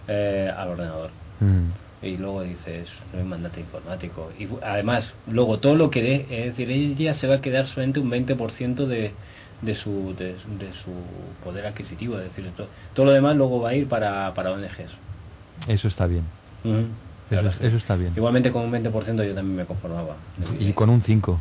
eh, al ordenador. Mm. Y luego dices, no es mandante informático. Y además, luego todo lo que dé, es decir, ella se va a quedar solamente un 20% de, de, su, de, de su poder adquisitivo. Es decir, to- todo lo demás luego va a ir para, para ONGs. Eso está bien. Eso está bien. Igualmente con un 20% yo también me conformaba. Y con un 5.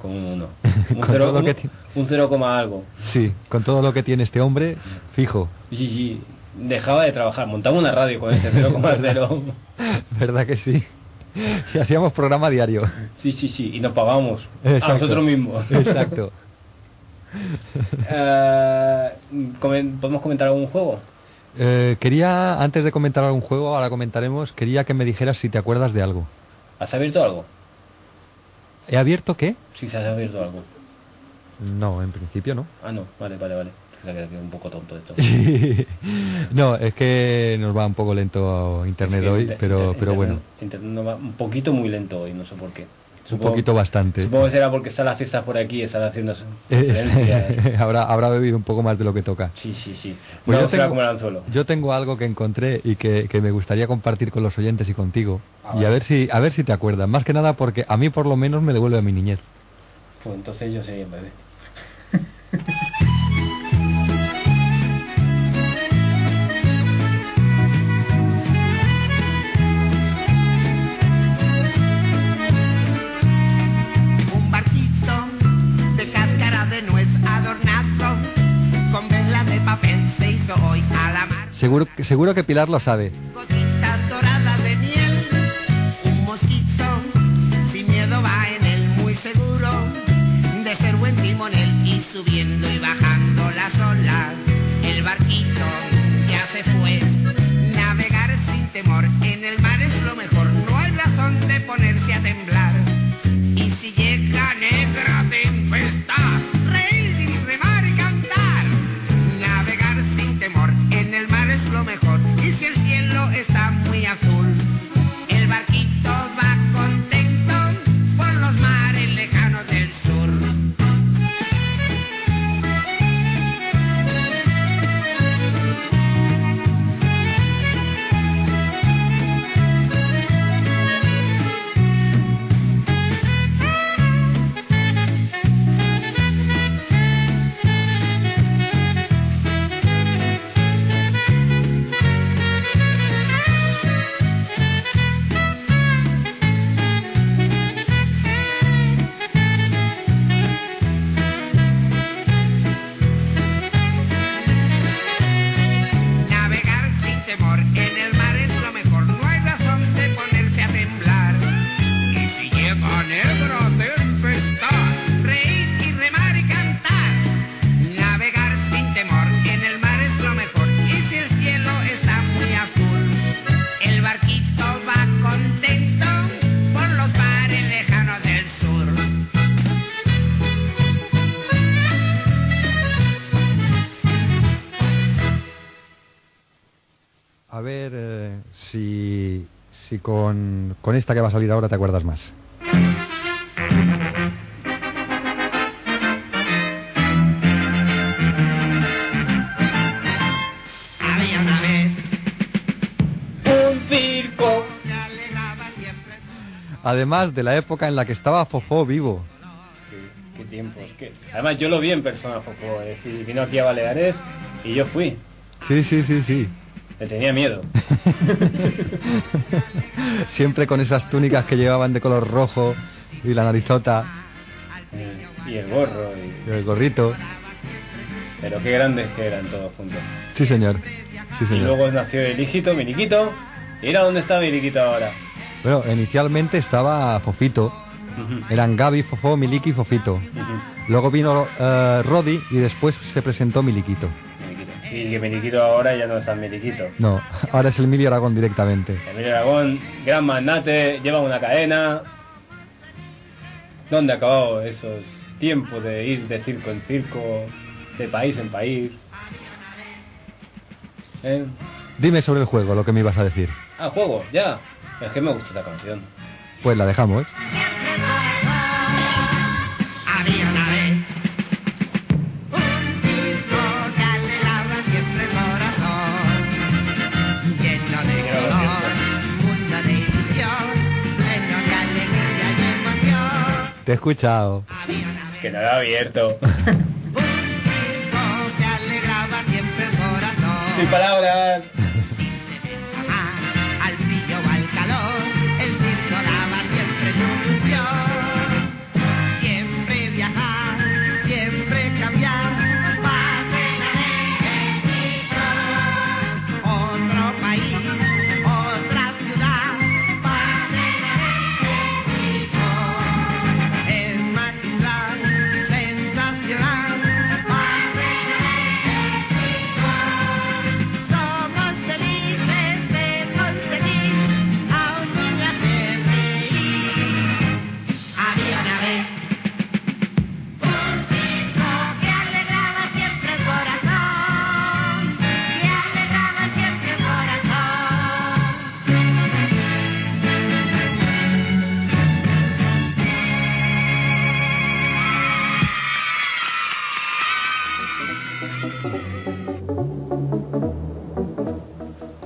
Con un 1. [laughs] Un Con 0, todo lo que un, un 0, coma algo. Sí, con todo lo que tiene este hombre, fijo. Y, dejaba de trabajar. Montaba una radio con ese 0,0. [laughs] ¿Verdad que sí? Y hacíamos programa diario. Sí, sí, sí. Y nos pagamos a nosotros mismos. Exacto. [laughs] Eh, ¿Podemos comentar algún juego? Eh, quería, antes de comentar algún juego, ahora comentaremos, quería que me dijeras si te acuerdas de algo. ¿Has abierto algo? ¿He abierto qué? Sí, se has abierto algo. No, en principio no. Ah, no, vale, vale, vale. Se un poco tonto esto. [laughs] no, es que nos va un poco lento internet hoy, inter- pero, inter- pero bueno, internet- internet no va un poquito muy lento hoy, no sé por qué. Un poquito bastante. Supongo que será porque están las fiestas por aquí y están haciendo su- [laughs] Eh, [laughs] habrá, habrá bebido un poco más de lo que toca. Sí, sí, sí. Pues no yo tengo- como el anzuelo. Yo tengo algo que encontré y que, que me gustaría compartir con los oyentes y contigo. Ah, y a ver si a ver si te acuerdas. Más que nada porque a mí por lo menos me devuelve a mi niñez. Pues entonces yo sería en bebé. Seguro, seguro que Pilar lo sabe. Gotitas doradas de miel, un mosquito sin miedo va en él muy seguro de ser buen timonel y subiendo y bajando las olas. El barquito ya se fue, navegar sin temor en el mar es lo mejor, no hay razón de ponerse a temblar. Está muy azul, con, con esta que va a salir ahora te acuerdas más. Además de la época en la que estaba Fofó vivo. Qué tiempos. qué- Además yo lo vi en persona, Fofo. Es decir, vino aquí a Baleares y yo fui. Sí, sí, sí, sí. Le tenía miedo. [laughs] Siempre con esas túnicas que llevaban de color rojo y la narizota. Y el gorro. Y... el gorrito. Pero qué grandes que eran todos juntos. Sí, señor. Sí, Y señor. luego nació el hijito, Miliquito. Mira dónde está Miliquito ahora. Bueno, inicialmente estaba Fofito. Eran Gaby, Fofó, Miliki y Fofito. Luego vino eh, Rodi y después se presentó Miliquito. Y que Miliquito ahora ya no está Miliquito. No, ahora es el Emilio Aragón directamente. Emilio Aragón, gran magnate, lleva una cadena. ¿Dónde acabó esos tiempos de ir de circo en circo, de país en país? ¿Eh? Dime sobre el juego, lo que me ibas a decir. Ah, juego, ya. Es que me gusta esta canción. Pues la dejamos. Te he escuchado. Que no lo ha abierto. [laughs] Sin palabras.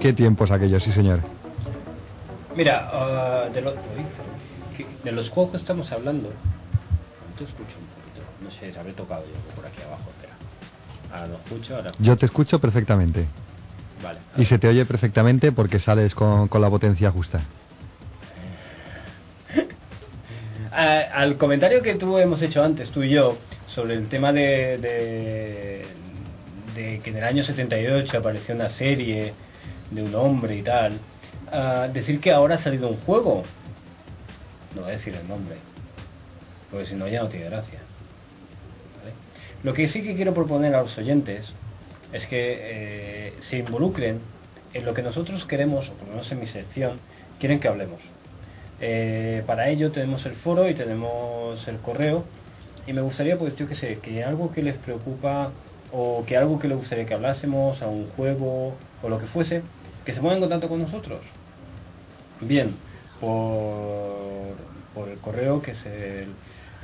Qué tiempos aquellos, sí señor. Mira, ah, de, lo- uy, ¿qué- de los juegos que estamos hablando, te escucho un poquito, no sé, se habré tocado yo por aquí abajo, espera. Ahora lo escucho, ahora... Yo te escucho perfectamente. Vale. Y se te oye perfectamente porque sales con, con la potencia justa. [laughs] Ah, al comentario que tú hemos hecho antes, tú y yo, sobre el tema de, de, de que en el año 78 apareció una serie de un hombre y tal, ah, decir que ahora ha salido un juego, no a decir el nombre, porque si no ya no tiene gracia. Lo que sí que quiero proponer a los oyentes es que eh, se involucren en lo que nosotros queremos, o por lo menos en mi sección, quieren que hablemos. Eh, para ello tenemos el foro y tenemos el correo y me gustaría pues yo que sé que algo que les preocupa o que algo que les gustaría que hablásemos a un juego o lo que fuese que se pongan en contacto con nosotros. Bien por, por el correo que es el,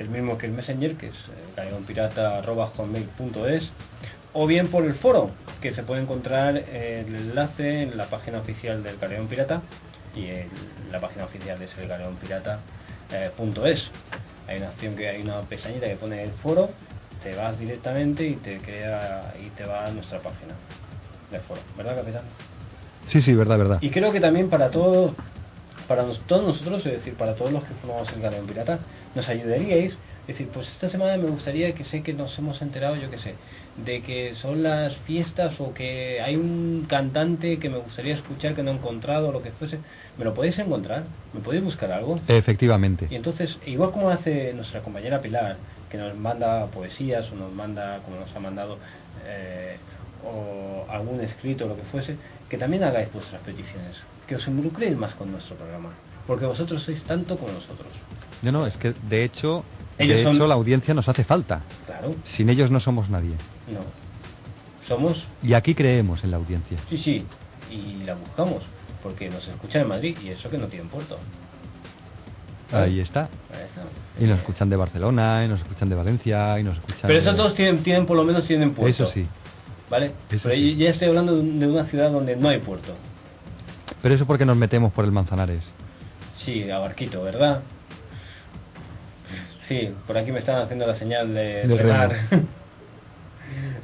mismo que el messenger que es galeonpirata.hotmail.es o bien por el foro que se puede encontrar el enlace en la página oficial del Galeón Pirata y la página oficial es el galeonpirata.es hay una opción que hay una pestañita que pone el foro te vas directamente y te crea y te va a nuestra página del foro ¿verdad capitán? Sí, sí, verdad, verdad. Y creo que también para todos, para nos- todos nosotros, es decir, para todos los que formamos el Galeón Pirata, nos ayudaríais. Es decir, pues esta semana me gustaría que sé que nos hemos enterado, yo que sé, de que son las fiestas o que hay un cantante que me gustaría escuchar que no he encontrado o lo que fuese. ¿Me lo podéis encontrar? ¿Me podéis buscar algo? Efectivamente. Y entonces, igual como hace nuestra compañera Pilar, que nos manda poesías o nos manda, como nos ha mandado, eh, o algún escrito o lo que fuese, que también hagáis vuestras peticiones, que os involucréis más con nuestro programa, porque vosotros sois tanto como nosotros. No, no, es que de hecho, Ellos de son- hecho la audiencia nos hace falta. Claro, Sin ellos no somos nadie. no. Somos, Y aquí creemos en la audiencia. sí, sí, y la buscamos, porque nos escuchan en Madrid y eso que no tienen puerto. Ahí está. Y nos escuchan de Barcelona, y nos escuchan de Valencia, y nos escuchan Pero esos de- dos tienen, tienen por lo menos tienen puerto. Eso sí. ¿Vale? Eso Pero sí. ya estoy hablando de un- de una ciudad donde no hay puerto. Pero eso porque nos metemos por el Manzanares. Sí, a barquito, ¿verdad? Sí, por aquí me están haciendo la señal de De. [laughs]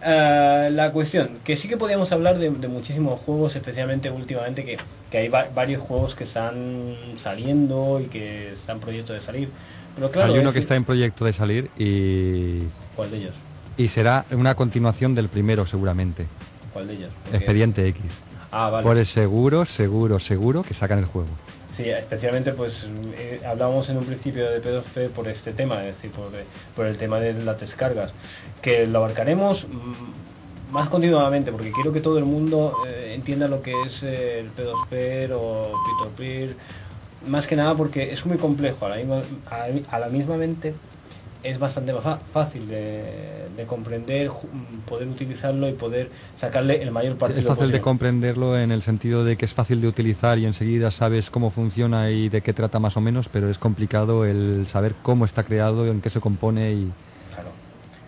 Ah, la cuestión, que sí que podíamos hablar de, de muchísimos juegos, especialmente últimamente que, que hay va- varios juegos que están saliendo y que están proyectos de salir. Pero claro, Hay uno es que está en proyecto de salir y, ¿Cuál de ellos? y será una continuación del primero seguramente. ¿Cuál de ellos? Porque- Expediente X. Ah, vale. Por el seguro, seguro, seguro que sacan el juego. Sí, especialmente pues eh, hablábamos en un principio de P2P por este tema, es decir, por, el tema de las descargas, que lo abarcaremos mm, más continuamente porque quiero que todo el mundo eh, entienda lo que es eh, el P2P o P2P, más que nada porque es muy complejo, a la misma mente es bastante más fácil de, de comprender, poder utilizarlo y poder sacarle el mayor partido Es fácil de comprenderlo en el sentido de que es fácil de utilizar y enseguida sabes cómo funciona y de qué trata más o menos, pero es complicado el saber cómo está creado, en qué se compone y Claro,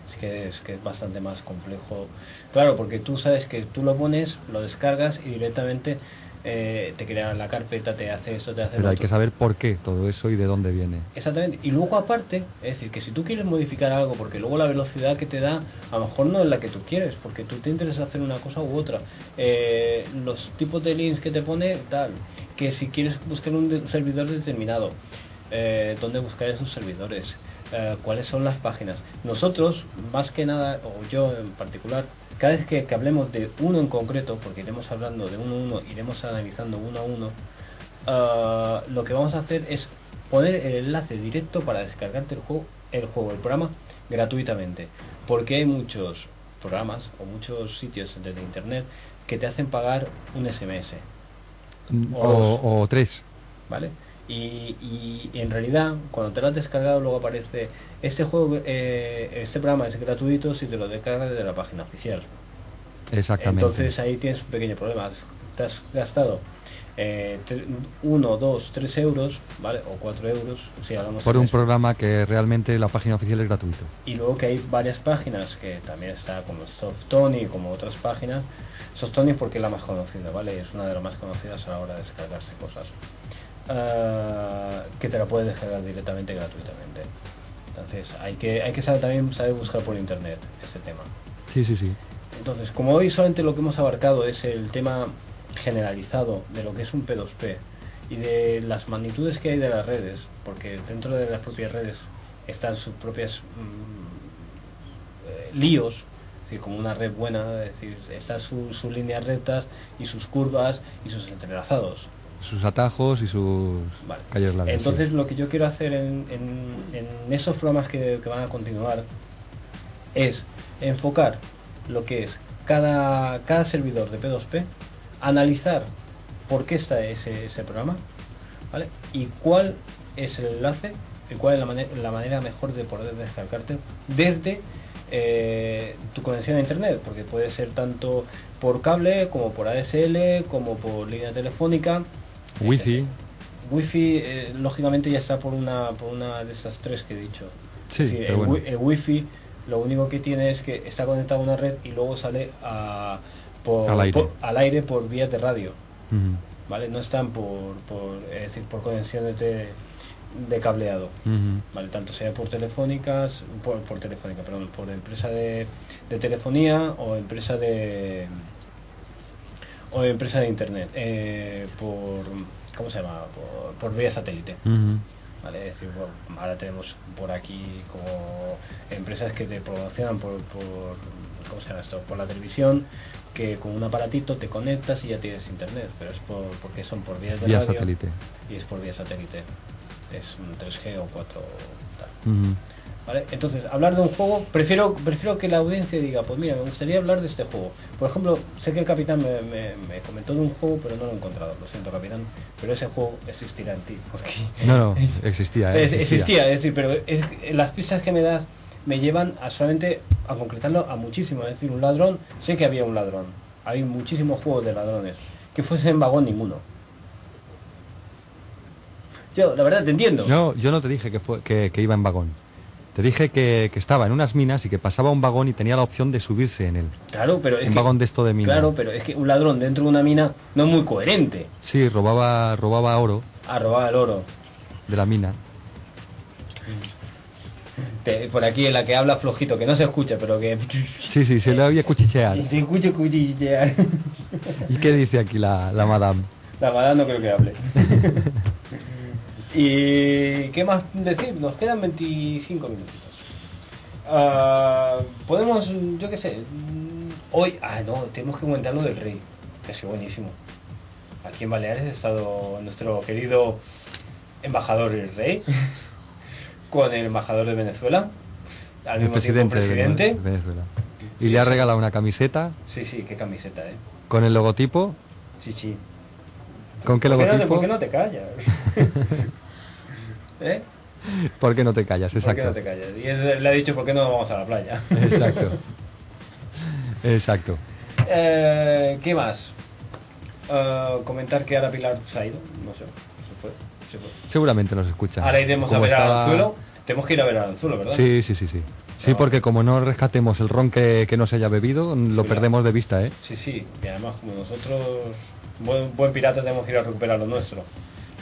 es que es que es bastante más complejo. Claro, porque tú sabes que tú lo pones, lo descargas y directamente eh, te crea la carpeta, te hace esto, te hace pero hay otro. que saber por qué todo eso y de dónde viene. Exactamente. Y luego aparte, es decir, que si tú quieres modificar algo, porque luego la velocidad que te da, a lo mejor no es la que tú quieres, porque tú te interesa hacer una cosa u otra. Eh, los tipos de links que te pone, tal. Que si quieres buscar un, de- un servidor determinado, eh, dónde buscar esos servidores, eh, cuáles son las páginas. Nosotros, más que nada, o yo en particular, cada vez que, que hablemos de uno en concreto, porque iremos hablando de uno a uno, iremos analizando uno a uno, ah, lo que vamos a hacer es poner el enlace directo para descargarte el juego, el juego, el programa gratuitamente, porque hay muchos programas o muchos sitios de internet que te hacen pagar un SMS, O, o tres. ¿vale? Y, y en realidad, cuando te lo has descargado, luego aparece este juego, eh, este programa es gratuito si te lo descargas desde la página oficial. Exactamente. Entonces ahí tienes un pequeño problema. Te has gastado eh, 1, 2, 3 euros, ¿vale? O 4 euros, si hablamos por un eso. programa que realmente la página oficial es gratuito. Y luego que hay varias páginas que también está como Softony, como otras páginas. Softony porque es la más conocida, ¿vale? Es una de las más conocidas a la hora de descargarse cosas. Ah, que te la puedes descargar directamente gratuitamente. Entonces hay que, hay que saber también saber buscar por internet ese tema. Sí, sí, sí. Entonces, como hoy solamente lo que hemos abarcado es el tema generalizado de lo que es un P2P y de las magnitudes que hay de las redes, porque dentro de las propias redes están sus propias mm, eh, líos, es decir, como una red buena, es decir, están su- sus líneas rectas y sus curvas y sus entrelazados. Sus atajos y sus calles largas. sí. Entonces lo que yo quiero hacer en, en- en esos programas que, que van a continuar es enfocar lo que es cada, cada servidor de P2P, analizar por qué está ese, ese programa, ¿vale? Y cuál es el enlace, y cuál es la, mane- la manera mejor de poder descargarte desde eh, tu conexión a internet, porque puede ser tanto por cable como por ASL, como por línea telefónica, Wi-Fi. Wi-Fi, eh, lógicamente, ya está por una, por una de esas tres que he dicho. Sí, Es decir, pero el, bueno. el Wi-Fi lo único que tiene es que está conectado a una red y luego sale a, por, Al aire. por- al aire por vías de radio. ¿vale? No están por, por, es decir, por conexiones de, de cableado. ¿vale? Tanto sea por telefónicas, por, por telefónica, perdón, por empresa de, de telefonía o empresa de o empresa de internet, eh, por ¿cómo se llama? Por, por vía satélite. ¿vale? Es decir, bueno, ahora tenemos por aquí como empresas que te promocionan por, por ¿cómo se llama esto? Por la televisión, que con un aparatito te conectas y ya tienes internet, pero es por, porque son por vías de Vía radio satélite. y es por vía satélite. Es un 3G o 4 tal. Ujú. ¿Vale? Entonces, hablar de un juego, prefiero prefiero que la audiencia diga, pues mira, me gustaría hablar de este juego. Por ejemplo, sé que el capitán me, me- me comentó de un juego, pero no lo he encontrado. Lo siento, capitán, pero ese juego existirá en ti. Porque No, no, [laughs] existía, ¿eh? existía, es decir, pero es, las pistas que me das me llevan a solamente a concretarlo a muchísimo. Es decir, un ladrón, sé que había un ladrón. Hay muchísimos juegos de ladrones. Que fuese en vagón ninguno. Yo, la verdad, te entiendo. No, yo no te dije que, fue, que, que iba en vagón. Te dije que, que estaba en unas minas y que pasaba un vagón y tenía la opción de subirse en él. Claro, pero es un que- vagón de esto de mina. Claro, pero es que un ladrón dentro de una mina no es muy coherente Sí, robaba, robaba oro a robar el oro. de la mina. Te- por aquí en la que habla flojito, que no se escucha, pero que Sí, sí, se le oye cuchichear. se escucha cuchillear. ¿Y qué dice aquí la, la madame? La madame no creo que hable. [laughs] ¿Y qué más decir? Nos quedan 25 minutos. Ah, podemos, yo qué sé, mm, hoy, ah, no, tenemos que comentar lo del rey, que ha sido buenísimo. Aquí en Baleares ha estado nuestro querido embajador el rey, [laughs] con el embajador de Venezuela, al El mismo tiempo presidente, de presidente. Vene- Venezuela. Y le ha regalado una camiseta Sí, sí, qué camiseta, ¿eh? con el logotipo. Sí, sí. ¿Con qué ¿Por qué, no te, logotipo? por qué no te callas? [laughs] ¿Eh? ¿Por qué no te callas? ¿Por qué Exacto. no te callas? Y le ha dicho, ¿por qué no vamos a la playa? Exacto. Exacto. Eh, ¿Qué más? Eh, comentar que ahora Pilar se ha ido, no sé, se fue. Seguramente nos escucha. Ahora iremos a Como ver a estaba- Anzuelo. Tenemos que ir a ver a Anzuelo, ¿verdad? Sí, sí, sí, sí. Sí, porque como no rescatemos el ron que, que no se haya bebido, lo perdemos de vista, ¿eh? Sí, sí. Y además, como nosotros, buen, buen pirata, tenemos que ir a recuperar lo nuestro.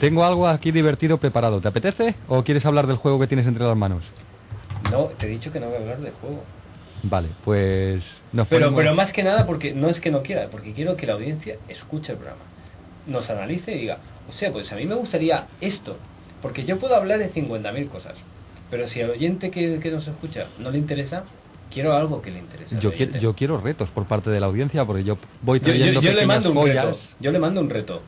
Tengo algo aquí divertido preparado. ¿Te apetece? ¿O quieres hablar del juego que tienes entre las manos? No, te he dicho que no voy a hablar del juego. Vale, pues nos Pero, ponemos- pero más que nada porque no es que no quiera, porque quiero que la audiencia escuche el programa, nos analice y diga, o sea, pues a mí me gustaría esto, porque yo puedo hablar de 50.000 cosas, pero si al oyente que, que nos escucha no le interesa, quiero algo que le interese. yo, quiero, yo quiero retos por parte de la audiencia porque yo voy Yo- yo- trayendo yo le pequeñas mando un joyas. reto, yo le mando un reto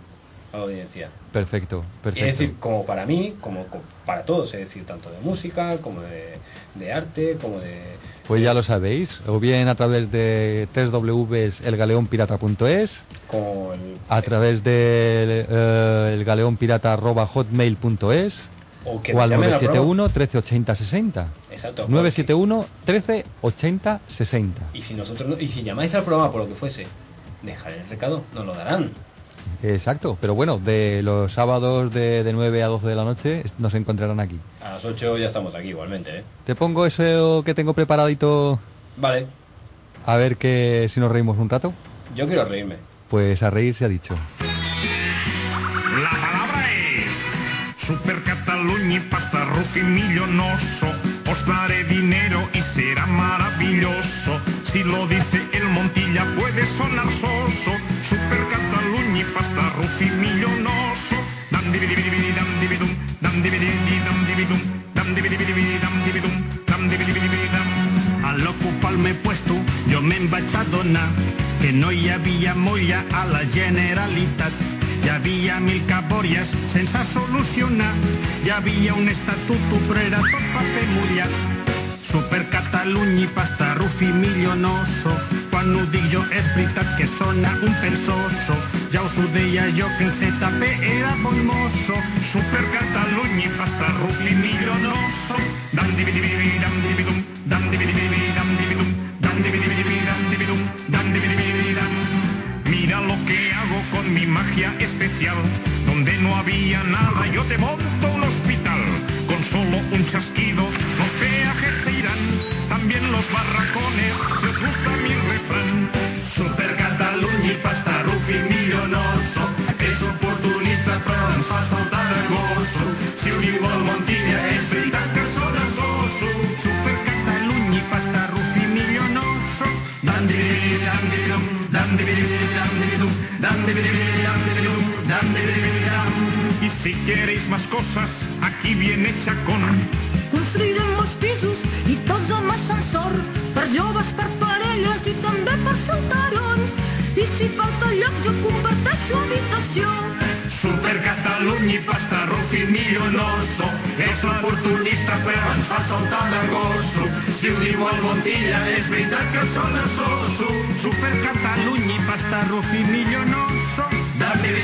a la audiencia. Perfecto, perfecto. es decir, como para mí, como, como para todos, es decir, tanto de música, como de, de arte, como de... Pues ya lo sabéis, o bien a través de www.elgaleonpirata.es, a través de eh, elgaleonpirata.hotmail.es O que o me al llamen al 971 1380 60. Exacto. 971 1380 60. Y si nosotros no- y si llamáis al programa por lo que fuese, dejar el recado, nos lo darán. Exacto, pero bueno, de los sábados de, de 9 a 12 de la noche nos encontrarán aquí. A las 8 ya estamos aquí igualmente, ¿eh? Te pongo eso que tengo preparadito Vale, a ver que si nos reímos un rato. yo quiero reírme. Pues a reír se ha dicho. La palabra es Super Cataluña y pasta Rufi millonoso. Os daré dinero y será maravilloso. Si lo dice el Montilla puede sonar soso. Super Cataluña y pasta Rufi millonoso. Dam dibidibidi dam dibidum, dam dibidibidi dam dibidum, dam dibidibidi dam dibidum, dam dibidibidi dam. Al ocupar-me puesto jo me'n vaig adonar que no hi havia molla a la Generalitat. Hi havia mil cabòries sense solucionar. Hi havia un estatut però era tot paper mullat. Super Catalunya i pasta rufi millonoso. Quan ho dic jo és veritat que sona un pensoso. Ja us ho deia jo que en ZP era bon mosso. Super Cataluña y pasta rufi millonoso. Dam dibidibidi dam dibidum, dam dibidibidi dam dibidum, dam dibidibidi dam dibidum, dam dibidibidi dam. Mira lo que hago con mi magia especial. Donde no había nada yo te monto un hospital. Con solo un chasquido los peajes se irán. También los barracones, si os gusta mi refrán. Super Catalunya i pasta rufi millonoso. És oportunista però ens fa saltar gosso. Si ho diu el Montilla és veritat que sona soso. dum dum dum dum Y si queréis más cosas, aquí viene Chacón. Construirem molts pisos i tots amb ascensor per joves, per parelles i també per saltarons. I si falta lloc jo converteixo habitació. Super Catalunya i pasta rufi millonoso. És oportunista però ens fa saltar de gosso. Si ho diu el Montilla és veritat que sona soso. Super Catalunya i pasta rufi millonoso. Dan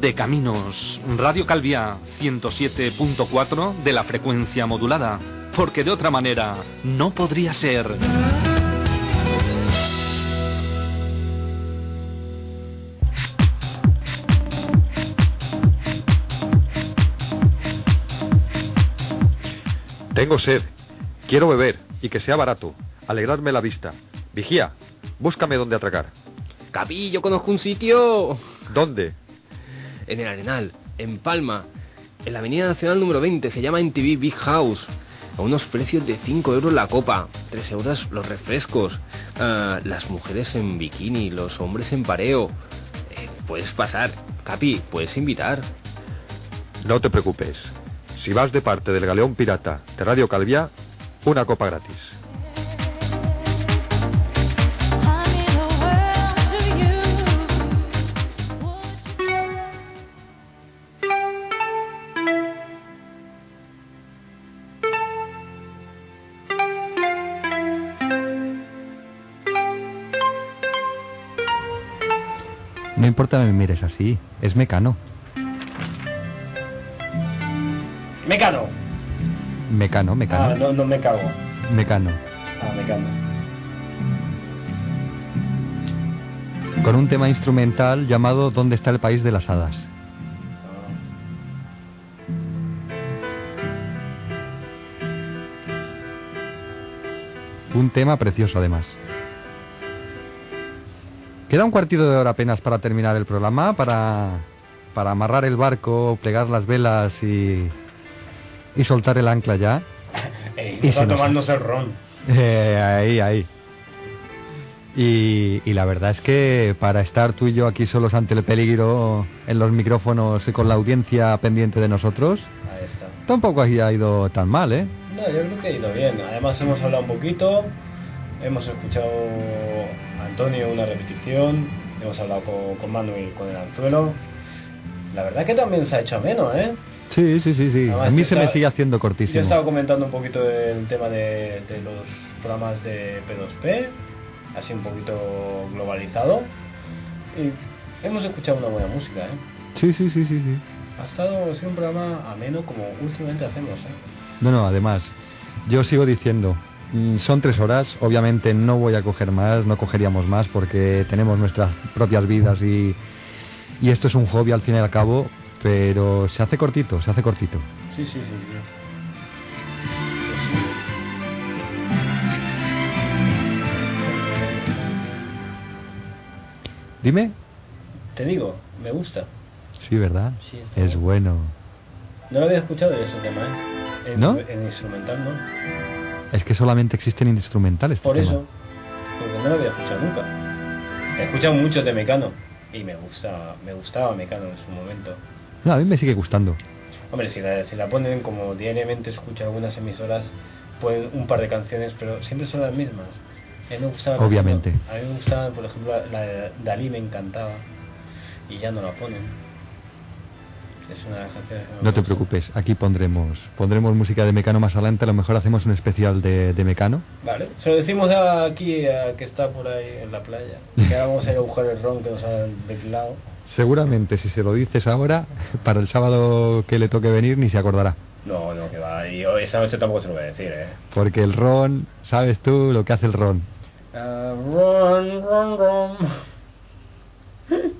de caminos. Radio Calvia 107.4 de la frecuencia modulada. Porque de otra manera no podría ser. Tengo sed. Quiero beber y que sea barato. Alegrarme la vista. Vigía, búscame dónde atracar. Capi, yo conozco un sitio. ¿Dónde? En el Arenal, en Palma, en la Avenida Nacional número 20. Se llama NTV Big House. A unos precios de 5 euros la copa, 3 euros los refrescos, ah, las mujeres en bikini, los hombres en pareo. Eh, puedes pasar, Capi, puedes invitar. No te preocupes. Si vas de parte del galeón pirata de Radio Calvia, una copa gratis. Importa que me mires así, es mecano. Mecano. Mecano, mecano. Ah, no, no me cago. Mecano. Ah, mecano. Con un tema instrumental llamado ¿Dónde está el país de las hadas? Un tema precioso además. Queda un cuartito de hora apenas para terminar el programa, para, para amarrar el barco, plegar las velas y, y soltar el ancla ya. [laughs] Ey, Y está nos- tomándose el ron. Eh, [laughs] ahí, ahí. Y, y la verdad es que para estar tú y yo aquí solos ante el peligro en los micrófonos y con la audiencia pendiente de nosotros, Ahí está. tampoco ha ido tan mal, ¿eh? No, yo creo que ha ido bien. Además hemos hablado un poquito, hemos escuchado Antonio una repetición, hemos hablado con, con Manu y con el anzuelo. La verdad que también se ha hecho ameno, ¿eh? Sí, sí, sí, sí. Además, A mí se me sigue haciendo Yo he cortísimo. estado comentando un poquito del tema de, de los programas de P2P, así un poquito globalizado. Y hemos escuchado una buena música, ¿eh? Sí, sí, sí, sí, sí. Ha estado sido un programa ameno como últimamente hacemos, ¿eh? No, no, además, yo sigo diciendo, son tres horas, obviamente no voy a coger más, no cogeríamos más porque tenemos nuestras propias vidas y, y esto es un hobby al fin y al cabo, pero se hace cortito, se hace cortito. Sí, sí, sí. sí. Dime. Te digo, me gusta. Sí, ¿verdad? Sí, es bueno. No lo había escuchado ese tema, ¿eh? En, ¿No? en instrumental, ¿no? Es que solamente existen instrumentales. este Por eso, porque no lo había escuchado nunca. He escuchado mucho de Mecano y me gusta, me gustaba Mecano en su momento. No, a mí me sigue gustando. Hombre, si la, si la ponen como diariamente escucho algunas emisoras, ponen un par de canciones, pero siempre son las mismas. A mí me gustaba, Obviamente. ejemplo- a mí me gustaba, por ejemplo, la de Dalí me encantaba y ya no la ponen. Es una de las canciones que me No te preocupes, aquí pondremos pondremos música de Mecano más adelante, a lo mejor hacemos un especial de, de Mecano. Vale, se lo decimos a- aquí a que está por ahí en la playa. Que ahora vamos a ir a buscar el ron que nos ha declarado. Seguramente si se lo dices ahora, [laughs] para el sábado que le toque venir ni se acordará. No, no, que va. Y hoy esa noche tampoco se lo voy a decir, eh. Porque el ron, sabes tú lo que hace el ron. Ah, ron, ron, ron. [laughs]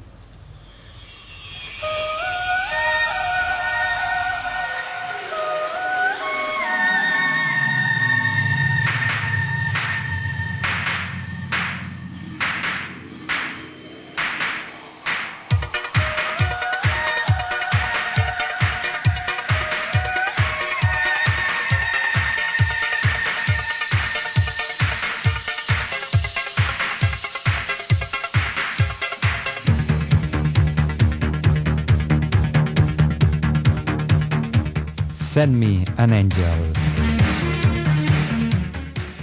an angel.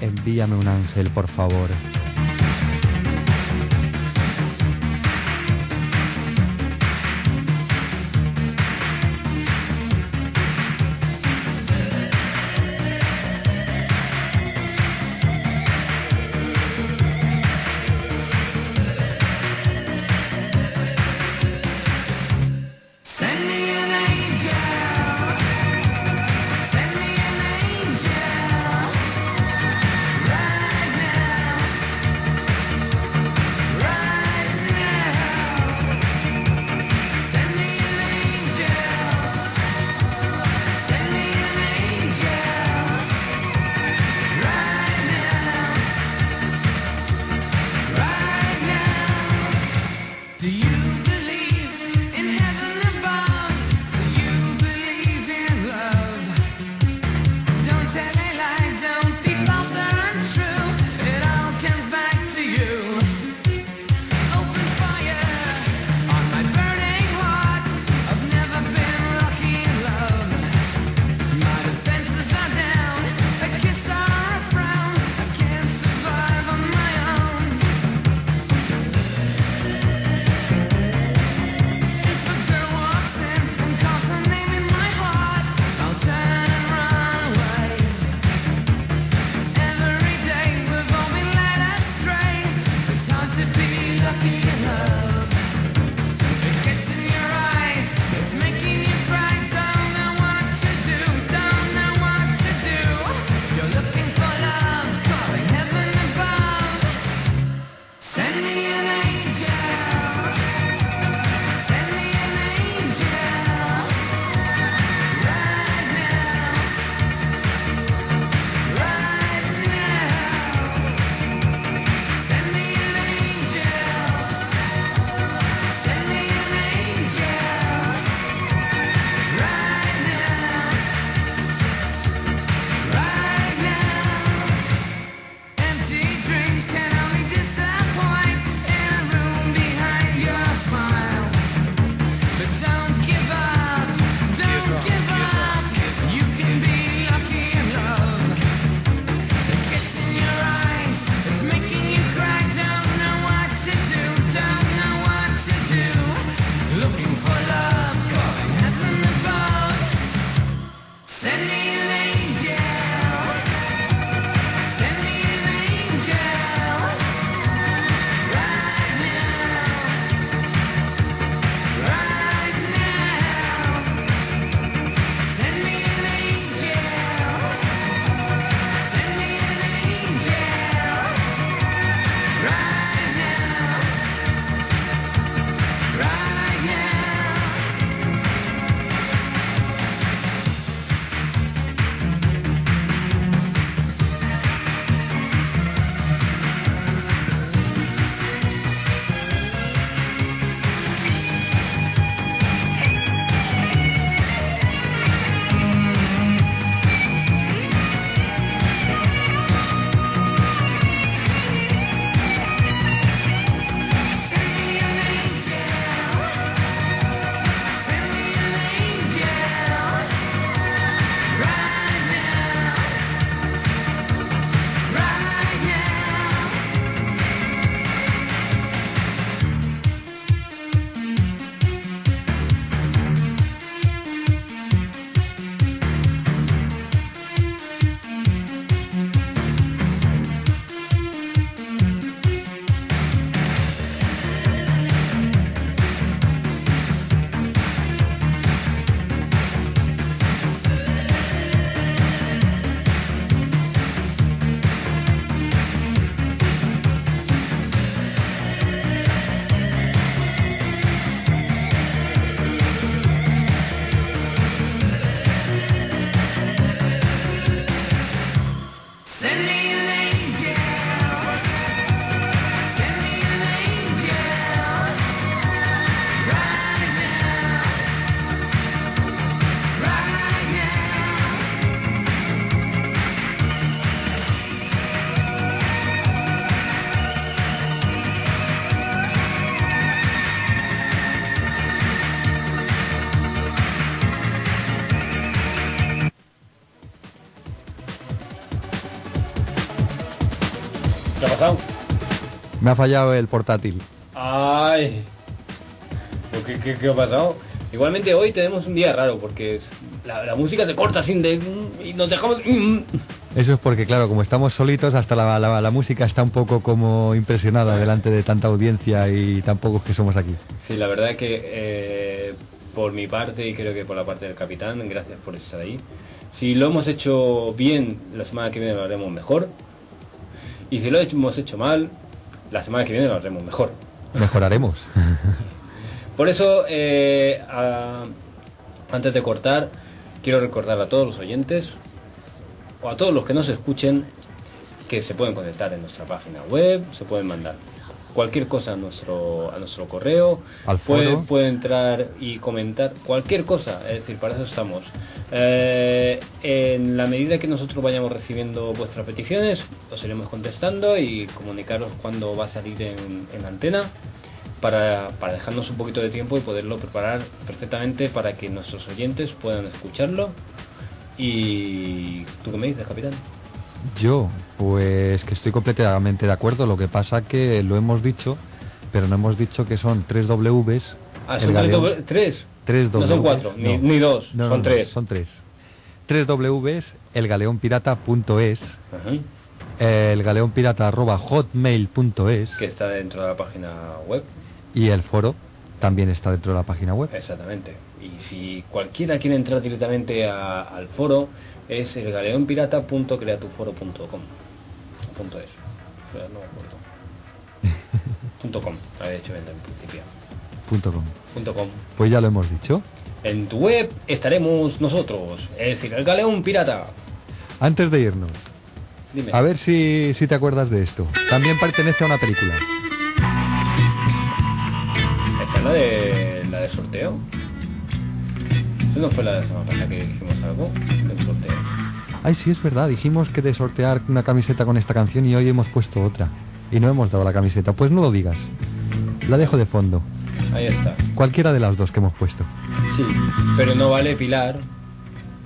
Envíame un ángel, por favor. Me ha fallado el portátil. Ay. ¿Pero ¿Qué, qué, qué ha pasado? Igualmente hoy tenemos un día raro porque es- la, la música se corta sin de y nos dejamos. Eso es porque, claro, como estamos solitos, hasta la, la- la música está un poco como impresionada delante de tanta audiencia y tan pocos que somos aquí. Sí, la verdad que eh, por mi parte y creo que por la parte del capitán, gracias por estar ahí. Si lo hemos hecho bien, la semana que viene lo haremos mejor. Y si lo hemos hecho mal, la semana que viene lo haremos mejor. Mejoraremos. [laughs] Por eso, eh, a- antes de cortar, quiero recordar a todos los oyentes o a todos los que nos escuchen que se pueden conectar en nuestra página web, se pueden mandar cualquier cosa a nuestro a nuestro correo, Al puede, puede entrar y comentar cualquier cosa, es decir, para eso estamos. Eh, en la medida que nosotros vayamos recibiendo vuestras peticiones, os iremos contestando y comunicaros cuándo va a salir en, en antena para, para dejarnos un poquito de tiempo y poderlo preparar perfectamente para que nuestros oyentes puedan escucharlo. ¿Y tú qué me dices, capitán? Yo, pues que estoy completamente de acuerdo. Lo que pasa que lo hemos dicho, pero no hemos dicho que son tres Ws. Ah, son tres, doble- tres. tres No son Ws, cuatro, ni, no. ni dos, No, no, son no, tres. Son tres. Tres Ws, elgaleonpirata.es, elgaleonpirata.hotmail.es Que está dentro de la página web. y el foro también está dentro de la página web. Exactamente. Y si cualquiera quiere entrar directamente a- al foro, es el galeonpirata.creatuforo.com. Punto es. Pero no me [laughs] punto com, había dicho en principio. Punto com. Punto com. Pues ya lo hemos dicho. En tu web estaremos nosotros, es decir, el Galeón Pirata. Antes de irnos, Dime. a ver si, si te acuerdas de esto. También pertenece a una película. ¿Esa es la de, la de sorteo? ¿Esa no fue la de la semana pasada que dijimos algo? Del sorteo. Ay, sí, es verdad. Dijimos que de sortear una camiseta con esta canción y hoy hemos puesto otra. Y no hemos dado la camiseta. Pues no lo digas. La dejo de fondo. Ahí está. Cualquiera de las dos que hemos puesto. Sí, pero no vale Pilar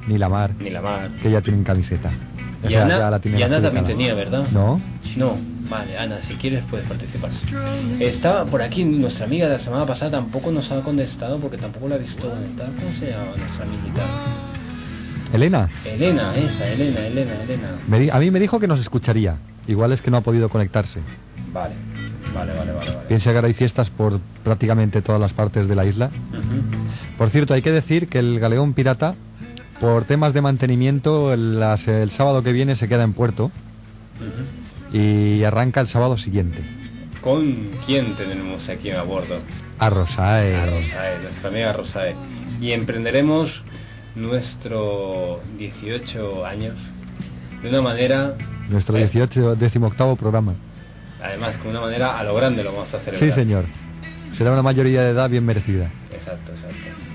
Ni la mar, ni la mar. que ya tienen camiseta. O Y sea, Ana, ya la tienen y Ana también tenía, ¿verdad? ¿No? No, vale, Ana, si quieres puedes participar. Estaba por aquí, nuestra amiga de la semana pasada tampoco nos ha contestado porque tampoco la he visto conectada. ¿Cómo se llama nuestra amiguita? Elena, Elena, esa, Elena, Elena, Elena. me a mí me dijo que nos escucharía. Igual es que no ha podido conectarse. Vale, vale, vale, vale. vale. Piensa que ahora hay fiestas por prácticamente todas las partes de la isla. Por cierto, hay que decir que el galeón pirata, por temas de mantenimiento, el, sábado que viene se queda en puerto y arranca el sábado siguiente. ¿Con quién tenemos aquí a bordo? A Rosae. A Rosae, nuestra amiga Rosae. Y emprenderemos nuestro 18 años de una manera, Nuestro 18, 18 programa. además, con una manera a lo grande lo vamos a celebrar. Sí, señor. Será una mayoría de edad bien merecida. Exacto, exacto.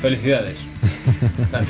Felicidades. [laughs]